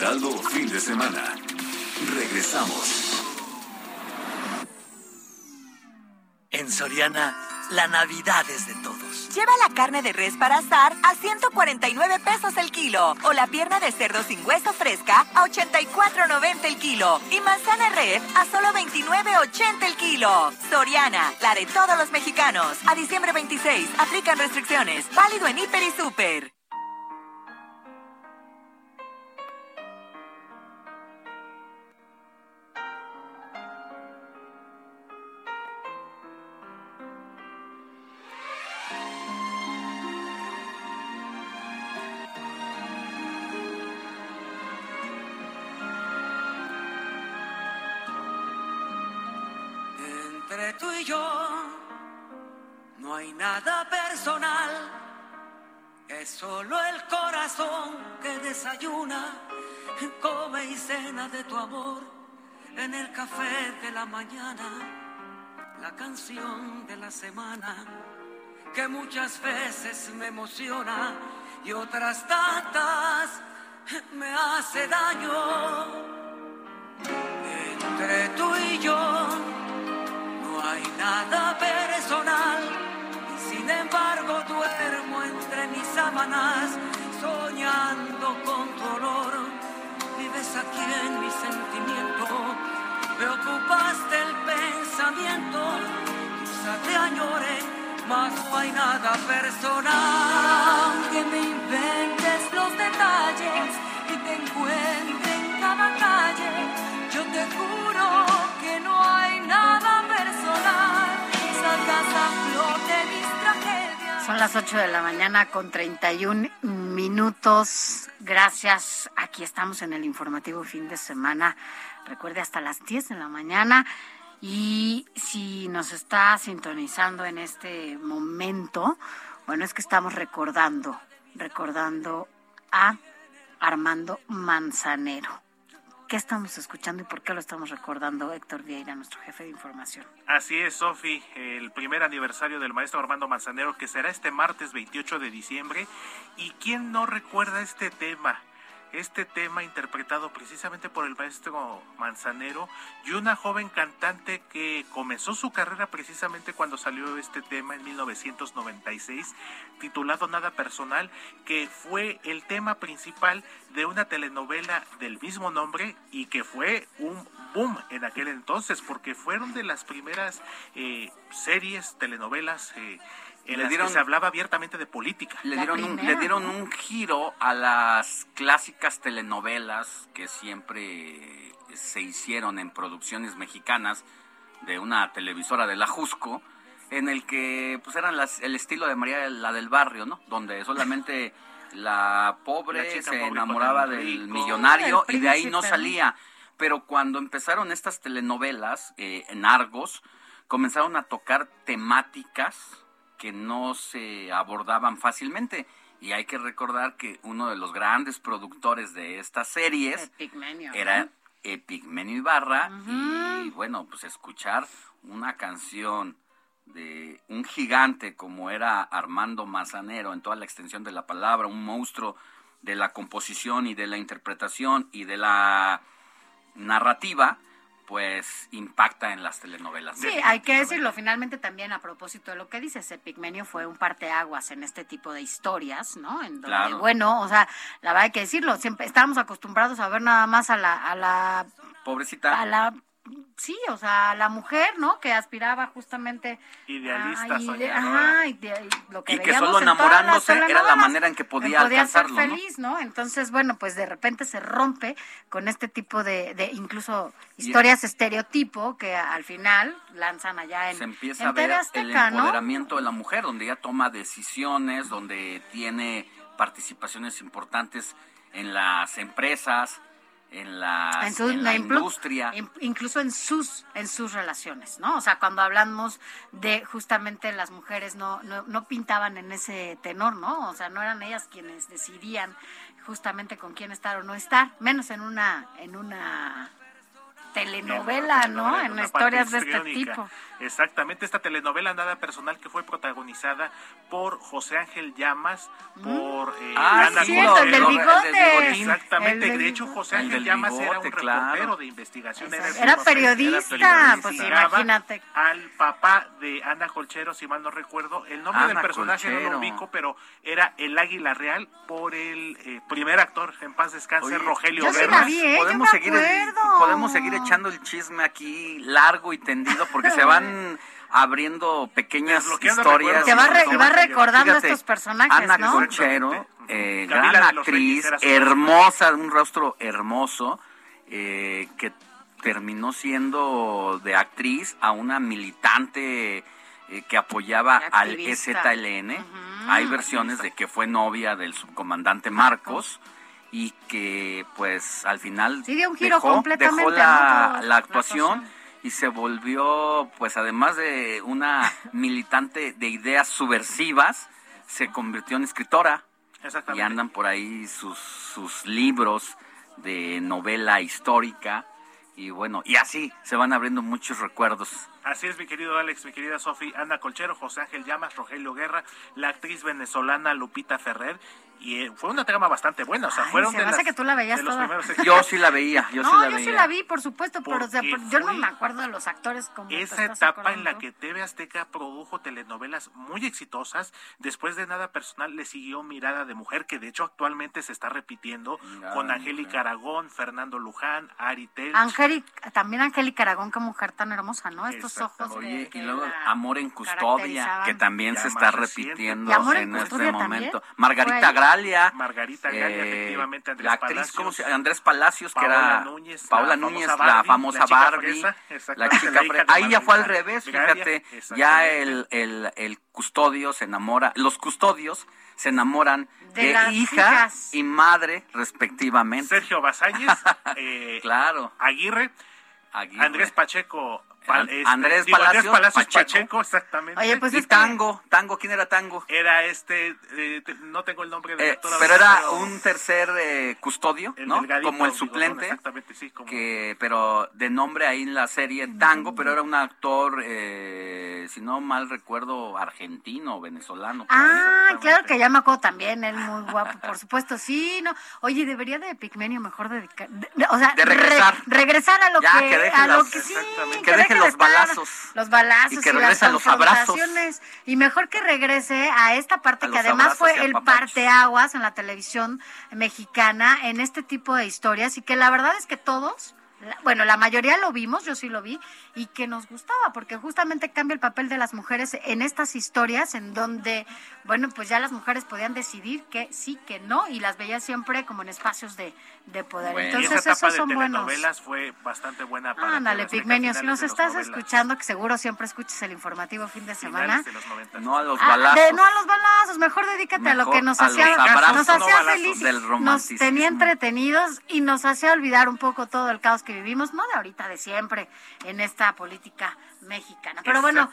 Heraldo Fin de Semana. Regresamos. En Soriana, la Navidad es de todos. Lleva la carne de res para asar a 149 pesos el kilo o la pierna de cerdo sin hueso fresca a 84.90 el kilo y manzana red a solo 29.80 el kilo. Soriana, la de todos los mexicanos. A diciembre 26, aplican restricciones. Válido en Hiper y Super. De tu amor en el café de la mañana, la canción de la semana que muchas veces me emociona y otras tantas me hace daño. Entre tú y yo no hay nada personal y sin embargo duermo entre mis sábanas soñando con tu olor. Aquí en mi sentimiento, me ocupaste el pensamiento, quizá te añore, mas no hay nada personal. Aunque me inventes los detalles y te encuentre en cada calle, yo te juro que no hay nada personal. Son las 8 de la mañana con 31 minutos. Gracias. Aquí estamos en el informativo fin de semana. Recuerde hasta las 10 de la mañana. Y si nos está sintonizando en este momento, bueno, es que estamos recordando, recordando a Armando Manzanero. ¿Qué estamos escuchando y por qué lo estamos recordando, Héctor Vieira, nuestro jefe de información? Así es, Sofi, el primer aniversario del maestro Armando Manzanero, que será este martes 28 de diciembre. ¿Y quién no recuerda este tema? Este tema interpretado precisamente por el maestro Manzanero y una joven cantante que comenzó su carrera precisamente cuando salió este tema en 1996, titulado Nada Personal, que fue el tema principal de una telenovela del mismo nombre y que fue un boom en aquel entonces porque fueron de las primeras eh, series, telenovelas. Eh, en le las dieron, que se hablaba abiertamente de política. Le dieron, un, le dieron un giro a las clásicas telenovelas que siempre se hicieron en producciones mexicanas de una televisora de la Jusco, en el que pues eran las, el estilo de María la del barrio, ¿no? Donde solamente la pobre se enamoraba del millonario y de ahí no salía. Pero cuando empezaron estas telenovelas eh, en Argos, comenzaron a tocar temáticas que no se abordaban fácilmente. Y hay que recordar que uno de los grandes productores de estas series era Epigmenio Ibarra. Y bueno, pues escuchar una canción de un gigante como era Armando Mazanero en toda la extensión de la palabra, un monstruo de la composición y de la interpretación y de la narrativa, pues impacta en las telenovelas. Sí, hay que decirlo. Finalmente también a propósito de lo que dices, Epigmenio fue un parteaguas en este tipo de historias, ¿no? En donde, bueno, o sea, la verdad hay que decirlo, siempre estábamos acostumbrados a ver nada más a la, a la pobrecita a la sí, o sea, la mujer, ¿no? Que aspiraba justamente idealista, ajá, y, lo que, y que solo enamorándose era la manera en que podía, podía ser feliz, ¿no? Entonces, bueno, pues de repente se rompe con este tipo de, de incluso historias estereotipo que al final lanzan allá en se empieza a ver el empoderamiento de la mujer, donde ella toma decisiones, donde tiene participaciones importantes en las empresas en, la industria. Incluso en sus, en sus relaciones, ¿no? O sea, cuando hablamos de justamente las mujeres no, no, no pintaban en ese tenor, ¿no? O sea, no eran ellas quienes decidían justamente con quién estar o no estar, menos en una, en una telenovela, ¿no? En historias de este tipo. Exactamente, esta telenovela Nada Personal que fue protagonizada por José Ángel Llamas, mm. por eh, ah, Ana sí, el del bigote. Exactamente, de hecho José Ángel Llamas era un reportero de investigación. Era, periodista, pues imagínate. Al papá de Ana Colchero, si mal no recuerdo, el nombre del personaje no lo ubico, pero era el Águila Real por el eh, primer actor, en paz descanse, Rogelio yo. Sí ¿eh? podemos, seguir, podemos seguir echando el chisme aquí largo y tendido porque se van abriendo pequeñas historias. Que va, va recordando estos personajes, Ana ¿no? eh, gran actriz, hermosa, un rostro hermoso, eh, que terminó siendo de actriz a una militante eh, que apoyaba al EZLN. Hay versiones de que fue novia del subcomandante Marcos y que pues al final sí, un giro dejó, completamente, la, la, actuación y se volvió, pues además de una militante de ideas subversivas, se convirtió en escritora. Y andan por ahí sus, sus libros de novela histórica. Y bueno, y así se van abriendo muchos recuerdos. Así es, mi querido Alex, mi querida Sofi, Ana Colchero, José Ángel Llamas, Rogelio Guerra, la actriz venezolana Lupita Ferrer y eh, fue una trama bastante buena. O sea, fueron se de, que tú la veías toda. Yo sí la veía, yo no, sí la yo sí la vi, por supuesto, pero yo no me acuerdo de los actores como Esa etapa en la que TV Azteca produjo telenovelas muy exitosas, después de Nada Personal le siguió Mirada de Mujer, que de hecho actualmente se está repitiendo con Angélica Aragón, Fernando Luján, Ari Telch. también Angélica Aragón, qué mujer tan hermosa, ¿no? Estos ojos. Oye, y luego Amor en Custodia, que también se está repitiendo en, este momento. Margarita Margarita Galia, eh, efectivamente, Andrés la actriz, Palacios. Andrés Palacios, que era Núñez, Paula Núñez, la famosa Barbie, la chica, ahí ya fue al revés, fíjate, ya el, el, el custodio se enamora, los custodios se enamoran de, hija y madre respectivamente. Sergio Basáñez, eh, claro. Aguirre, Andrés Pacheco Pal- este, Andrés digo, Palacios, Palacios Pacheco. Pacheco, exactamente. Oye, pues y Tango, Tango, ¿quién era Tango? Era este, eh, no tengo el nombre del Eh, pero era un tercer eh, custodio, el ¿no? delgadito, Como el suplente, Exactamente, sí, como que pero de nombre ahí en la serie Tango, pero era un actor, eh, si no mal recuerdo, argentino o venezolano. Ah, claro que ya me acuerdo también, él muy guapo, por supuesto, sí, no. Oye, debería de Pigmenio mejor dedicar, de- de- o sea, De regresar. regresar a lo Ya, que, que a lo las- que sí, exactamente. que, los balazos. los balazos Y que las regresen los abrazos. y mejor que regrese a esta parte A que además fue el parteaguas en la televisión mexicana en este tipo de historias y que la verdad es que todos bueno, la mayoría lo vimos, yo sí lo vi, y que nos gustaba, porque justamente cambia el papel de las mujeres en estas historias en donde, bueno, pues ya las mujeres podían decidir que sí, que no, y las veía siempre como en espacios de, de poder. y Entonces, esa etapa esos de son buenos. telenovelas fue bastante buena para Ándale, Pigmenio, si nos de estás novelas, escuchando, que seguro siempre escuchas el informativo fin de semana. de los 90. No a los Ah, balazos. de- no a los balazos, mejor dedícate a lo Mejor que nos hacía, abrazos, nos no hacía feliz, del nos tenía entretenidos y nos hacía olvidar un poco todo el caos que vivimos, no de ahorita, de siempre, en esta política mexicana. Pero bueno,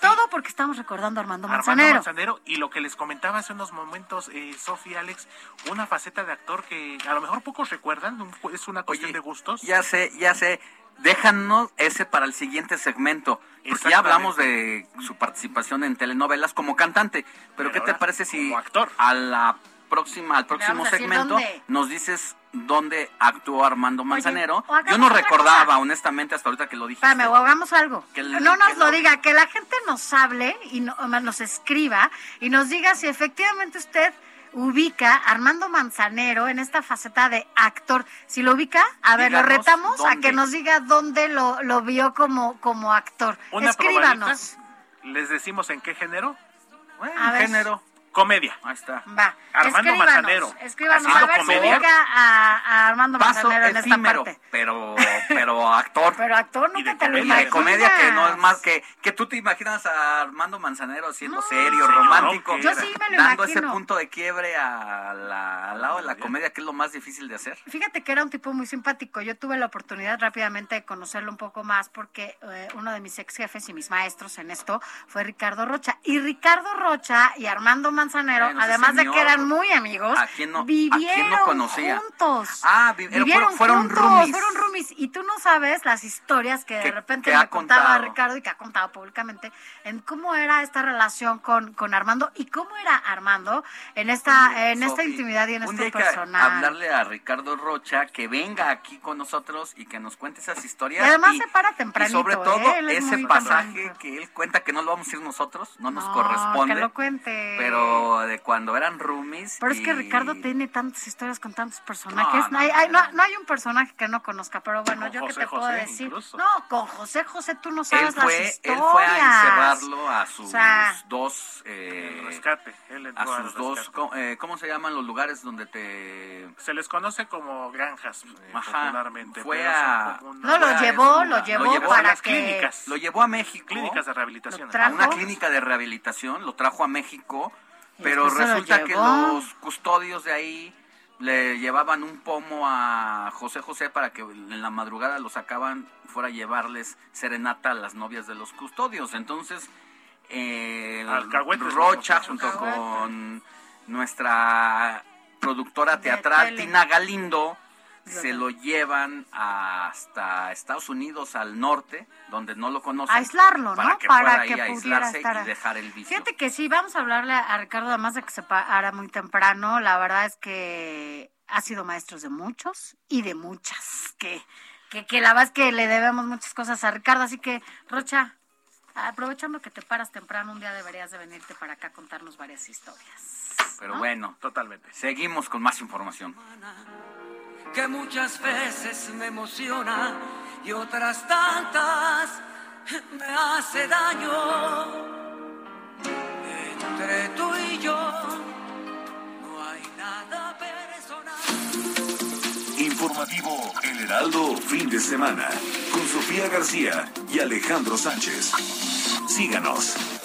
todo porque estamos recordando a Armando Armando Manzanero. Manzanero y lo que les comentaba hace unos momentos, eh, Sofi Alex, una faceta de actor que a lo mejor pocos recuerdan, un- es una cuestión de gustos. Ya sé, ya sé. Déjanos ese para el siguiente segmento. Porque ya hablamos de su participación en telenovelas como cantante. Pero, Pero ¿qué te parece si actor. a la próxima, al próximo segmento dónde. nos dices dónde actuó Armando Manzanero? Yo no recordaba, cosa. honestamente, hasta ahorita que lo dijiste. Espérame, o hagamos algo. Que el- no nos que lo lo- diga, que la gente nos hable y no- nos escriba y nos diga si efectivamente usted ubica a Armando Manzanero en esta faceta de actor. Si lo ubica, a ver, lo retamos a que nos diga dónde lo, lo vio como, como actor. Una Escríbanos. probadita. ¿Les decimos en qué género? Bueno, A ver. género. Comedia. Ahí está. Va. Armando escríbanos, Manzanero. Escríbanos a ver si comedia. ubica a, a Armando Paso Manzanero en esta efímero, parte. pero, pero actor. Pero actor Y nunca de te lo de imaginas. comedia que no es más que que tú te imaginas a Armando Manzanero siendo No, serio, romántico, yo sí me lo dando ese punto de quiebre a la- al lado de la comedia que es lo más difícil de hacer. Fíjate que era un tipo muy simpático. Yo tuve la oportunidad rápidamente de conocerlo un poco más porque eh, uno de mis ex jefes y mis maestros en esto fue Ricardo Rocha. Y Ricardo Rocha y Armando Manzanero, Bueno, ese además de que eran muy amigos, ¿a quién no- a vivieron quién no conocía? juntos. Ah, vi- pero vivieron fueron- fueron juntos, roomies. fueron roomies. Y tú no sabes las historias que de repente que me contaba contado. Ricardo y que ha contado públicamente en cómo era esta relación con, con Armando y cómo era Armando en esta, en esta intimidad y en que personal. hablarle a Ricardo Rocha que venga aquí con nosotros y que nos cuente esas historias. Y además se para tempranito, Y sobre ¿eh? todo es ese pasaje tempranito. que él cuenta que no lo vamos a ir nosotros, no nos No, corresponde. que lo cuente. Pero de cuando eran roomies. Pero es que y- Ricardo tiene tantas historias con tantos personajes. No, No, hay, no, hay- no, no- no hay un personaje que no conozca, pero bueno, Con yo qué José te puedo José, decir. incluso. No, con José José tú no Él sabes las fue, historias. él fue a encerrarlo a sus O sea, dos. El Eh, rescate. Él entró a sus dos. rescate. co- eh, ¿Cómo se llaman los lugares donde te. Se les conoce como granjas, eh, Ajá, popularmente. fue a- No, lo fue a llevó, lo llevó a para las que- clínicas. Lo llevó a México. Clínicas de rehabilitación. Lo a una clínica de rehabilitación, lo trajo a México, Y pero resulta que los custodios de ahí le llevaban un pomo a José José para que en la madrugada lo sacaban fuera a llevarles serenata a las novias de los custodios. Entonces, eh, Rocha junto con nuestra productora teatral. Tina Galindo se lo llevan hasta Estados Unidos al norte, donde no lo conocen. a aislarlo, para ¿no? que para fuera que pudiera aislarse estar. y dejar el vicio. Fíjate que sí, vamos a hablarle a Ricardo, además de que se para muy temprano, la verdad es que ha sido maestro de muchos y de muchas, que, que, que la verdad es que le debemos muchas cosas a Ricardo, así que, Rocha, aprovechando que te paras temprano, un día deberías de venirte para acá a contarnos varias historias. Pero bueno, Totalmente. seguimos con más información. Que muchas veces me emociona y otras tantas me hace daño. Entre tú y yo no hay nada personal. Informativo El Heraldo fin de semana con Sofía García y Alejandro Sánchez. Síganos.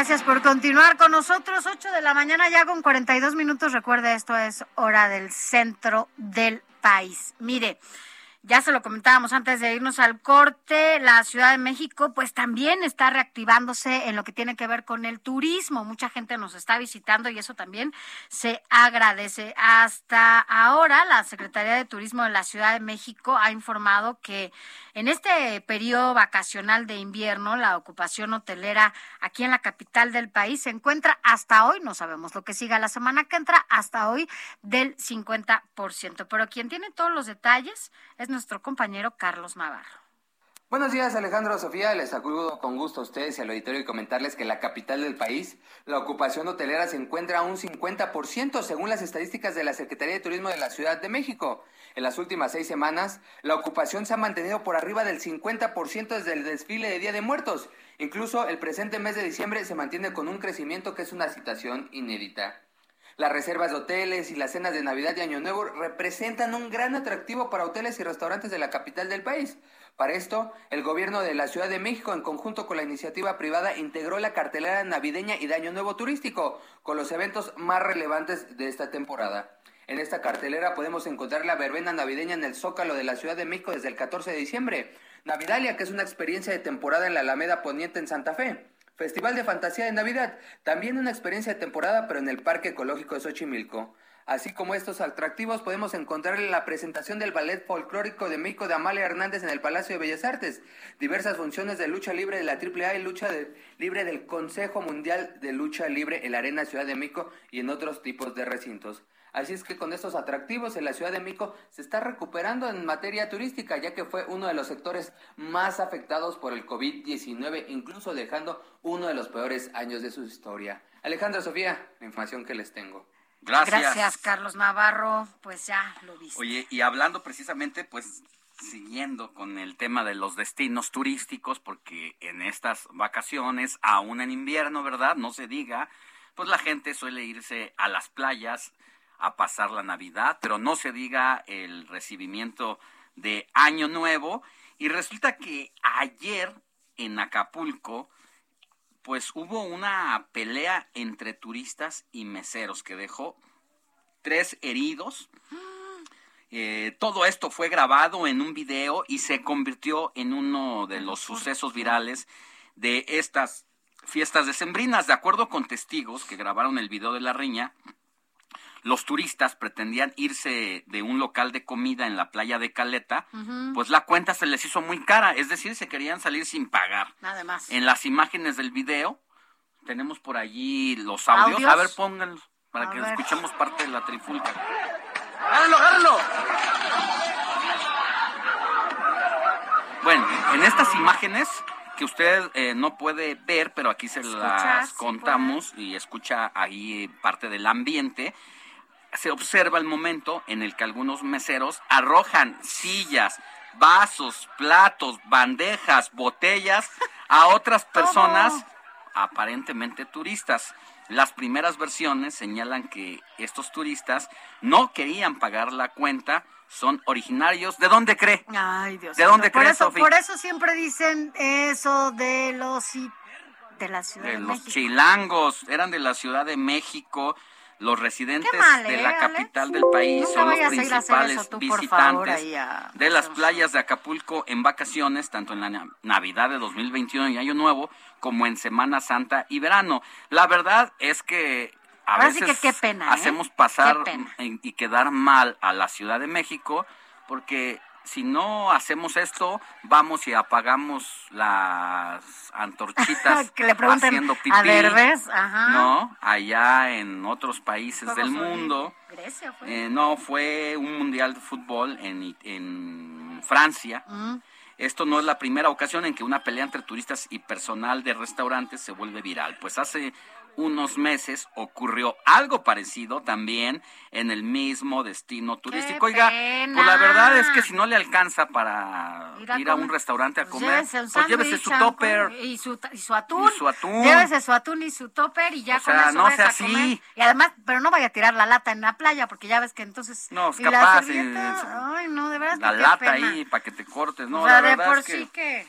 Gracias por continuar con nosotros. 8 de la mañana ya con 42 minutos. Recuerde, esto es hora del centro del país. Mire. Ya se lo comentábamos antes de irnos al corte, la Ciudad de México pues también está reactivándose en lo que tiene que ver con el turismo. Mucha gente nos está visitando y eso también se agradece. Hasta ahora la Secretaría de Turismo de la Ciudad de México ha informado que en este periodo vacacional de invierno la ocupación hotelera aquí en la capital del país se encuentra hasta hoy, no sabemos lo que siga la semana que entra, hasta hoy del 50%. Pero quien tiene todos los detalles es nuestro compañero Carlos Navarro. Buenos días Alejandro Sofía, les saludo con gusto a ustedes y al auditorio y comentarles que en la capital del país la ocupación hotelera se encuentra a un 50% según las estadísticas de la Secretaría de Turismo de la Ciudad de México. En las últimas seis semanas la ocupación se ha mantenido por arriba del 50% desde el desfile de Día de Muertos. Incluso el presente mes de diciembre se mantiene con un crecimiento que es una situación inédita. Las reservas de hoteles y las cenas de Navidad y Año Nuevo representan un gran atractivo para hoteles y restaurantes de la capital del país. Para esto, el gobierno de la Ciudad de México, en conjunto con la iniciativa privada, integró la cartelera navideña y de Año Nuevo turístico, con los eventos más relevantes de esta temporada. En esta cartelera podemos encontrar la verbena navideña en el Zócalo de la Ciudad de México desde el 14 de diciembre, Navidalia, que es una experiencia de temporada en la Alameda Poniente en Santa Fe, Festival de Fantasía de Navidad, también una experiencia de temporada pero en el Parque Ecológico de Xochimilco. Así como estos atractivos podemos encontrar la presentación del Ballet Folclórico de México de Amalia Hernández en el Palacio de Bellas Artes, diversas funciones de lucha libre de la AAA y lucha libre del Consejo Mundial de Lucha Libre en la Arena Ciudad de México y en otros tipos de recintos. Así es que con estos atractivos en la Ciudad de México se está recuperando en materia turística, ya que fue uno de los sectores más afectados por el COVID-19, incluso dejando uno de los peores años de su historia. Alejandro Sofía, la información que les tengo. Gracias. Gracias, Carlos Navarro. Pues ya lo viste. Oye, y hablando precisamente, pues siguiendo con el tema de los destinos turísticos, porque en estas vacaciones, aún en invierno, ¿verdad? No se diga, pues la gente suele irse a las playas a pasar la Navidad, pero no se diga el recibimiento de Año Nuevo. Y resulta que ayer en Acapulco, pues hubo una pelea entre turistas y meseros que dejó tres heridos. Eh, todo esto fue grabado en un video y se convirtió en uno de los sucesos virales de estas fiestas decembrinas. De acuerdo con testigos que grabaron el video de la riña, los turistas pretendían irse de un local de comida en la playa de Caleta, pues la cuenta se les hizo muy cara, es decir, se querían salir sin pagar. Nada más. En las imágenes del video tenemos por allí los audios. ¿Audios? A ver, pónganlos para A que ver. escuchemos parte de la trifulca. ¡Agárrenlo, agárrenlo! Bueno, en estas imágenes que usted eh, no puede ver, pero aquí se las sí contamos y escucha ahí parte del ambiente, se observa el momento en el que algunos meseros arrojan sillas, vasos, platos, bandejas, botellas a otras personas aparentemente turistas. Las primeras versiones señalan que estos turistas no querían pagar la cuenta, son originarios. ¿De dónde cree? Ay, Dios ¿De dónde por crees, eso? Por eso siempre dicen eso de los de la Ciudad de, de los México. chilangos, eran de la Ciudad de México, los residentes de ¿eh, la Alex? capital del país Nunca son los principales eso tú, por favor, visitantes de las playas de Acapulco en vacaciones, tanto en la na- Navidad de 2021 y Año Nuevo, como en Semana Santa y verano. La verdad es que a Ahora sí veces que qué pena, ¿eh? hacemos pasar Qué pena. en- y quedar mal a la Ciudad de México, porque si no hacemos esto, vamos y apagamos las antorchitas que le haciendo pipí, a Derbez, ajá. ¿no? Allá en otros países del mundo. Grecia fue. Eh, no, fue un mundial de fútbol en, en Francia. Mm. Esto no es la primera ocasión en que una pelea entre turistas y personal de restaurantes se vuelve viral. Pues hace unos meses ocurrió algo parecido también en el mismo destino turístico. Oiga, pena! pues la verdad es que si no le alcanza para Ir a ir a un restaurante a Pues comer, llévese un pues llévese su topper. Y su, y su atún. Y su atún. Llévese su atún y su topper y ya O con sea, eso no sea así. comer. Y además, pero no vaya a tirar la lata en la playa porque ya ves que entonces... No, es y capaz, La ay, no, de veras La lata pena. ahí para que te cortes, ¿no? o sea, la de verdad por es que sí que...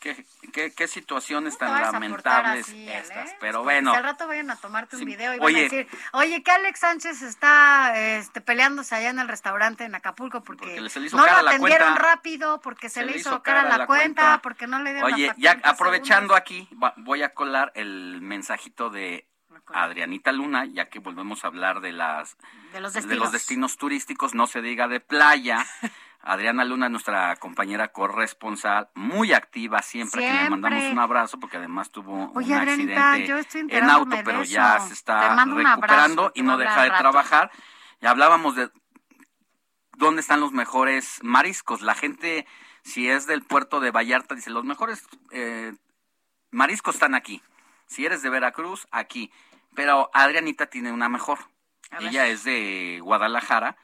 qué, qué, qué situaciones tan a lamentables así, estas. ¿eh? Pero bueno, Si al rato vayan a tomarte un Sí. video y van Oye. a decir, oye, que Alex Sánchez está este, peleándose allá en el restaurante en Acapulco porque, no lo la atendieron rápido, porque se, le hizo cara la, cuenta, porque no le dieron Oye, ya aprovechando aquí, voy a colar el mensajito de Adrianita Luna, ya que volvemos a hablar de las De los de destinos. los destinos turísticos, no se diga de playa. Adriana Luna, nuestra compañera corresponsal, muy activa siempre, que le Siempre. mandamos un abrazo porque además tuvo Oye, un accidente yo estoy en auto, pero ya se está recuperando abrazo, y no deja de rato. trabajar. Y hablábamos de dónde están los mejores mariscos. La gente, si es del puerto de Vallarta, dice, los mejores eh, mariscos están aquí. Si eres de Veracruz, aquí. Pero Adrianita tiene una mejor. Ella es de Guadalajara.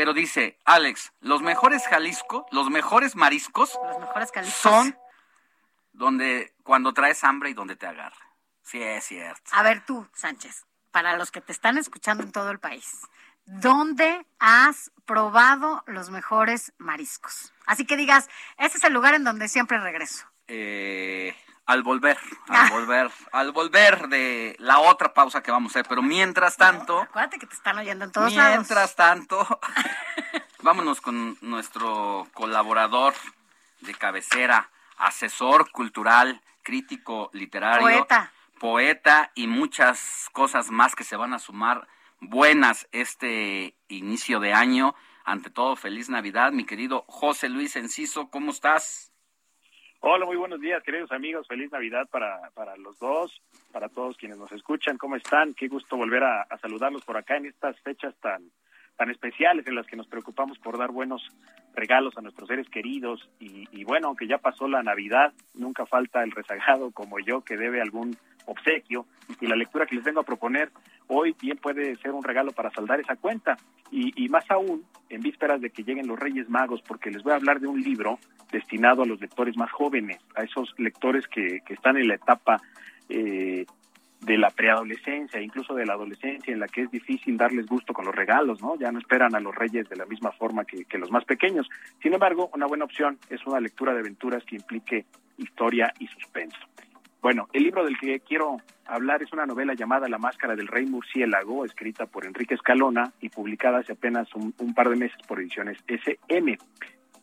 Pero dice, Alex, los mejores Jalisco, los mejores mariscos Los mejores son donde cuando traes hambre y donde te agarra. Sí, es cierto. A ver tú, Sánchez, para los que te están escuchando en todo el país, ¿dónde has probado los mejores mariscos? Así que digas, ese es el lugar en donde siempre regreso. Eh, al volver, al volver, al volver de la otra pausa que vamos a hacer. Pero mientras tanto, Acuérdate que te están oyendo en todos lados. mientras tanto, vámonos con nuestro colaborador de cabecera, asesor cultural, crítico literario, Poeta. poeta y muchas cosas más que se van a sumar buenas este inicio de año. Ante todo, feliz Navidad, mi querido José Luis Enciso, ¿cómo estás? Hola, muy buenos días, queridos amigos. Feliz Navidad para, para los dos, para todos quienes nos escuchan. ¿Cómo están? Qué gusto volver a, a saludarlos por acá en estas fechas tan, tan especiales en las que nos preocupamos por dar buenos regalos a nuestros seres queridos. Y, bueno, aunque ya pasó la Navidad, nunca falta el rezagado como yo que debe algún obsequio. Y la lectura que les vengo a proponer hoy bien puede ser un regalo para saldar esa cuenta. Y, y más aún, en vísperas de que lleguen los Reyes Magos, porque les voy a hablar de un libro destinado a los lectores más jóvenes, a esos lectores que, que están en la etapa eh, de la preadolescencia, incluso de la adolescencia, en la que es difícil darles gusto con los regalos, ¿no? Ya no esperan a los reyes de la misma forma que, los más pequeños. Sin embargo, una buena opción es una lectura de aventuras que implique historia y suspenso. Bueno, el libro del que quiero hablar es una novela llamada La Máscara del Rey Murciélago, escrita por Enrique Escalona y publicada hace apenas un, un par de meses por ediciones SM.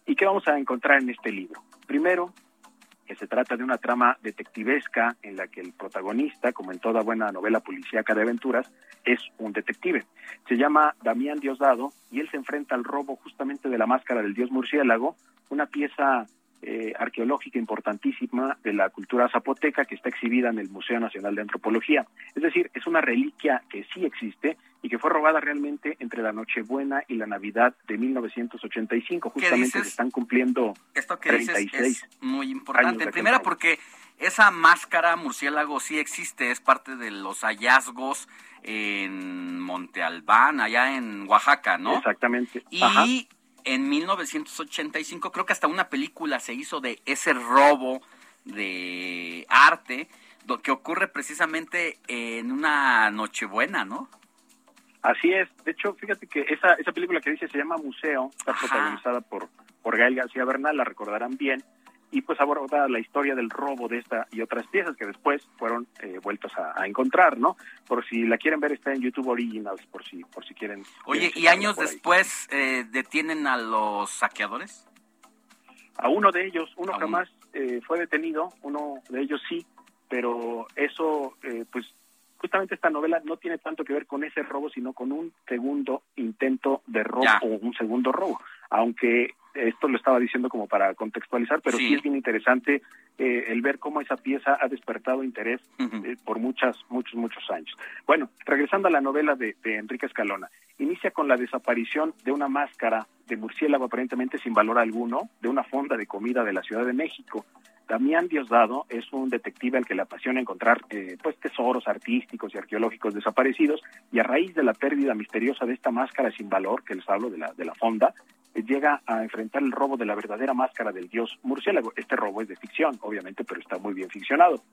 ¿Y qué vamos a encontrar en este libro? Primero, que se trata de una trama detectivesca en la que el protagonista, como en toda buena novela policíaca de aventuras, es un detective. Se llama Damián Diosdado y él se enfrenta al robo justamente de la máscara del dios murciélago, una pieza eh, arqueológica importantísima de la cultura zapoteca que está exhibida en el Museo Nacional de Antropología. Es decir, es una reliquia que sí existe y que fue robada realmente entre la Nochebuena y la Navidad de 1985. ¿Qué Justamente se están cumpliendo Esto que dices 36 es muy importante. robo. porque esa máscara murciélago sí existe, es parte de los hallazgos en Monte Albán, allá en Oaxaca, ¿no? Exactamente. Y Ajá. En 1985 creo que hasta una película se hizo de ese robo de arte do- que ocurre precisamente en una Nochebuena, ¿no? Así es. De hecho, fíjate que esa, esa película que dice se llama Museo, está protagonizada por, por Gael García Bernal, la recordarán bien, y pues aborda la historia del robo de esta y otras piezas que después fueron eh, vueltos a, a encontrar, ¿no? Por si la quieren ver, está en YouTube Originals, por si, por si quieren. Oye, quieren ¿y años después eh, detienen a los saqueadores? A uno de ellos, uno. jamás eh, fue detenido, uno de ellos sí, pero eso, eh, pues justamente esta novela no tiene tanto que ver con ese robo, sino con un segundo intento de robo Ya. o un segundo robo. Aunque esto lo estaba diciendo como para contextualizar, pero sí, Sí. es bien interesante eh, el ver cómo esa pieza ha despertado interés eh, por muchas, muchos, muchos años. Bueno, regresando a la novela de, de Enrique Escalona, inicia con la desaparición de una máscara de murciélago aparentemente sin valor alguno de una fonda de comida de la Ciudad de México. Damián Diosdado es un detective al que le apasiona encontrar eh, pues tesoros artísticos y arqueológicos desaparecidos y a raíz de la pérdida misteriosa de esta máscara sin valor que les hablo de la de la fonda llega a enfrentar el robo de la verdadera máscara del dios murciélago. Este robo es de ficción, obviamente, pero está muy bien ficcionado.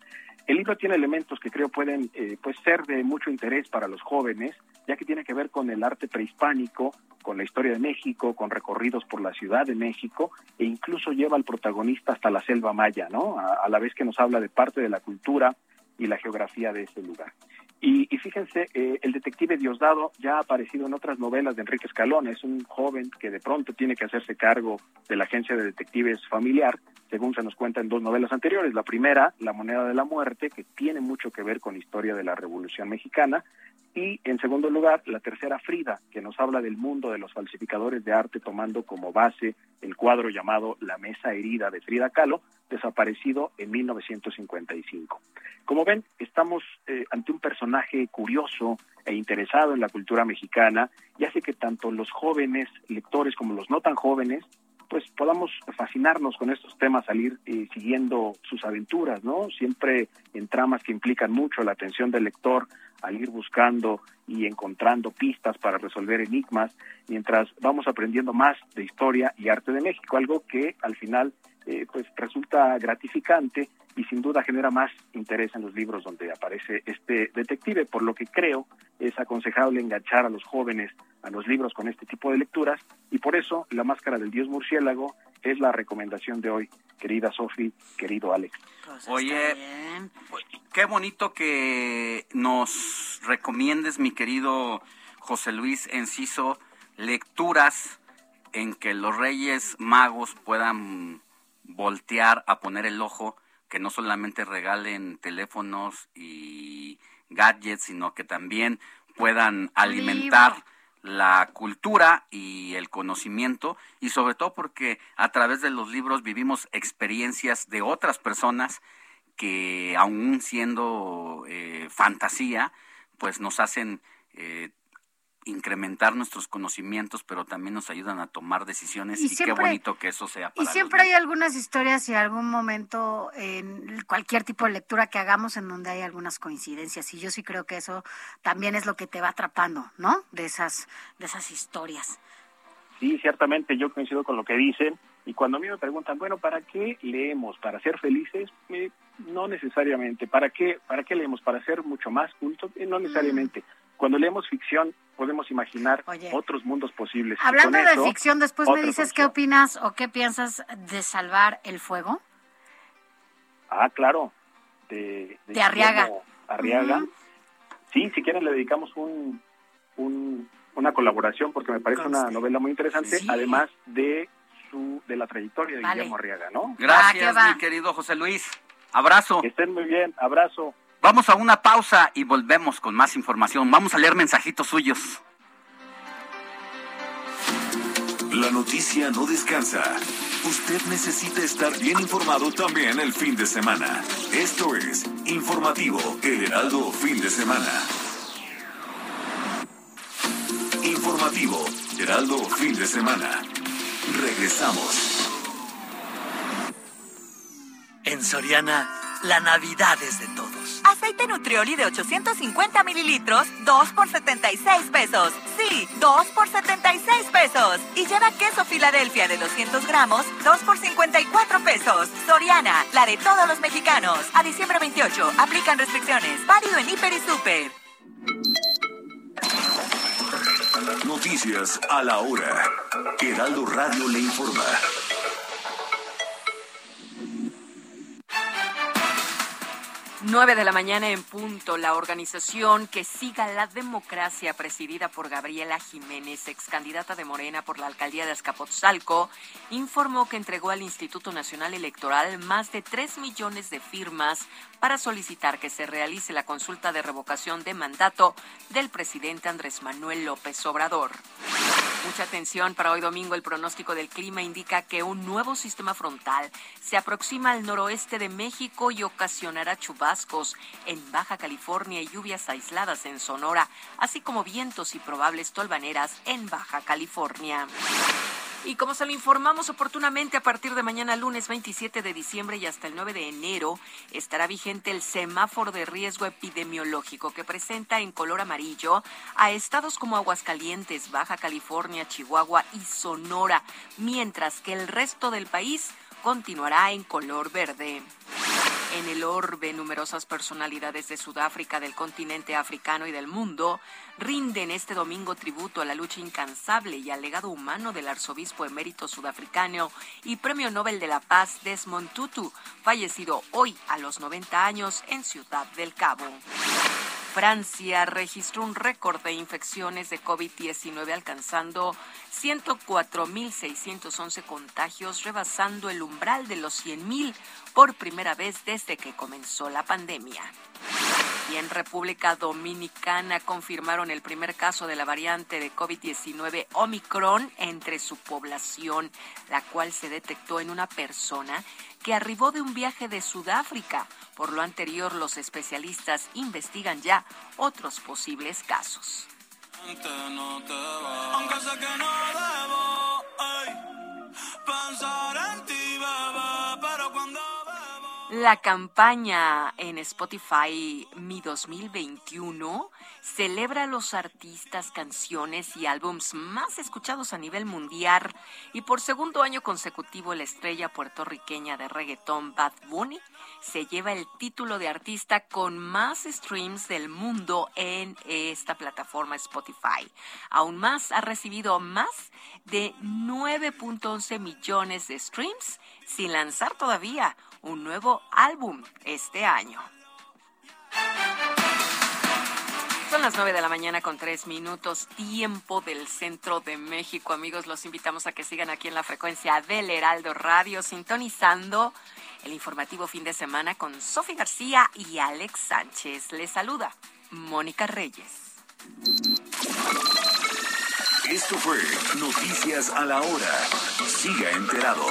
El libro tiene elementos que creo pueden eh, pues ser de mucho interés para los jóvenes, ya que tiene que ver con el arte prehispánico, con la historia de México, con recorridos por la Ciudad de México e incluso lleva al protagonista hasta la selva maya, ¿no? A, a la vez que nos habla de parte de la cultura y la geografía de ese lugar. Y, y fíjense, eh, el detective Diosdado ya ha aparecido en otras novelas de Enrique Escalón. Es un joven que de pronto tiene que hacerse cargo de la agencia de detectives familiar, según se nos cuenta en dos novelas anteriores. La primera, La moneda de la muerte, que tiene mucho que ver con historia de la Revolución Mexicana. Y en segundo lugar, la tercera, Frida, que nos habla del mundo de los falsificadores de arte, tomando como base el cuadro llamado La Mesa Herida de Frida Kahlo, desaparecido en 1955. Como ven, estamos eh, ante un personaje curioso e interesado en la cultura mexicana y hace que tanto los jóvenes lectores como los no tan jóvenes pues podamos fascinarnos con estos temas, salir eh, siguiendo sus aventuras, ¿no? Siempre en tramas que implican mucho la atención del lector al ir buscando y encontrando pistas para resolver enigmas, mientras vamos aprendiendo más de historia y arte de México, algo que al final eh, pues resulta gratificante y sin duda genera más interés en los libros donde aparece este detective, por lo que creo es aconsejable enganchar a los jóvenes a los libros con este tipo de lecturas y por eso La Máscara del Dios Murciélago es la recomendación de hoy, querida Sofi, querido Alex. Oye, qué bonito que nos recomiendes, mi querido José Luis Enciso, lecturas en que los reyes magos puedan voltear a poner el ojo, que no solamente regalen teléfonos y gadgets, sino que también puedan alimentar la cultura y el conocimiento y sobre todo porque a través de los libros vivimos experiencias de otras personas que aún siendo eh, fantasía pues nos hacen eh, incrementar nuestros conocimientos, pero también nos ayudan a tomar decisiones y, qué bonito que eso sea. Para y siempre hay algunas historias y algún momento en cualquier tipo de lectura que hagamos en donde hay algunas coincidencias y yo sí creo que eso también es lo que te va atrapando, ¿no? De esas de esas historias. Sí, ciertamente yo coincido con lo que dicen y cuando a mí me preguntan, bueno, ¿para qué leemos? ¿Para ser felices? Eh, no necesariamente. ¿Para qué, ¿Para qué leemos? ¿Para ser mucho más cultos? Eh, no necesariamente. Cuando leemos ficción podemos imaginar otros mundos posibles. Hablando de ficción, después me dices qué opinas o qué piensas de salvar el fuego. Ah, claro. De, de, Arriaga. Arriaga. Sí, si quieren le dedicamos un, un, una colaboración porque me parece una novela muy interesante, además de su de la trayectoria de Guillermo Arriaga, ¿no? Gracias, mi querido José Luis. Abrazo. Que estén muy bien. Abrazo. Vamos a una pausa y volvemos con más información. Vamos a leer mensajitos suyos. La noticia no descansa. Usted necesita estar bien informado también el fin de semana. Esto es Informativo El Heraldo Fin de Semana. Informativo Heraldo Fin de Semana. Regresamos. En Soriana, la Navidad es de todos. Aceite Nutrioli de 850 mililitros, 2 por 76 pesos. Sí, 2 por 76 pesos. Y lleva queso Filadelfia de 200 gramos, 2 por 54 pesos. Soriana, la de todos los mexicanos. A diciembre 28, aplican restricciones. Válido en Hiper y Super. Noticias a la hora. Heraldo Radio le informa. 9 de la mañana en punto, la organización que siga la democracia presidida por Gabriela Jiménez, ex candidata de Morena por la alcaldía de Azcapotzalco, informó que entregó al Instituto Nacional Electoral más de 3 millones de firmas para solicitar que se realice la consulta de revocación de mandato del presidente Andrés Manuel López Obrador. Mucha atención para hoy domingo. El pronóstico del clima indica que un nuevo sistema frontal se aproxima al noroeste de México y ocasionará chubascos en Baja California y lluvias aisladas en Sonora, así como vientos y probables tolvaneras en Baja California. Y como se lo informamos oportunamente, a partir de mañana lunes 27 de diciembre y hasta el 9 de enero estará vigente el semáforo de riesgo epidemiológico que presenta en color amarillo a estados como Aguascalientes, Baja California, Chihuahua y Sonora, mientras que el resto del país continuará en color verde. En el orbe, numerosas personalidades de Sudáfrica, del continente africano y del mundo rinden este domingo tributo a la lucha incansable y al legado humano del arzobispo emérito sudafricano y premio Nobel de la Paz Desmond Tutu, fallecido hoy a los 90 años en Ciudad del Cabo. Francia registró un récord de infecciones de COVID-19 alcanzando 104.611 contagios, rebasando el umbral de los 100.000 por primera vez desde que comenzó la pandemia. Y en República Dominicana confirmaron el primer caso de la variante de COVID-19 Omicron entre su población, la cual se detectó en una persona que arribó de un viaje de Sudáfrica. Por lo anterior, los especialistas investigan ya otros posibles casos. La campaña en Spotify Mi 2021 celebra los artistas, canciones y álbums más escuchados a nivel mundial y por segundo año consecutivo la estrella puertorriqueña de reggaetón Bad Bunny se lleva el título de artista con más streams del mundo en esta plataforma Spotify. Aún más, ha recibido más de 9.11 millones de streams sin lanzar todavía un nuevo álbum este año. Son las 9 de la mañana con 3 minutos, tiempo del centro de México. Amigos, los invitamos a que sigan aquí en la frecuencia del Heraldo Radio, sintonizando el informativo fin de semana con Sofi García y Alex Sánchez. Les saluda Mónica Reyes. Esto fue Noticias a la Hora. Siga enterado.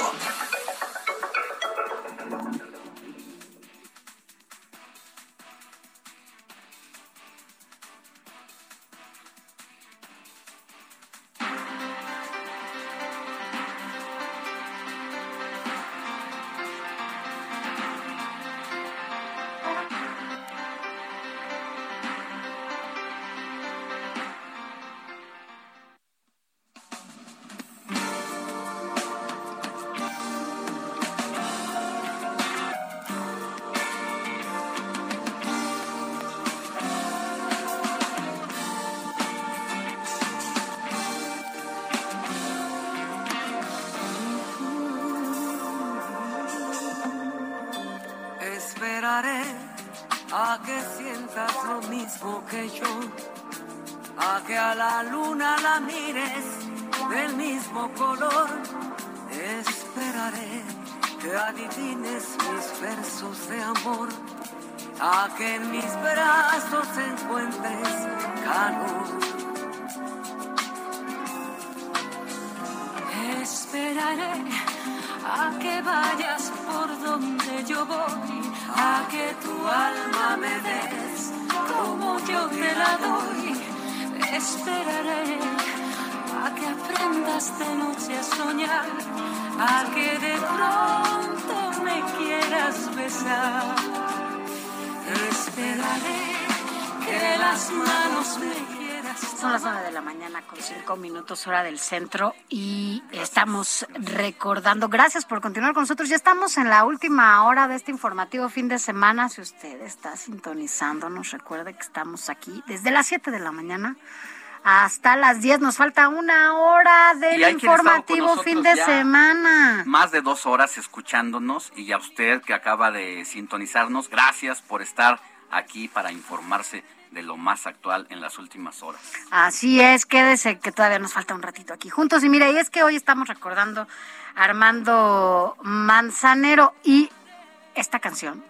Minutos hora del centro y estamos recordando. Gracias por continuar con nosotros. Ya estamos en la última hora de este informativo fin de semana. Si usted está sintonizándonos, recuerde que estamos aquí desde las 7 de la mañana hasta las 10. Nos falta una hora del informativo fin de semana. Más de dos horas escuchándonos y a usted que acaba de sintonizarnos, gracias por estar aquí para informarse de lo más actual en las últimas horas. Así es, quédese que todavía nos falta un ratito aquí juntos. Y mira, y es que hoy estamos recordando a Armando Manzanero y esta canción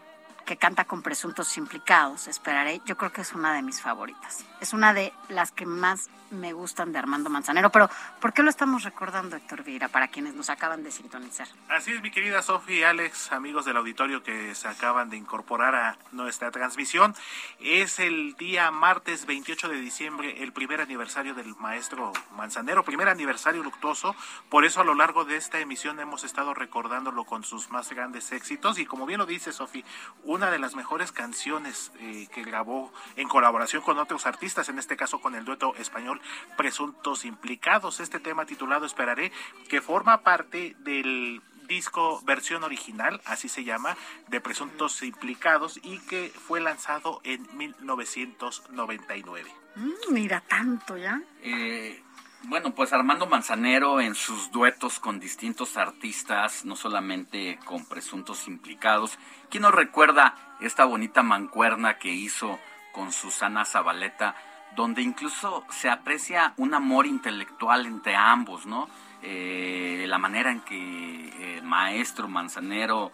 que canta con presuntos implicados, esperaré, yo creo que es una de mis favoritas. Es una de las que más me gustan de Armando Manzanero, pero ¿por qué lo estamos recordando, Héctor Vieira, para quienes nos acaban de sintonizar? Así es, mi querida Sofía y Alex, amigos del auditorio que se acaban de incorporar a nuestra transmisión. Es el día martes 28 de diciembre, el primer aniversario del maestro Manzanero, primer aniversario luctuoso, por eso a lo largo de esta emisión hemos estado recordándolo con sus más grandes éxitos y como bien lo dice Sofía, una de las mejores canciones eh, que grabó en colaboración con otros artistas, en este caso con el dueto español Presuntos Implicados. Este tema titulado Esperaré, que forma parte del disco versión original, así se llama, de Presuntos Implicados y que fue lanzado en 1999. Mm, mira, tanto ya. Eh, bueno, pues Armando Manzanero en sus duetos con distintos artistas, no solamente con presuntos implicados. ¿Quién nos recuerda esta bonita mancuerna que hizo con Susana Zabaleta, donde incluso se aprecia un amor intelectual entre ambos, ¿no? Eh, la manera en que el maestro Manzanero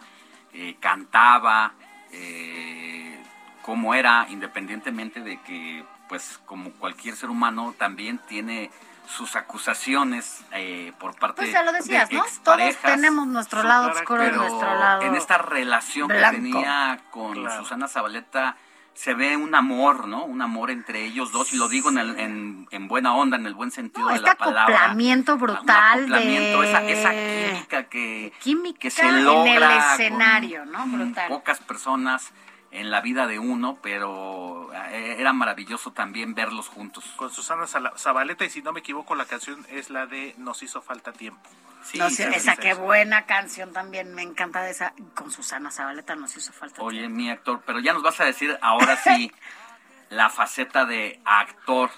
eh, cantaba, eh, cómo era, independientemente de que, pues, como cualquier ser humano, también tiene sus acusaciones eh, por parte Pues ya lo decías, de ¿no? Todos tenemos nuestro lado oscuro nuestro lado en esta relación blanco. que tenía con Claro. Susana Zabaleta se ve un amor, ¿no? Un amor entre ellos dos y lo digo en, el- en, en buena onda, en el buen sentido No, de este la palabra. acoplamiento brutal Un acoplamiento, de esa, esa química que, química que se en logra el con- escenario, ¿no? con Brutal. pocas personas en la vida de uno, pero eh, era maravilloso también verlos juntos. Con Susana Zabaleta y si no me equivoco la canción es la de Nos hizo falta tiempo. Sí, No sí, esa qué buena canción también, me encanta de esa. Con Susana Zabaleta nos hizo falta. Oye, mi actor, pero ya nos vas a decir ahora sí la faceta de actor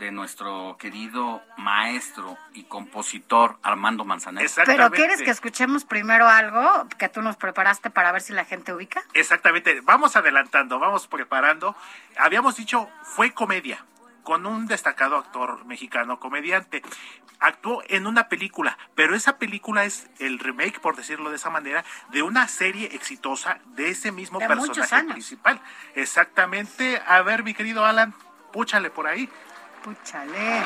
de nuestro querido maestro y compositor Armando Manzanero. Pero ¿quieres que escuchemos primero algo que tú nos preparaste para ver si la gente ubica? Exactamente, vamos adelantando, vamos preparando. Habíamos dicho, fue comedia, con un destacado actor mexicano, comediante. Actuó en una película, pero esa película es el remake, por decirlo de esa manera, de una serie exitosa de ese mismo De personaje principal. Exactamente. A ver, mi querido Alan, púchale por ahí. Púchale.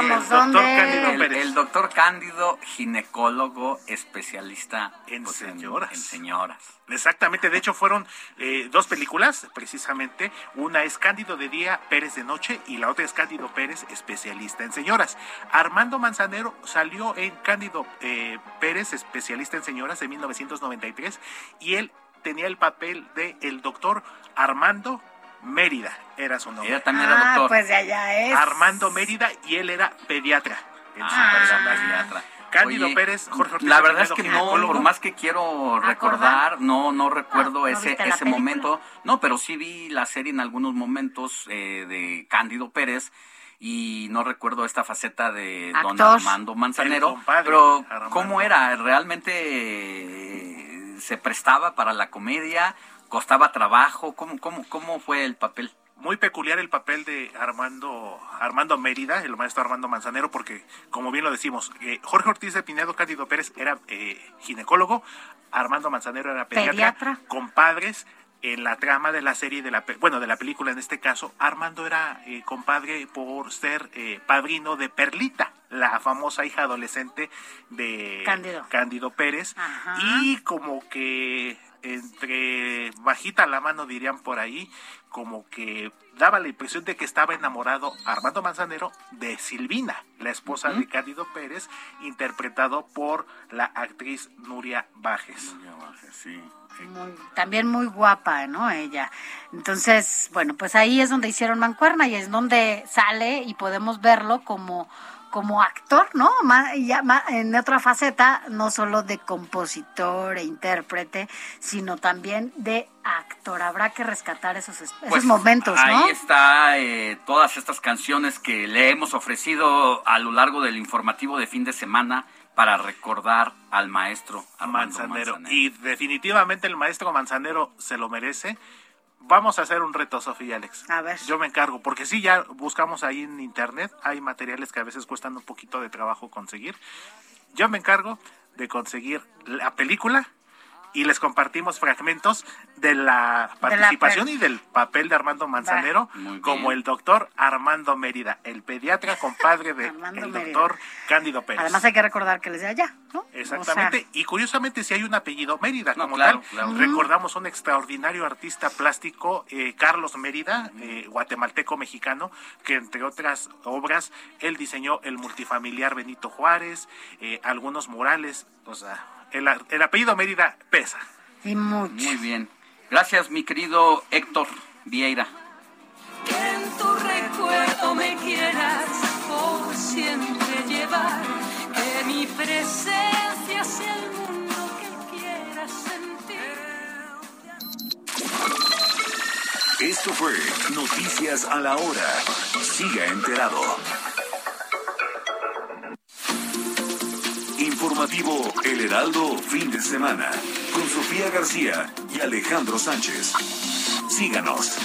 El doctor dónde. Cándido El, Pérez. el doctor Cándido, ginecólogo, especialista En pues, señoras. en señoras. Exactamente, de hecho fueron eh, dos películas, precisamente. Una es Cándido de día, Pérez de noche, y la otra es Cándido Pérez, especialista en señoras. Armando Manzanero salió en Cándido eh, Pérez, especialista en señoras, de 1993, y él tenía el papel de el doctor Armando Mérida, era su nombre. Ella también Ah, era doctor. pues de allá es. Armando Mérida, y él era pediatra. en su Ah, personaje. pediatra. Cándido Oye, Pérez, Jorge Ortiz La verdad es que no, por más que quiero recordar, no, no recuerdo ¿no ese, ese momento. No, pero sí vi la serie en algunos momentos eh, de Cándido Pérez y no recuerdo esta faceta de don. Armando Manzanero. Compadre, Pero, Armando. ¿cómo era? ¿Realmente eh, se prestaba para la comedia? ¿Costaba trabajo? ¿Cómo, cómo, cómo fue el papel? muy peculiar el papel de Armando Armando Mérida, el maestro Armando Manzanero, porque como bien lo decimos, eh, Jorge Ortiz de Pinedo Cándido Pérez era eh, ginecólogo, Armando Manzanero era pediatra, Pediatra. compadres en la trama de la serie de la bueno de la película en este caso Armando era eh, compadre por ser eh, padrino de Perlita la famosa hija adolescente de Cándido. Cándido Pérez Ajá. y como que entre bajita la mano dirían por ahí, como que daba la impresión de que estaba enamorado Armando Manzanero de Silvina, la esposa de Cándido Pérez, interpretado por la actriz Nuria Bajes. Muy- también muy guapa, ¿no? Ella. Entonces, bueno, pues ahí es donde hicieron Mancuerna y es donde sale y podemos verlo como como actor, ¿no? Ma- ya ma- en otra faceta, no solo de compositor e intérprete, sino también de actor. Habrá que rescatar esos, es- esos Pues, momentos, ¿no? Ahí está eh, todas estas canciones que le hemos ofrecido a lo largo del informativo de fin de semana para recordar al maestro Manzanero. Y definitivamente el maestro Manzanero se lo merece. Vamos a hacer un reto, Sofía y Alex. A ver. Yo me encargo, porque sí, ya buscamos ahí en internet, hay materiales que a veces cuestan un poquito de trabajo conseguir. Yo me encargo de conseguir la película y les compartimos fragmentos de la participación y del papel de Armando Manzanero como el doctor Armando Mérida, el pediatra compadre de el doctor Cándido Pérez. Además hay que recordar que él es de allá, ¿no? Exactamente, y curiosamente si hay un apellido Mérida como claro, tal, claro. recordamos un extraordinario artista plástico, eh, Carlos Mérida, eh, guatemalteco mexicano, que entre otras obras él diseñó el multifamiliar Benito Juárez, eh, algunos murales, o sea, el, el apellido Mérida pesa. Y mucho. Muy bien. Gracias, mi querido Héctor Vieira. Que en tu recuerdo me quieras por siempre llevar. Que mi presencia sea el mundo que quieras sentir. Esto fue Noticias a la Hora. Siga enterado. Informativo El Heraldo, fin de semana. Con Sofía García y Alejandro Sánchez. Síganos.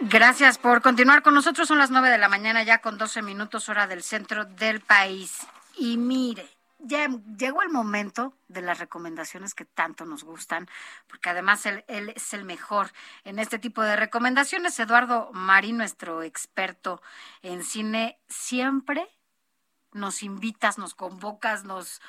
Gracias por continuar con nosotros. Son las nueve de la mañana ya con 12 minutos hora del centro del país. Y mire, ya llegó el momento de las recomendaciones que tanto nos gustan, porque además él, él es el mejor en este tipo de recomendaciones. Eduardo Marín, nuestro experto en cine, siempre nos invitas, nos convocas, nos,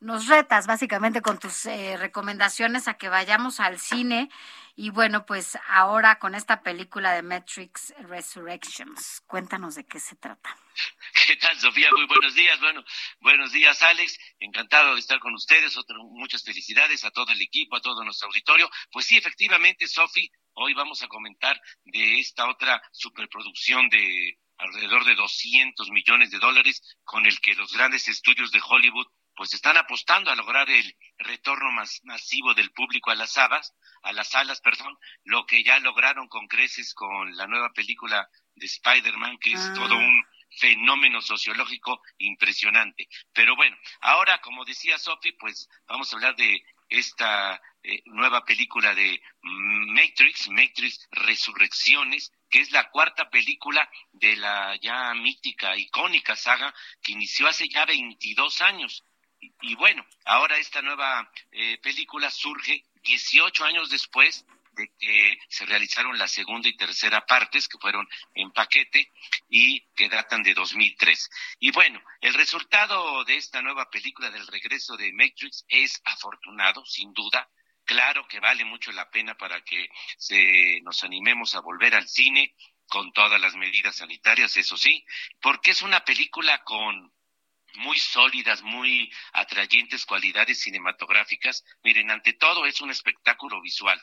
nos retas básicamente con tus eh, recomendaciones a que vayamos al cine. Y bueno, pues ahora con esta película de Matrix Resurrections, cuéntanos de qué se trata. ¿Qué tal, Sofía? Muy buenos días. Bueno, buenos días, Alex. Encantado de estar con ustedes. Muchas felicidades a todo el equipo, a todo nuestro auditorio. Pues sí, efectivamente, Sofi, hoy vamos a comentar de esta otra superproducción de alrededor de 200 millones de dólares con el que los grandes estudios de Hollywood pues están apostando a lograr el retorno más masivo del público a las salas, a las salas, perdón, lo que ya lograron con creces con la nueva película de Spider-Man, que es todo un fenómeno sociológico impresionante. Pero bueno, ahora, como decía Sophie, pues vamos a hablar de esta eh, nueva película de Matrix, Matrix Resurrecciones, que es la cuarta película de la ya mítica, icónica saga que inició hace ya 22 años. Y, bueno, ahora esta nueva eh, película surge 18 años después de que se realizaron la segunda y tercera partes que fueron en paquete y que datan de 2003. Y bueno, el resultado de esta nueva película del regreso de Matrix es afortunado, sin duda. Claro que vale mucho la pena para que se nos animemos a volver al cine con todas las medidas sanitarias, eso sí, porque es una película con muy sólidas, muy atrayentes cualidades cinematográficas. Miren, ante todo es un espectáculo visual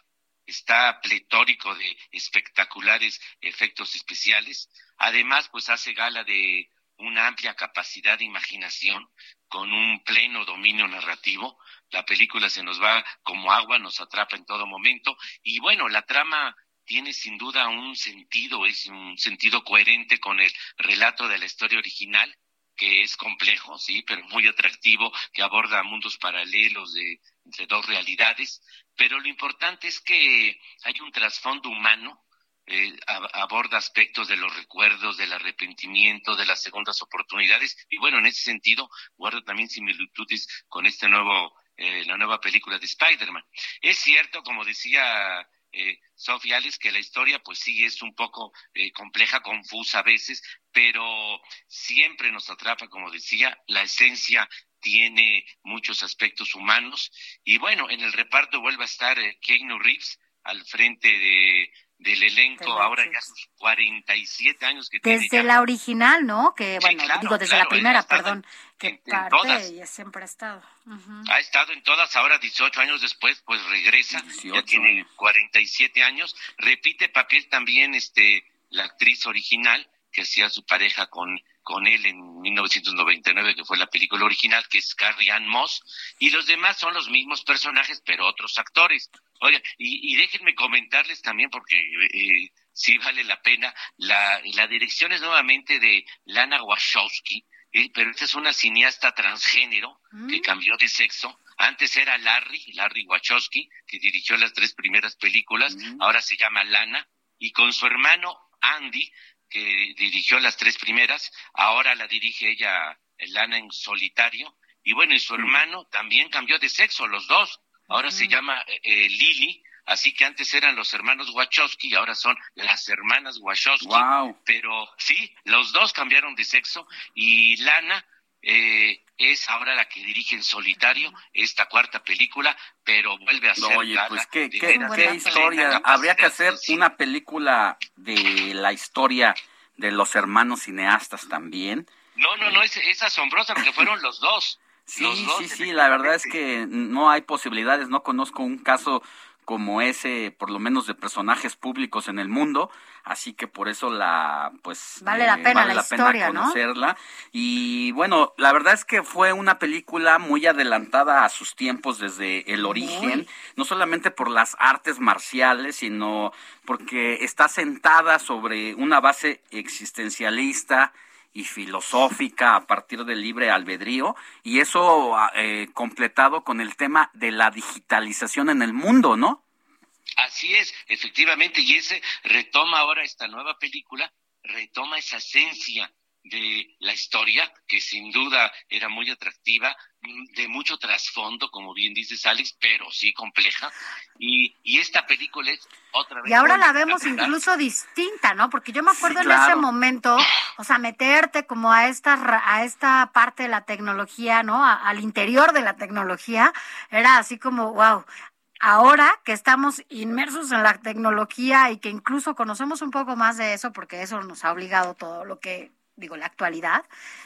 está pletórico de espectaculares efectos especiales. Además, pues hace gala de una amplia capacidad de imaginación con un pleno dominio narrativo. La película se nos va como agua, nos atrapa en todo momento. Y bueno, la trama tiene sin duda un sentido, es un sentido coherente con el relato de la historia original que es complejo, sí, pero muy atractivo, que aborda mundos paralelos de entre dos realidades, pero lo importante es que hay un trasfondo humano, eh, aborda aspectos de los recuerdos, del arrepentimiento, de las segundas oportunidades, y bueno, en ese sentido guarda también similitudes con este nuevo, eh, la nueva película de Spider-Man. Es cierto, como decía eh, Sofía Alex, que la historia pues sí es un poco eh, compleja, confusa a veces, pero siempre nos atrapa, como decía, la esencia tiene muchos aspectos humanos. Y bueno, en el reparto vuelve a estar eh, Reeves al frente de del elenco ahora ya sus 47 años que desde tiene. la original, ¿no? Que bueno, claro, digo desde claro, la primera, perdón, que en- en parte todas. y siempre ha estado. Ujú. Ha estado en todas, ahora 18 años después, pues regresa, ya tiene 47 años, repite papel también este la actriz original que hacía su pareja con con él en 1999, que fue la película original, que es Carrie Ann Moss, y los demás son los mismos personajes, pero otros actores. Oigan, y, déjenme comentarles también, porque eh, sí vale la pena, la, la dirección es nuevamente de Lana Wachowski, eh, pero esta es una cineasta transgénero que mm. cambió de sexo. Antes era Larry, Larry Wachowski, que dirigió las tres primeras películas, mm. ahora se llama Lana, y con su hermano Andy, que dirigió las tres primeras, ahora la dirige ella, Lana, en solitario. Y bueno, y su hermano también cambió de sexo, los dos. Ahora se llama eh, eh, Lily, así que antes eran los hermanos Wachowski y ahora son las hermanas Wachowski. Pero sí, los dos cambiaron de sexo y Lana eh, es ahora la que dirige en solitario esta cuarta película, pero vuelve a ser. Oye, pues qué, qué, historia. Habría que hacer una película de la historia de los hermanos cineastas también. No, no, no, es, es asombrosa porque fueron los dos. Sí, sí, sí, la verdad es que no hay posibilidades, no conozco un caso como ese, por lo menos de personajes públicos en el mundo, así que por eso la, pues, vale la eh, pena la, historia, conocerla. Y bueno, la verdad es que fue una película muy adelantada a sus tiempos desde el origen, no solamente por las artes marciales, sino porque está sentada sobre una base existencialista, y filosófica a partir del libre albedrío y eso eh, completado con el tema de la digitalización en el mundo, ¿no? Así es, efectivamente, y ese retoma ahora esta nueva película, retoma esa esencia de la historia, que sin duda era muy atractiva, de mucho trasfondo, como bien dices Alex, pero sí compleja. Y, y esta película es otra vez. Y ahora la vemos incluso distinta, ¿no? Porque yo me acuerdo en ese momento, o sea, meterte como a esta, a esta parte de la tecnología, ¿no? al interior de la tecnología, era así como, wow, ahora que estamos inmersos en la tecnología y que incluso conocemos un poco más de eso, porque eso nos ha obligado todo lo que digo, la actualidad,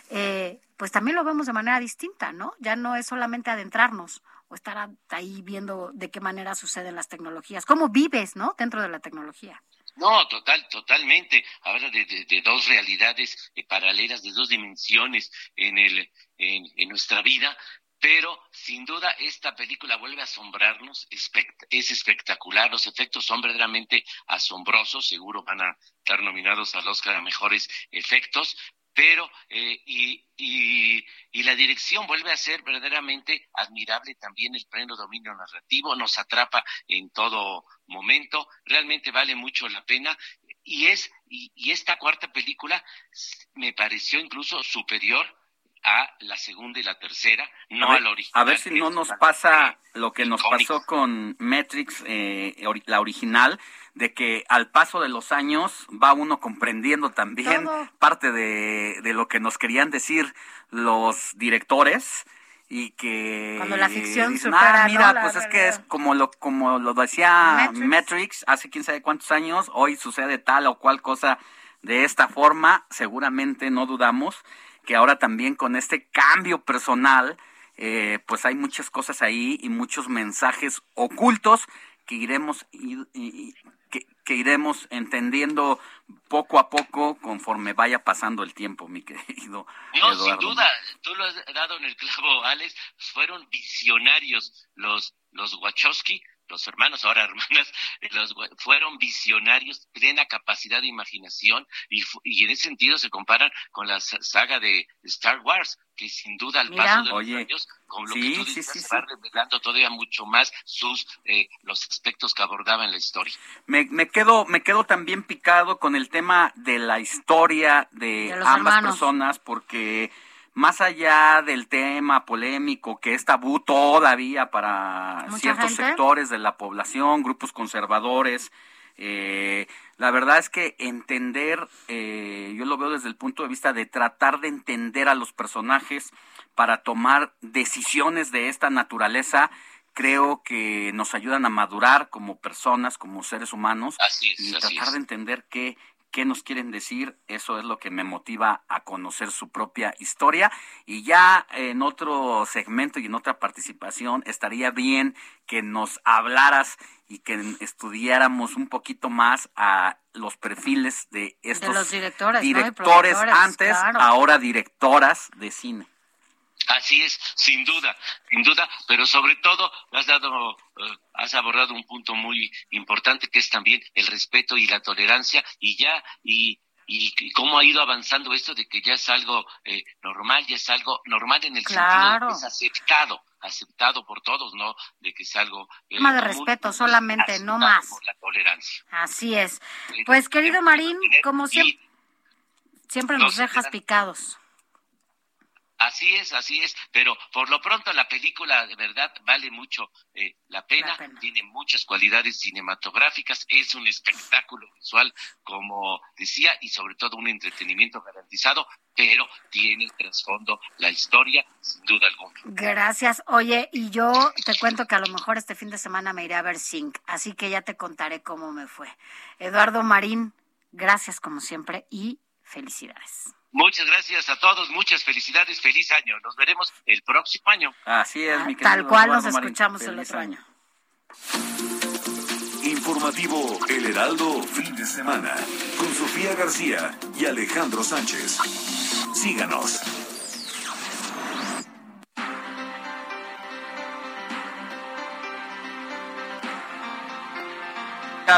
eh, pues también lo vemos de manera distinta, ¿no? Ya no es solamente adentrarnos o estar ahí viendo de qué manera suceden las tecnologías, cómo vives, ¿no? Dentro de la tecnología. No, total, totalmente. Habla de, dos realidades eh, paralelas, de dos dimensiones en, el, en nuestra vida pero sin duda esta película vuelve a asombrarnos, es espectacular, los efectos son verdaderamente asombrosos, seguro van a estar nominados al Oscar a mejores efectos, pero eh, y, y, la dirección vuelve a ser verdaderamente admirable también el pleno dominio narrativo, nos atrapa en todo momento, realmente vale mucho la pena y es y, y esta cuarta película me pareció incluso superior a la segunda y la tercera, no a, la original. A ver si no nos pasa lo que nos pasó con Matrix, eh, la original, de que al paso de los años va uno comprendiendo también parte de, de lo que nos querían decir los directores y que cuando la ficción supera, ah, mira pues es que es como lo como lo decía Matrix. hace quién sabe cuántos años hoy sucede tal o cual cosa de esta forma seguramente no dudamos que ahora también con este cambio personal, eh, pues hay muchas cosas ahí y muchos mensajes ocultos que iremos que, iremos entendiendo poco a poco conforme vaya pasando el tiempo, mi querido. No, sin duda, tú lo has dado en el clavo, Alex, fueron visionarios los los Wachowski los hermanos, ahora hermanas, los, fueron visionarios, plena capacidad de imaginación y, y, en ese sentido se comparan con la saga de Star Wars, que sin duda al paso de los años, con lo que tú dices, va revelando todavía mucho más sus eh, los aspectos que abordaba en la historia. Me, me quedo me quedo también picado con el tema de la historia de, ambas personas porque más allá del tema polémico que es tabú todavía para ciertos sectores de la población, grupos conservadores, eh, la verdad es que entender, eh, yo lo veo desde el punto de vista de tratar de entender a los personajes para tomar decisiones de esta naturaleza, creo que nos ayudan a madurar como personas, como seres humanos, y tratar de entender qué, qué nos quieren decir, eso es lo que me motiva a conocer su propia historia. Y ya en otro segmento y en otra participación estaría bien que nos hablaras y que estudiáramos un poquito más a los perfiles de estos directores, directores antes, ahora directoras de cine. Así es, sin duda, sin duda, pero sobre todo has dado, eh, has abordado un punto muy importante que es también el respeto y la tolerancia y ya y y, cómo ha ido avanzando esto de que ya es algo eh, normal, ya es algo normal en el sentido de que es aceptado, aceptado por todos, ¿no? De que es algo... Eh, más de respeto solamente, no más. Por la tolerancia. Así es. Pues querido Marín, como siempre, siempre nos dejas picados. Así es, así es, pero por lo pronto la película de verdad vale mucho eh, la, pena. tiene muchas cualidades cinematográficas, es un espectáculo visual, como decía, y sobre todo un entretenimiento garantizado, pero tiene trasfondo la historia, sin duda alguna. Gracias. Oye, y yo te cuento que a lo mejor este fin de semana me iré a ver Zinc, así que ya te contaré cómo me fue. Eduardo Marín, gracias como siempre y felicidades. Muchas gracias a todos, muchas felicidades, feliz año. Nos veremos el próximo año. Así es, mi querido. Tal cual nos escuchamos el otro año. Informativo El Heraldo, fin de semana, con Sofía García y Alejandro Sánchez. Síganos.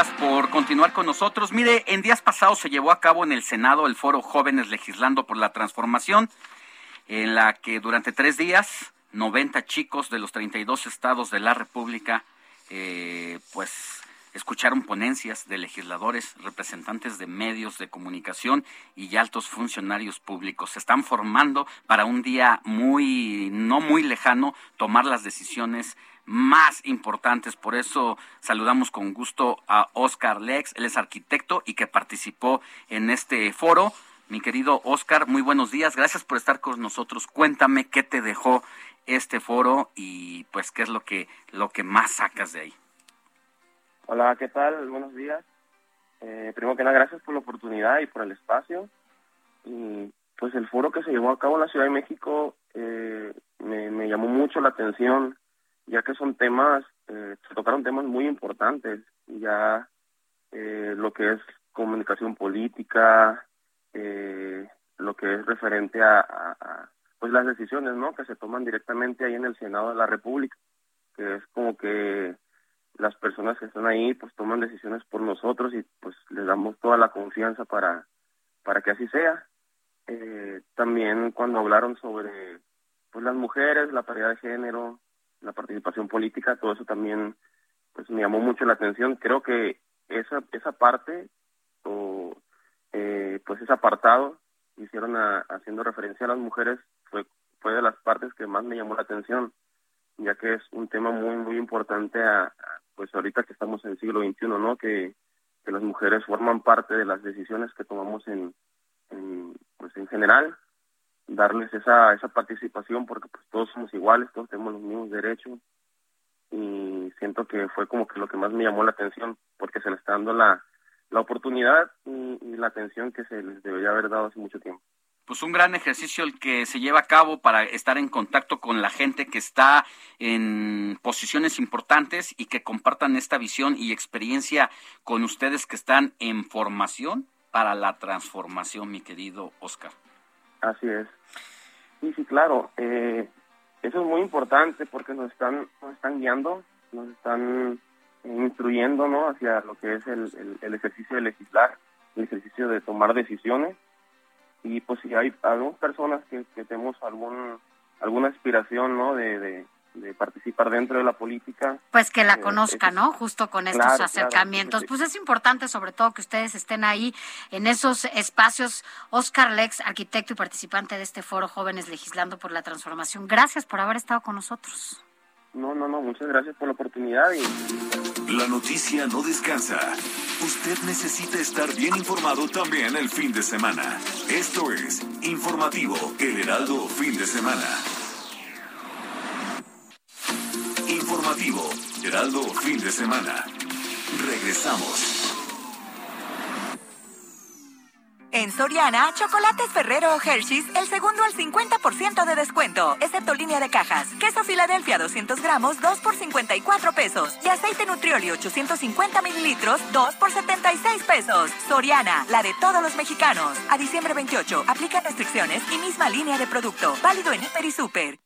Por continuar con nosotros. Mire, en días pasados se llevó a cabo en el Senado el foro Jóvenes Legislando por la Transformación, en la que durante tres días 90 chicos de los 32 estados de la República, eh, pues escucharon ponencias de legisladores, representantes de medios de comunicación y altos funcionarios públicos. Se están formando para un día muy, no muy lejano, tomar las decisiones más importantes. Por eso saludamos con gusto a Oscar Lex, él es arquitecto y que participó en este foro. Mi querido Oscar, muy buenos días, gracias por estar con nosotros. Cuéntame qué te dejó este foro y pues qué es lo que, lo que más sacas de ahí. Hola, ¿qué tal? Buenos días. Eh, primero que nada, gracias por la oportunidad y por el espacio. Y pues el foro que se llevó a cabo en la Ciudad de México eh, me, llamó mucho la atención ya que son temas, eh, se tocaron temas muy importantes, ya eh, lo que es comunicación política, eh, lo que es referente a, pues las decisiones no que se toman directamente ahí en el Senado de la República, que es como que las personas que están ahí pues toman decisiones por nosotros y pues les damos toda la confianza para para que así sea. Eh, también cuando hablaron sobre pues las mujeres, la paridad de género, la participación política, todo eso también pues me llamó mucho la atención. Creo que esa esa parte o eh, pues ese apartado hicieron haciendo referencia a las mujeres fue fue de las partes que más me llamó la atención ya que es un tema muy muy importante a, pues ahorita que estamos en el siglo XXI no que, que las mujeres forman parte de las decisiones que tomamos en, pues en general darles esa, esa participación porque pues todos somos iguales, todos tenemos los mismos derechos y siento que fue como que lo que más me llamó la atención porque se les está dando la, la oportunidad y, la atención que se les debería haber dado hace mucho tiempo. Pues un gran ejercicio el que se lleva a cabo para estar en contacto con la gente que está en posiciones importantes y que compartan esta visión y experiencia con ustedes que están en formación para la transformación, mi querido Oscar. Así es. Sí, sí, claro. Eh, eso es muy importante porque nos están, nos están guiando, nos están instruyendo ¿no? hacia lo que es el, el, ejercicio de legislar, el ejercicio de tomar decisiones. Y pues si hay algunas personas que, que tenemos algún alguna aspiración ¿no? de, de participar dentro de la política. Pues que la eh, conozca, ¿no? Justo con estos acercamientos. Pues es importante sobre todo que ustedes estén ahí en esos espacios. Oscar Lex, arquitecto y participante de este foro Jóvenes Legislando por la Transformación. Gracias por haber estado con nosotros. No, no, no, muchas gracias por la oportunidad. La noticia no descansa. Usted necesita estar bien informado también el fin de semana. Esto es Informativo El Heraldo Fin de Semana. Informativo, Heraldo, fin de semana. Regresamos. En Soriana, chocolates Ferrero o Hershey's, el segundo al 50% de descuento, excepto línea de cajas. Queso Filadelfia 200 gramos, 2 por 54 pesos. Y aceite Nutrioli 850 mililitros, 2 por 76 pesos. Soriana, la de todos los mexicanos. A diciembre 28, aplica restricciones y misma línea de producto. Válido en Hiper y Super.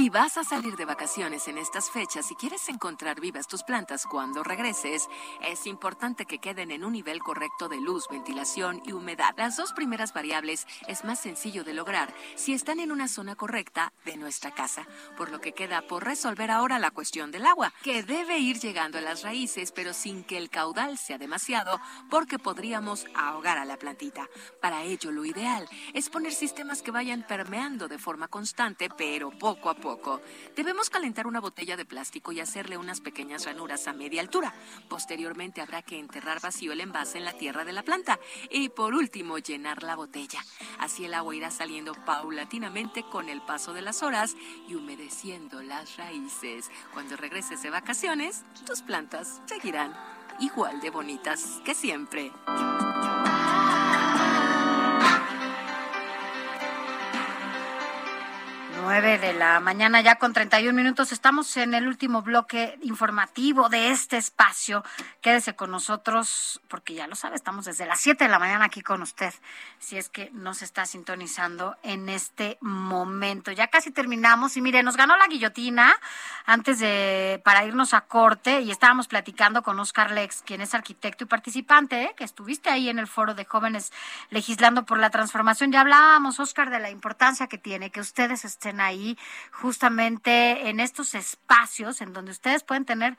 Si vas a salir de vacaciones en estas fechas y quieres encontrar vivas tus plantas cuando regreses, es importante que queden en un nivel correcto de luz, ventilación y humedad. Las dos primeras variables es más sencillo de lograr si están en una zona correcta de nuestra casa, por lo que queda por resolver ahora la cuestión del agua, que debe ir llegando a las raíces, pero sin que el caudal sea demasiado, porque podríamos ahogar a la plantita. Para ello, lo ideal es poner sistemas que vayan permeando de forma constante, pero poco a poco. Debemos calentar una botella de plástico y hacerle unas pequeñas ranuras a media altura. Posteriormente habrá que enterrar vacío el envase en la tierra de la planta y por último llenar la botella. Así el agua irá saliendo paulatinamente con el paso de las horas y humedeciendo las raíces. Cuando regreses de vacaciones, tus plantas seguirán igual de bonitas que siempre. 9 de la mañana, ya con 31 minutos. Estamos en el último bloque informativo de este espacio. Quédese con nosotros, porque ya lo sabe, estamos desde las 7 de la mañana aquí con usted, si es que nos está sintonizando en este momento. Ya casi terminamos y mire, nos ganó la guillotina antes de, para irnos a corte y estábamos platicando con Oscar Lex, quien es arquitecto y participante, ¿eh? que estuviste ahí en el foro de jóvenes legislando por la transformación. Ya hablábamos, Oscar, de la importancia que tiene que ustedes estén ahí justamente en estos espacios en donde ustedes pueden tener,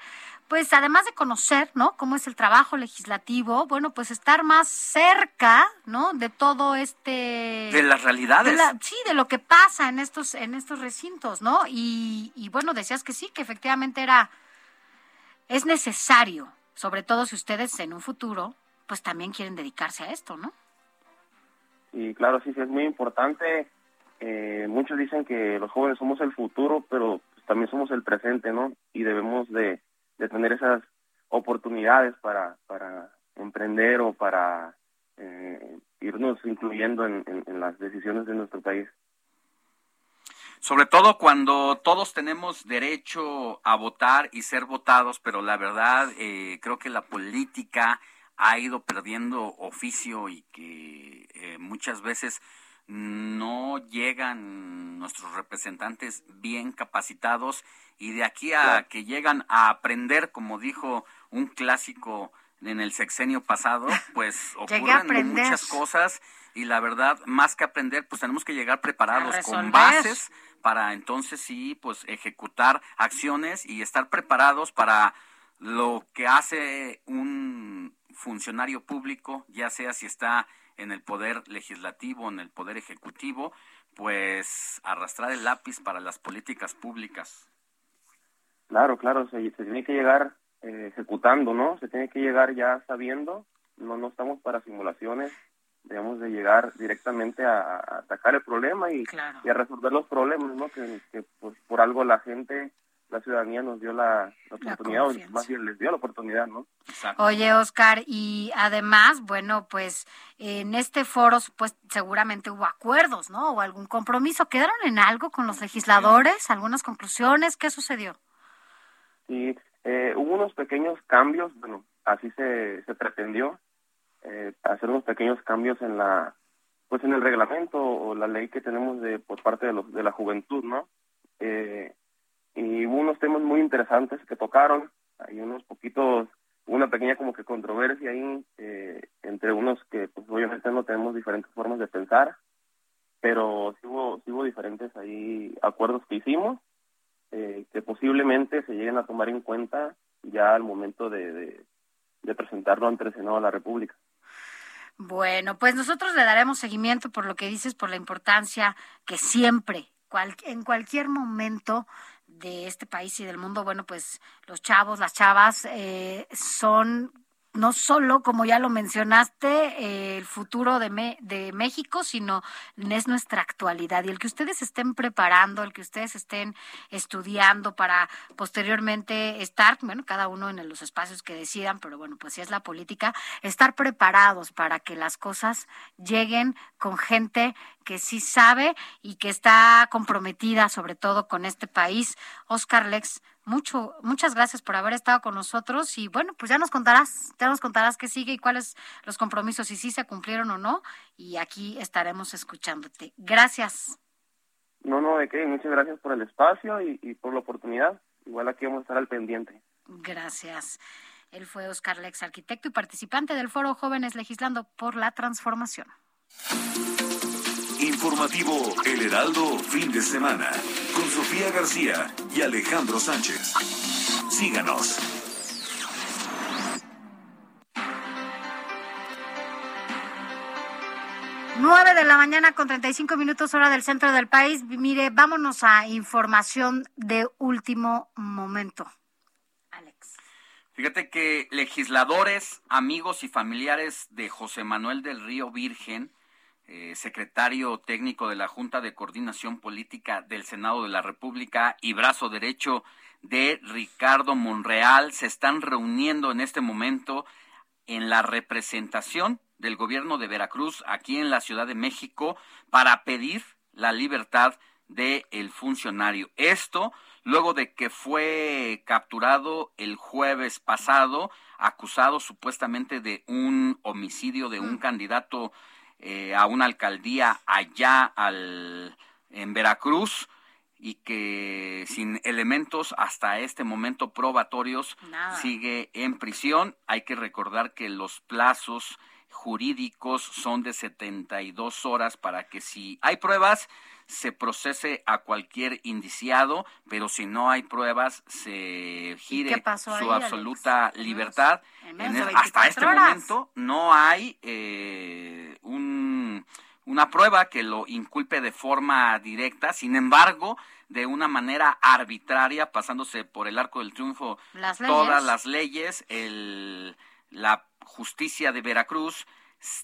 pues además de conocer, ¿no? Cómo es el trabajo legislativo, bueno, pues estar más cerca, ¿no? De todo este... De las realidades. sí, de lo que pasa en estos, en estos recintos, ¿no? Y, y bueno, decías que sí, que efectivamente era, es necesario, sobre todo si ustedes en un futuro, pues también quieren dedicarse a esto, ¿no? Y claro, sí, sí, es muy importante eh, muchos dicen que los jóvenes somos el futuro, pero también somos el presente, ¿no? Y debemos de, tener esas oportunidades para, para emprender o para eh, irnos incluyendo en, las decisiones de nuestro país. Sobre todo cuando todos tenemos derecho a votar y ser votados, pero la verdad eh, creo que la política ha ido perdiendo oficio y que eh, muchas veces no llegan nuestros representantes bien capacitados y de aquí a que llegan a aprender, como dijo un clásico en el sexenio pasado, pues ocurren muchas cosas y la verdad, más que aprender, pues tenemos que llegar preparados con bases para entonces sí, pues ejecutar acciones y estar preparados para lo que hace un funcionario público, ya sea si está en el poder legislativo, en el poder ejecutivo, pues arrastrar el lápiz para las políticas públicas. Claro, claro, se, tiene que llegar eh, ejecutando, ¿no? Se tiene que llegar ya sabiendo, no, no estamos para simulaciones, debemos de llegar directamente a, atacar el problema y, a resolver los problemas, ¿no? Que, que pues, por algo la gente la ciudadanía nos dio la, oportunidad, o más bien les dio la oportunidad, ¿no? Oye, Oscar, y además, bueno, pues en este foro pues seguramente hubo acuerdos, ¿no? O algún compromiso. ¿Quedaron en algo con los legisladores? ¿Algunas conclusiones? ¿Qué sucedió? Sí, eh, hubo unos pequeños cambios, bueno, así se, se pretendió, eh, hacer unos pequeños cambios en la pues en el reglamento o la ley que tenemos de por parte de, los, de la juventud, ¿no? Eh, y hubo unos temas muy interesantes que tocaron, hay unos poquitos, una pequeña como que controversia ahí eh, entre unos que pues obviamente no tenemos diferentes formas de pensar, pero sí hubo, sí hubo diferentes ahí acuerdos que hicimos eh, que posiblemente se lleguen a tomar en cuenta ya al momento de, de, presentarlo ante el Senado de la República. Bueno, pues nosotros le daremos seguimiento por lo que dices, por la importancia que siempre, en cualquier momento de este país y del mundo, bueno, pues los chavos, las chavas eh, son no solo, como ya lo mencionaste, eh, el futuro de, de México, sino es nuestra actualidad. Y el que ustedes estén preparando, el que ustedes estén estudiando para posteriormente estar, bueno, cada uno en los espacios que decidan, pero bueno, pues si es la política, estar preparados para que las cosas lleguen con gente que sí sabe y que está comprometida sobre todo con este país. Oscar Lex, mucho, muchas gracias por haber estado con nosotros y bueno, pues ya nos contarás, ya nos contarás qué sigue y cuáles los compromisos y si se cumplieron o no y aquí estaremos escuchándote. Gracias. No, no, de qué, muchas gracias por el espacio y, y por la oportunidad. Igual aquí vamos a estar al pendiente. Gracias. Él fue Oscar Lex, arquitecto y participante del Foro Jóvenes Legislando por la Transformación. Informativo El Heraldo Fin de Semana con Sofía García y Alejandro Sánchez. Síganos. Nueve de la mañana con 35 minutos hora del centro del país. Mire, vámonos a información de último momento. Alex. Fíjate que legisladores, amigos y familiares de José Manuel del Río Virgen eh, secretario técnico de la Junta de Coordinación Política del Senado de la República y brazo derecho de Ricardo Monreal, se están reuniendo en este momento en la representación del gobierno de Veracruz aquí en la Ciudad de México para pedir la libertad del el funcionario. Esto luego de que fue capturado el jueves pasado, acusado supuestamente de un homicidio de un mm. candidato eh, a una alcaldía allá al, en Veracruz y que sin elementos hasta este momento probatorios sigue en prisión. Hay que recordar que los plazos jurídicos son de 72 horas para que si hay pruebas se procese a cualquier indiciado, pero si no hay pruebas se gire su absoluta libertad. hasta este momento no hay eh, un, una prueba que lo inculpe de forma directa, sin embargo, de una manera arbitraria, pasándose por el arco del triunfo todas las leyes, el, la justicia de Veracruz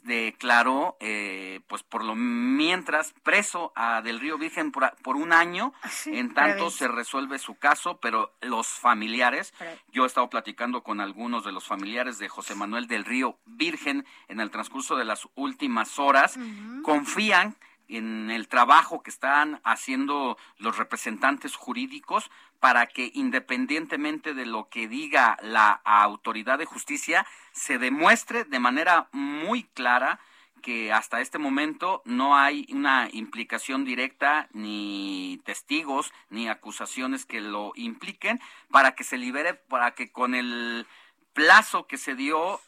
declaró, eh, pues por lo mientras, preso a Del Río Virgen por, por un año, ah, en tanto se resuelve su caso, pero los familiares, yo he estado platicando con algunos de los familiares de José Manuel Del Río Virgen en el transcurso de las últimas horas, confían en el trabajo que están haciendo los representantes jurídicos para que independientemente de lo que diga la autoridad de justicia, se demuestre de manera muy clara que hasta este momento no hay una implicación directa ni testigos ni acusaciones que lo impliquen para que se libere, para que con el plazo que se dio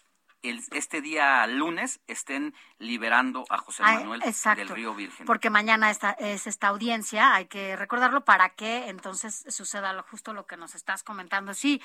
este día lunes estén liberando a José Manuel del Río Virgen. Porque mañana esta, es esta audiencia, hay que recordarlo para que entonces suceda lo, justo lo que nos estás comentando. Sí,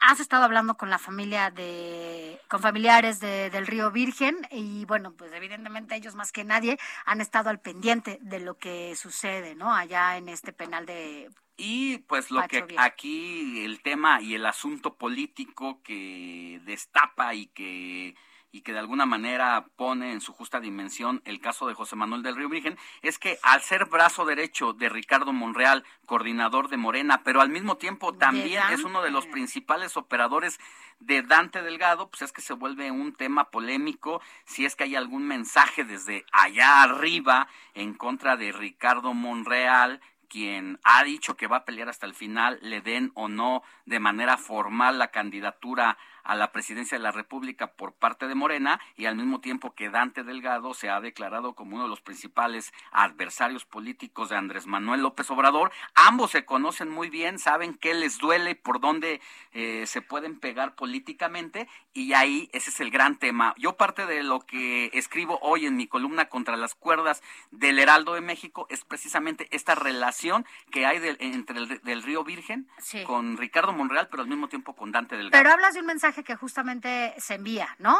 has estado hablando con la familia de, con familiares de, del Río Virgen y bueno, pues evidentemente ellos más que nadie han estado al pendiente de lo que sucede, ¿no? Allá en este penal de y pues lo que aquí el tema y el asunto político que destapa y que y que de alguna manera pone en su justa dimensión el caso de José Manuel del Río Virgen, es que al ser brazo derecho de Ricardo Monreal, coordinador de Morena, pero al mismo tiempo también es uno de los principales operadores de Dante Delgado, pues es que se vuelve un tema polémico si es que hay algún mensaje desde allá arriba en contra de Ricardo Monreal quien ha dicho que va a pelear hasta el final, le den o no de manera formal la candidatura a la presidencia de la República por parte de Morena y al mismo tiempo que Dante Delgado se ha declarado como uno de los principales adversarios políticos de Andrés Manuel López Obrador. Ambos se conocen muy bien, saben qué les duele, por dónde eh, se pueden pegar políticamente y ahí ese es el gran tema. Yo parte de lo que escribo hoy en mi columna contra las cuerdas del Heraldo de México es precisamente esta relación que hay entre el del Río Virgen con Ricardo Monreal, pero al mismo tiempo con Dante Delgado. Pero hablas de un mensaje que justamente se envía, ¿no?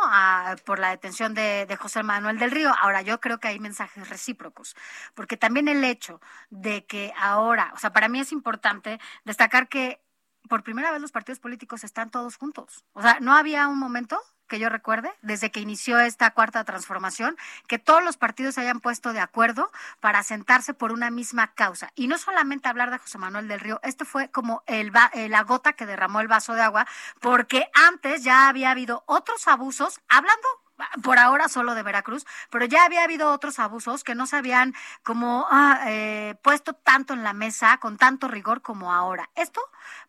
por la detención de, de, José Manuel del Río. Ahora, yo creo que hay mensajes recíprocos, porque también el hecho de que ahora, o sea, para mí es importante destacar que por primera vez los partidos políticos están todos juntos. O sea, no había un momento que yo recuerde, desde que inició esta cuarta transformación, que todos los partidos se hayan puesto de acuerdo para sentarse por una misma causa. Y no solamente hablar de José Manuel del Río, esto fue como el, eh, la gota que derramó el vaso de agua, porque antes ya había habido otros abusos, hablando por ahora solo de Veracruz, pero ya había habido otros abusos que no se habían como ah, eh, puesto tanto en la mesa, con tanto rigor como ahora. Esto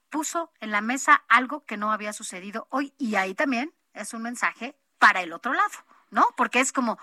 puso en la mesa algo que no había sucedido hoy y ahí también es un mensaje para el otro lado, ¿no? Porque es como,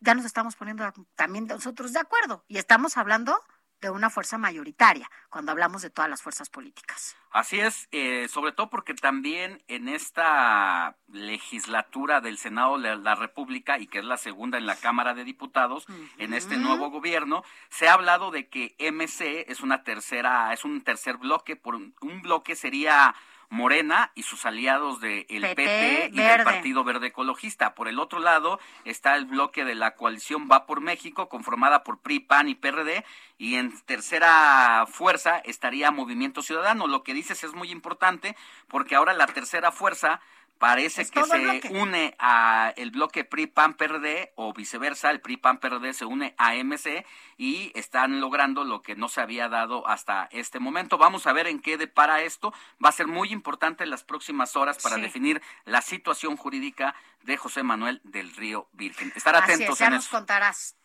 ya nos estamos poniendo también nosotros de acuerdo y estamos hablando de una fuerza mayoritaria cuando hablamos de todas las fuerzas políticas. Así es, eh, sobre todo porque también en esta legislatura del Senado de la República y que es la segunda en la Cámara de Diputados, en este nuevo gobierno, se ha hablado de que MC es una tercera, es un tercer bloque, por un bloque sería Morena y sus aliados del de PP, y del Partido Verde Ecologista. Por el otro lado está el bloque de la coalición Va por México, conformada por PRI, PAN y PRD, y en tercera fuerza estaría Movimiento Ciudadano. Lo que dices es muy importante porque ahora la tercera fuerza parece que se une a el bloque PRI PAN PRD o viceversa, el PRI PAN PRD se une a MC y están logrando lo que no se había dado hasta este momento. Vamos a ver en qué depara esto. Va a ser muy importante en las próximas horas para definir la situación jurídica de José Manuel del Río Virgen. Estar atentos ya nos contarás.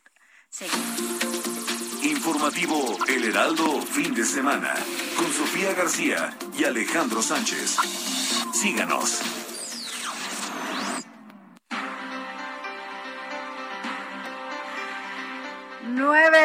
Informativo El Heraldo fin de semana con Sofía García y Alejandro Sánchez. Síganos.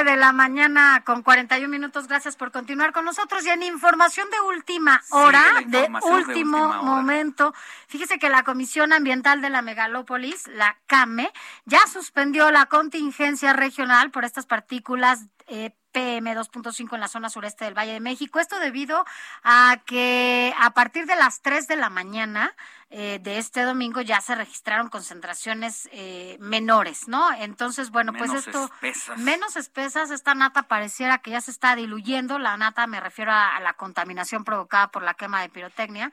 9 de la mañana con 41 minutos. Gracias por continuar con nosotros. Y en información de última hora, de último momento, fíjese que la Comisión Ambiental de la Megalópolis, la CAME, ya suspendió la contingencia regional por estas partículas eh, PM 2.5 en la zona sureste del Valle de México. Esto debido a que a partir de las 3 de la mañana eh, de este domingo ya se registraron concentraciones eh, menores, ¿no? Entonces, bueno, pues esto menos espesas, esta nata pareciera que ya se está diluyendo, la nata me refiero a, a la contaminación provocada por la quema de pirotecnia.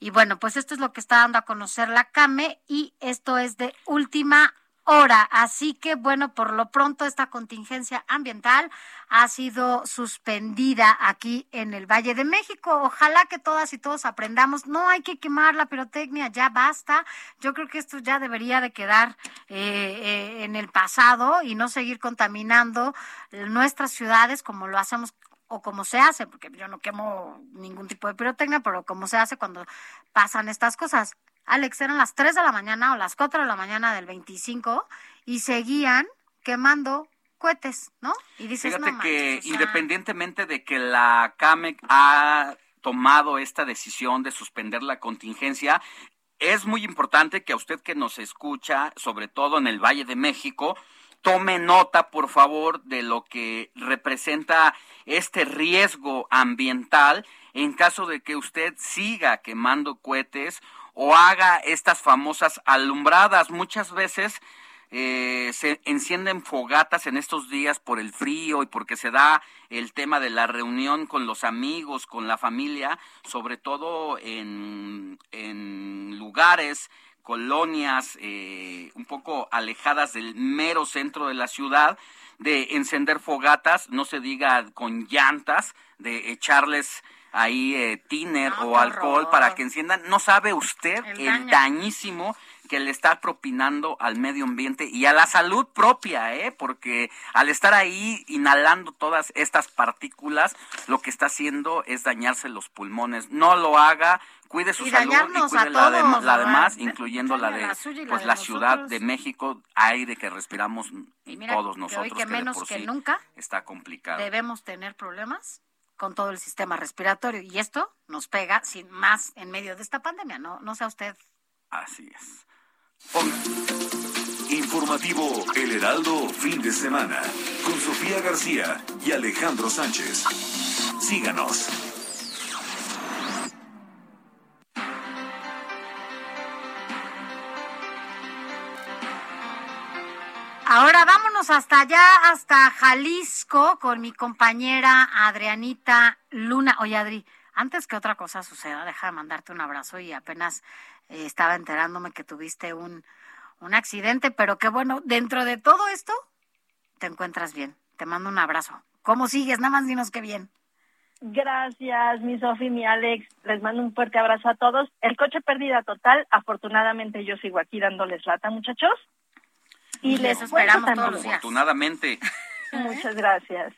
Y bueno, pues esto es lo que está dando a conocer la CAME y esto es de última hora. Así que, bueno, por lo pronto esta contingencia ambiental ha sido suspendida aquí en el Valle de México. Ojalá que todas y todos aprendamos. No hay que quemar la pirotecnia, ya basta. Yo creo que esto ya debería de quedar eh, eh, en el pasado y no seguir contaminando nuestras ciudades como lo hacemos o como se hace, porque yo no quemo ningún tipo de pirotecnia, pero como se hace cuando pasan estas cosas. Alex, eran las 3 de la mañana o las 4 de la mañana del 25 y seguían quemando cohetes, ¿no? Y dices, Fíjate que independientemente de que la CAMEC ha tomado esta decisión de suspender la contingencia, es muy importante que a usted que nos escucha, sobre todo en el Valle de México, tome nota, por favor, de lo que representa este riesgo ambiental en caso de que usted siga quemando cohetes o haga estas famosas alumbradas. Muchas veces eh, se encienden fogatas en estos días por el frío y porque se da el tema de la reunión con los amigos, con la familia, sobre todo en, en lugares, colonias eh, un poco alejadas del mero centro de la ciudad, de encender fogatas, no se diga con llantas, de echarles ahí eh, tiner o alcohol para que enciendan. No sabe usted el, dañísimo que le está propinando al medio ambiente y a la salud propia, ¿eh? Porque al estar ahí inhalando todas estas partículas, lo que está haciendo es dañarse los pulmones. No lo haga, cuide su salud y cuide la, la demás, incluyendo la de pues la, Ciudad de México, aire que respiramos todos nosotros. que, menos que nunca está complicado. Debemos tener problemas con todo el sistema respiratorio y esto nos pega sin más en medio de esta pandemia, no, no sea usted. Así es. Informativo El Heraldo fin de semana con Sofía García y Alejandro Sánchez. Síganos. Ahora vámonos hasta allá, hasta Jalisco, con mi compañera Adrianita Luna. Oye, Adri, antes que otra cosa suceda, deja de mandarte un abrazo y apenas eh, estaba enterándome que tuviste un, un accidente, pero que bueno, dentro de todo esto, te encuentras bien. Te mando un abrazo. ¿Cómo sigues? Nada más dinos que bien. Gracias, mi Sofi, mi Alex. Les mando un fuerte abrazo a todos. El coche pérdida total. Afortunadamente yo sigo aquí dándoles lata, muchachos. Y les esperamos todos los días. Afortunadamente. Muchas gracias.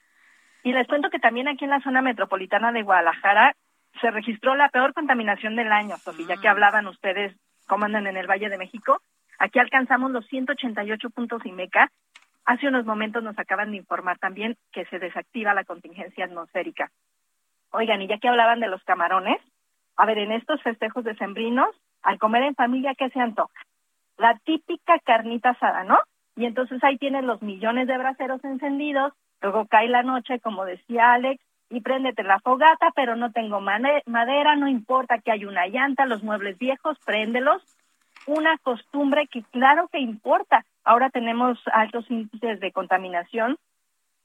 Y les cuento que también aquí en la zona metropolitana de Guadalajara se registró la peor contaminación del año, Sofi, ya que Mm. hablaban ustedes cómo andan en el Valle de México. Aquí alcanzamos los 188 puntos IMECA. Hace unos momentos nos acaban de informar también que se desactiva la contingencia atmosférica. Oigan, y ya que hablaban de los camarones, a ver, en estos festejos decembrinos, al comer en familia, ¿qué se antoja? La típica carnita asada, ¿no? Y entonces ahí tienen los millones de braseros encendidos, luego cae la noche, como decía Alex, y préndete la fogata, pero no tengo madera, no importa que hay una llanta, los muebles viejos, préndelos. Una costumbre que claro que importa. Ahora tenemos altos índices de contaminación.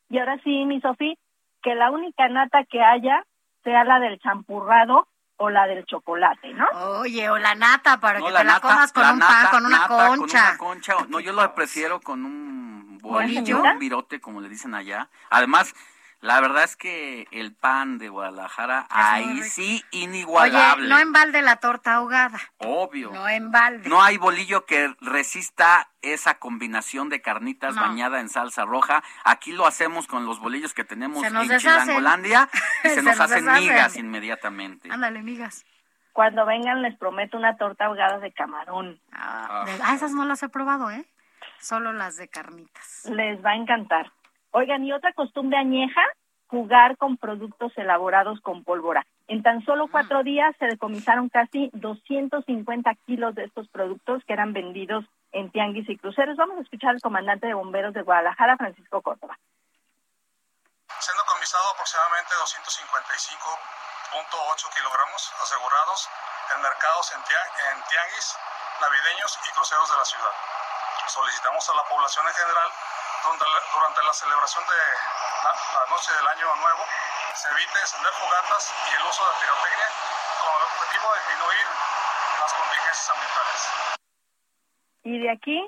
Y ahora sí, mi Sofía, que la única nata que haya sea la del champurrado o la del chocolate, ¿no? Oye, o la nata para No, que te la nata- comas con la un nata- pan, con una nata, concha. Con una concha. No, yo lo prefiero con un bolillo, ¿Bolillo? un virote, como le dicen allá. Además, la verdad es que el pan de Guadalajara, ahí sí, Oye, inigualable. no en balde la torta ahogada. Obvio. No en balde. No hay bolillo que resista esa combinación de carnitas No. bañada en salsa roja. Aquí lo hacemos con los bolillos que tenemos en deshacen. Chilangolandia y se, Se nos nos hacen deshacen. migas inmediatamente. Ándale, migas. Cuando vengan les prometo una torta ahogada de camarón. Ah, de- ah, esas no las he probado, ¿eh? Solo las de carnitas. Les va a encantar. Oigan, y otra costumbre añeja, jugar con productos elaborados con pólvora. En tan solo cuatro días se decomisaron casi 250 kilos de estos productos que eran vendidos en tianguis y cruceros. Vamos a escuchar al comandante de bomberos de Guadalajara, Francisco Córdoba. siendo comisado aproximadamente 255.8 kilogramos asegurados en mercados en, tia- en tianguis, navideños y cruceros de la ciudad. Solicitamos a la población en general, durante la, durante la celebración de la, la noche del año nuevo, se evite encender fogatas y el uso de pirotecnia con el objetivo de disminuir las contingencias ambientales. Y de aquí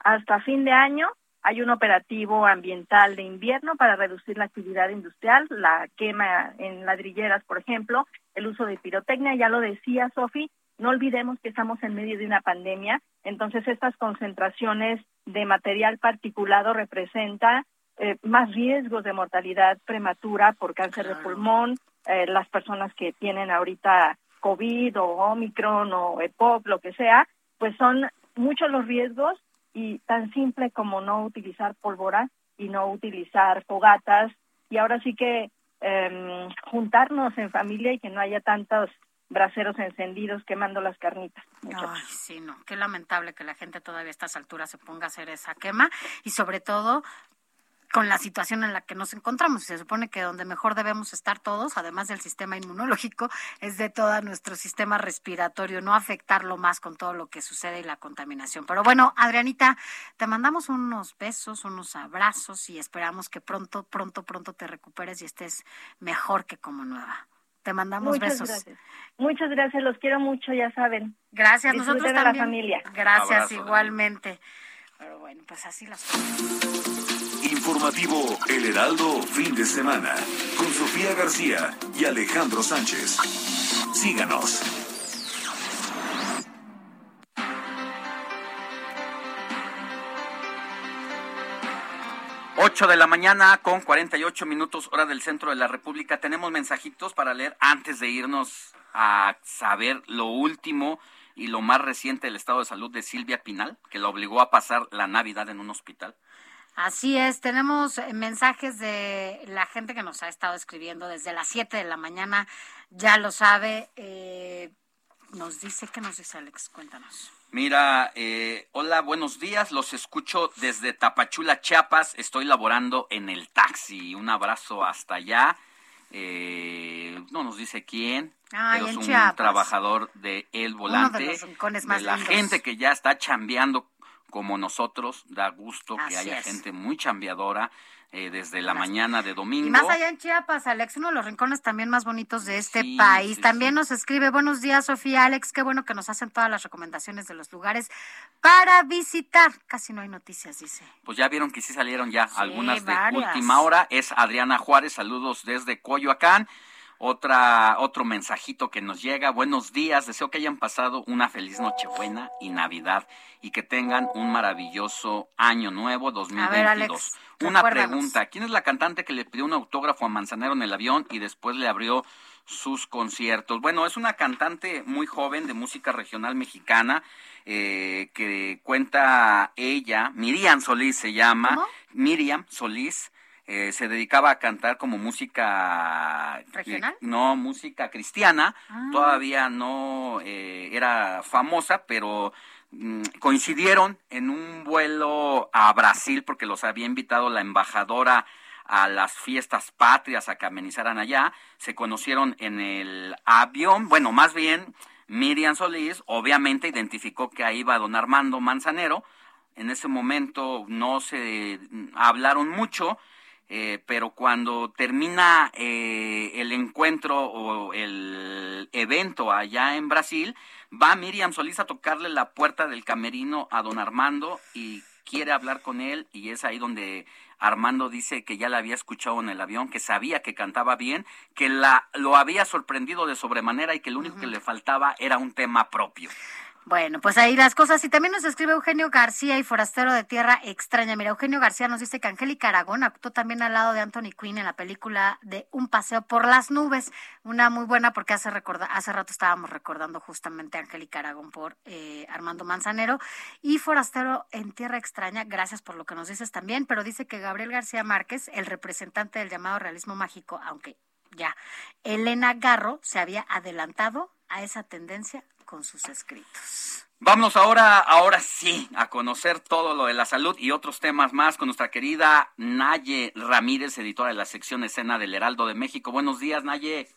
hasta fin de año hay un operativo ambiental de invierno para reducir la actividad industrial, la quema en ladrilleras, por ejemplo, el uso de pirotecnia, ya lo decía Sofi, no olvidemos que estamos en medio de una pandemia, entonces estas concentraciones de material particulado representan eh, más riesgos de mortalidad prematura por cáncer de pulmón, eh, las personas que tienen ahorita COVID o Omicron o EPOC, lo que sea, pues son muchos los riesgos y tan simple como no utilizar pólvora y no utilizar fogatas. Y ahora sí que em, juntarnos en familia y que no haya tantos braseros encendidos quemando las carnitas. Ay, sí, no. Qué lamentable que la gente todavía a estas alturas se ponga a hacer esa quema y sobre todo con la situación en la que nos encontramos. Se supone que donde mejor debemos estar todos, además del sistema inmunológico, es de todo nuestro sistema respiratorio, no afectarlo más con todo lo que sucede y la contaminación. Pero bueno, Adrianita, te mandamos unos besos, unos abrazos y esperamos que pronto, pronto, pronto te recuperes y estés mejor que como nueva. Te mandamos Muchas besos. gracias. Muchas gracias, los quiero mucho, ya saben. Gracias, Disfruten nosotros a también. la familia. Gracias, Abrazo, igualmente. Pero bueno, pues así las cosas. Informativo El Heraldo, fin de semana, con Sofía García y Alejandro Sánchez. Síganos. Ocho de la mañana con 48 minutos hora del centro de la República. Tenemos mensajitos para leer antes de irnos a saber lo último y lo más reciente del estado de salud de Silvia Pinal, que la obligó a pasar la Navidad en un hospital. Así es, tenemos mensajes de la gente que nos ha estado escribiendo desde las 7 de la mañana, ya lo sabe. eh, nos dice, ¿qué nos dice Alex? Cuéntanos. Mira, eh, hola, buenos días. Los escucho desde Tapachula, Chiapas. Estoy laborando en el taxi. Un abrazo hasta allá. Eh, no nos dice quién, Ay, pero es un Chiapas. trabajador de El Uno Volante. de los rincones de más la lindos. gente que ya está chambeando como nosotros. Da gusto Así que haya es. gente muy chambeadora. Eh, desde la mañana de domingo. Y más allá en Chiapas, Alex, uno de los rincones también más bonitos de este país. también nos escribe, buenos días, Sofía, Alex, qué bueno que nos hacen todas las recomendaciones de los lugares para visitar. Casi no hay noticias, dice. Pues ya vieron que sí salieron ya algunas de última hora. Es Adriana Juárez, saludos desde Coyoacán. Otra, otro mensajito que nos llega. Buenos días, deseo que hayan pasado una feliz Nochebuena y Navidad y que tengan un maravilloso año nuevo 2022. una pregunta, ¿quién es la cantante que le pidió un autógrafo a Manzanero en el avión y después le abrió sus conciertos? Bueno, es una cantante muy joven de música regional mexicana eh, que cuenta ella, Miriam Solís se llama, Miriam Solís eh, se dedicaba a cantar como música eh, regional, no música cristiana, ah. todavía no eh, era famosa, pero mm, coincidieron en un vuelo a Brasil porque los había invitado la embajadora a las fiestas patrias a que amenizaran allá, se conocieron en el avión, bueno, más bien Miriam Solís obviamente identificó que ahí iba don Armando Manzanero, en ese momento no se mm, hablaron mucho, eh, pero cuando termina eh, el encuentro o el evento allá en Brasil, va Miriam Solís a tocarle la puerta del camerino a don Armando y quiere hablar con él y es ahí donde Armando dice que ya la había escuchado en el avión, que sabía que cantaba bien, que la lo había sorprendido de sobremanera y que lo único que le faltaba era un tema propio. Bueno, pues ahí las cosas. Y también nos escribe Eugenio García y Forastero de Tierra Extraña. Mira, Eugenio García nos dice que Angélica Aragón actuó también al lado de Anthony Quinn en la película de Un paseo por las nubes. Una muy buena porque hace, recorda, hace rato estábamos recordando justamente a Angélica Aragón por eh, Armando Manzanero. Y Forastero en Tierra Extraña, gracias por lo que nos dices también, pero dice que Gabriel García Márquez, el representante del llamado realismo mágico, aunque ya Elena Garro se había adelantado a esa tendencia con sus escritos. Vámonos ahora, ahora sí, a conocer todo lo de la salud y otros temas más con nuestra querida Naye Ramírez, editora de la sección escena del Heraldo de México. Buenos días, Naye.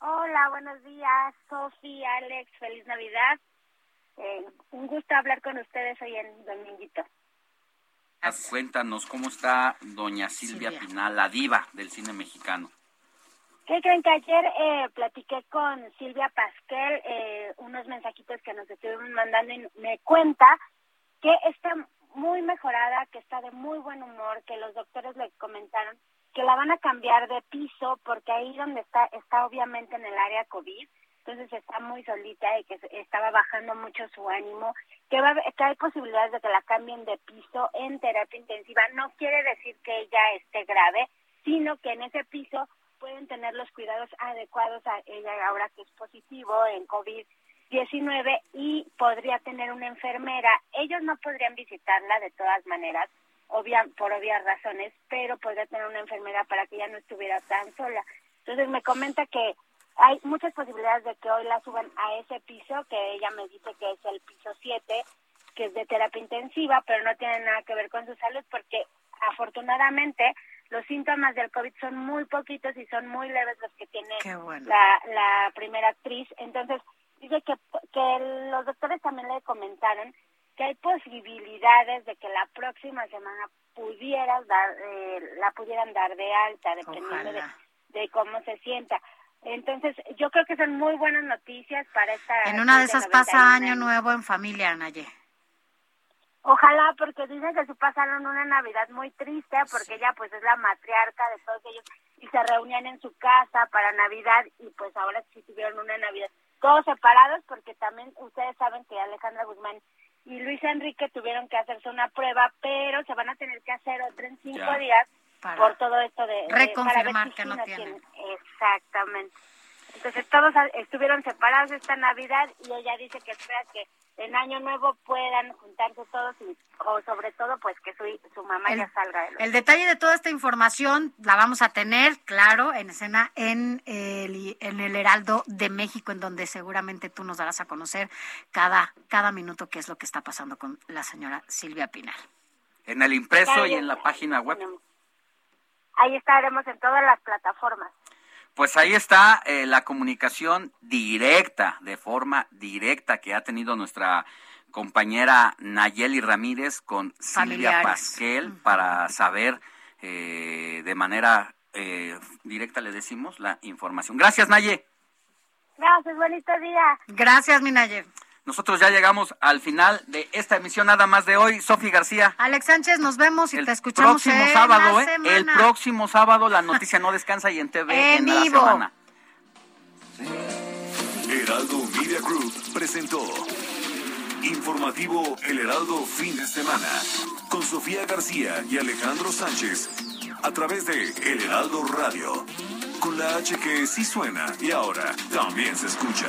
Hola, buenos días, Sofía, Alex, feliz Navidad. Eh, un gusto hablar con ustedes hoy en Dominguito. Cuéntanos cómo está doña Silvia Pinal, la diva del cine mexicano. ¿Qué creen que ayer eh, platiqué con Silvia Pasquel eh, unos mensajitos que nos estuvieron mandando y me cuenta que está muy mejorada, que está de muy buen humor, que los doctores le comentaron que la van a cambiar de piso porque ahí donde está está obviamente en el área COVID, entonces está muy solita y que estaba bajando mucho su ánimo, que, va, que hay posibilidades de que la cambien de piso en terapia intensiva. No quiere decir que ella esté grave, sino que en ese piso pueden tener los cuidados adecuados a ella ahora que es positivo en COVID-19 y podría tener una enfermera. Ellos no podrían visitarla de todas maneras, obvia, por obvias razones, pero podría tener una enfermera para que ella no estuviera tan sola. Entonces me comenta que hay muchas posibilidades de que hoy la suban a ese piso, que ella me dice que es el piso 7, que es de terapia intensiva, pero no tiene nada que ver con su salud porque afortunadamente los síntomas del COVID son muy poquitos y son muy leves los que tiene la, la primera actriz. Entonces, dice que, que los doctores también le comentaron que hay posibilidades de que la próxima semana pudiera dar, eh, la pudieran dar de alta, dependiendo de, de, cómo se sienta. Entonces, yo creo que son muy buenas noticias para esta... En una de esas pasa año nuevo en familia, Naye. Ojalá, porque dicen que sí pasaron una Navidad muy triste, porque ella pues es la matriarca de todos ellos y se reunían en su casa para Navidad y pues ahora sí tuvieron una Navidad todos separados porque también ustedes saben que Alejandra Guzmán y Luis Enrique tuvieron que hacerse una prueba, pero se van a tener que hacer otra en cinco días por todo esto de... Reconfirmar que no tienen. Exactamente. Entonces todos estuvieron separados esta Navidad y ella dice que espera que en Año Nuevo puedan juntarse todos y o sobre todo pues que su, su mamá ya salga. el detalle de toda esta información la vamos a tener, claro, en escena en el, en el Heraldo de México, en donde seguramente tú nos darás a conocer cada, cada minuto qué es lo que está pasando con la señora Silvia Pinal. En el impreso y en la página web. Ahí estaremos en todas las plataformas. Pues ahí está eh, la comunicación directa, de forma directa que ha tenido nuestra compañera Nayeli Ramírez con Silvia Pasquel para saber eh, de manera eh, directa, le decimos, la información. Gracias, Naye. Gracias, bonito día. Gracias, Minaye. Nosotros ya llegamos al final de esta emisión nada más de hoy. Sofi García. Alex Sánchez, nos vemos y te escuchamos próximo en sábado, la ¿eh? semana. El próximo sábado la noticia no descansa y en TV En en, la semana. Heraldo Media Group presentó Informativo El Heraldo Fin de Semana con Sofía García y Alejandro Sánchez a través de El Heraldo Radio con la H que sí suena y ahora también se escucha.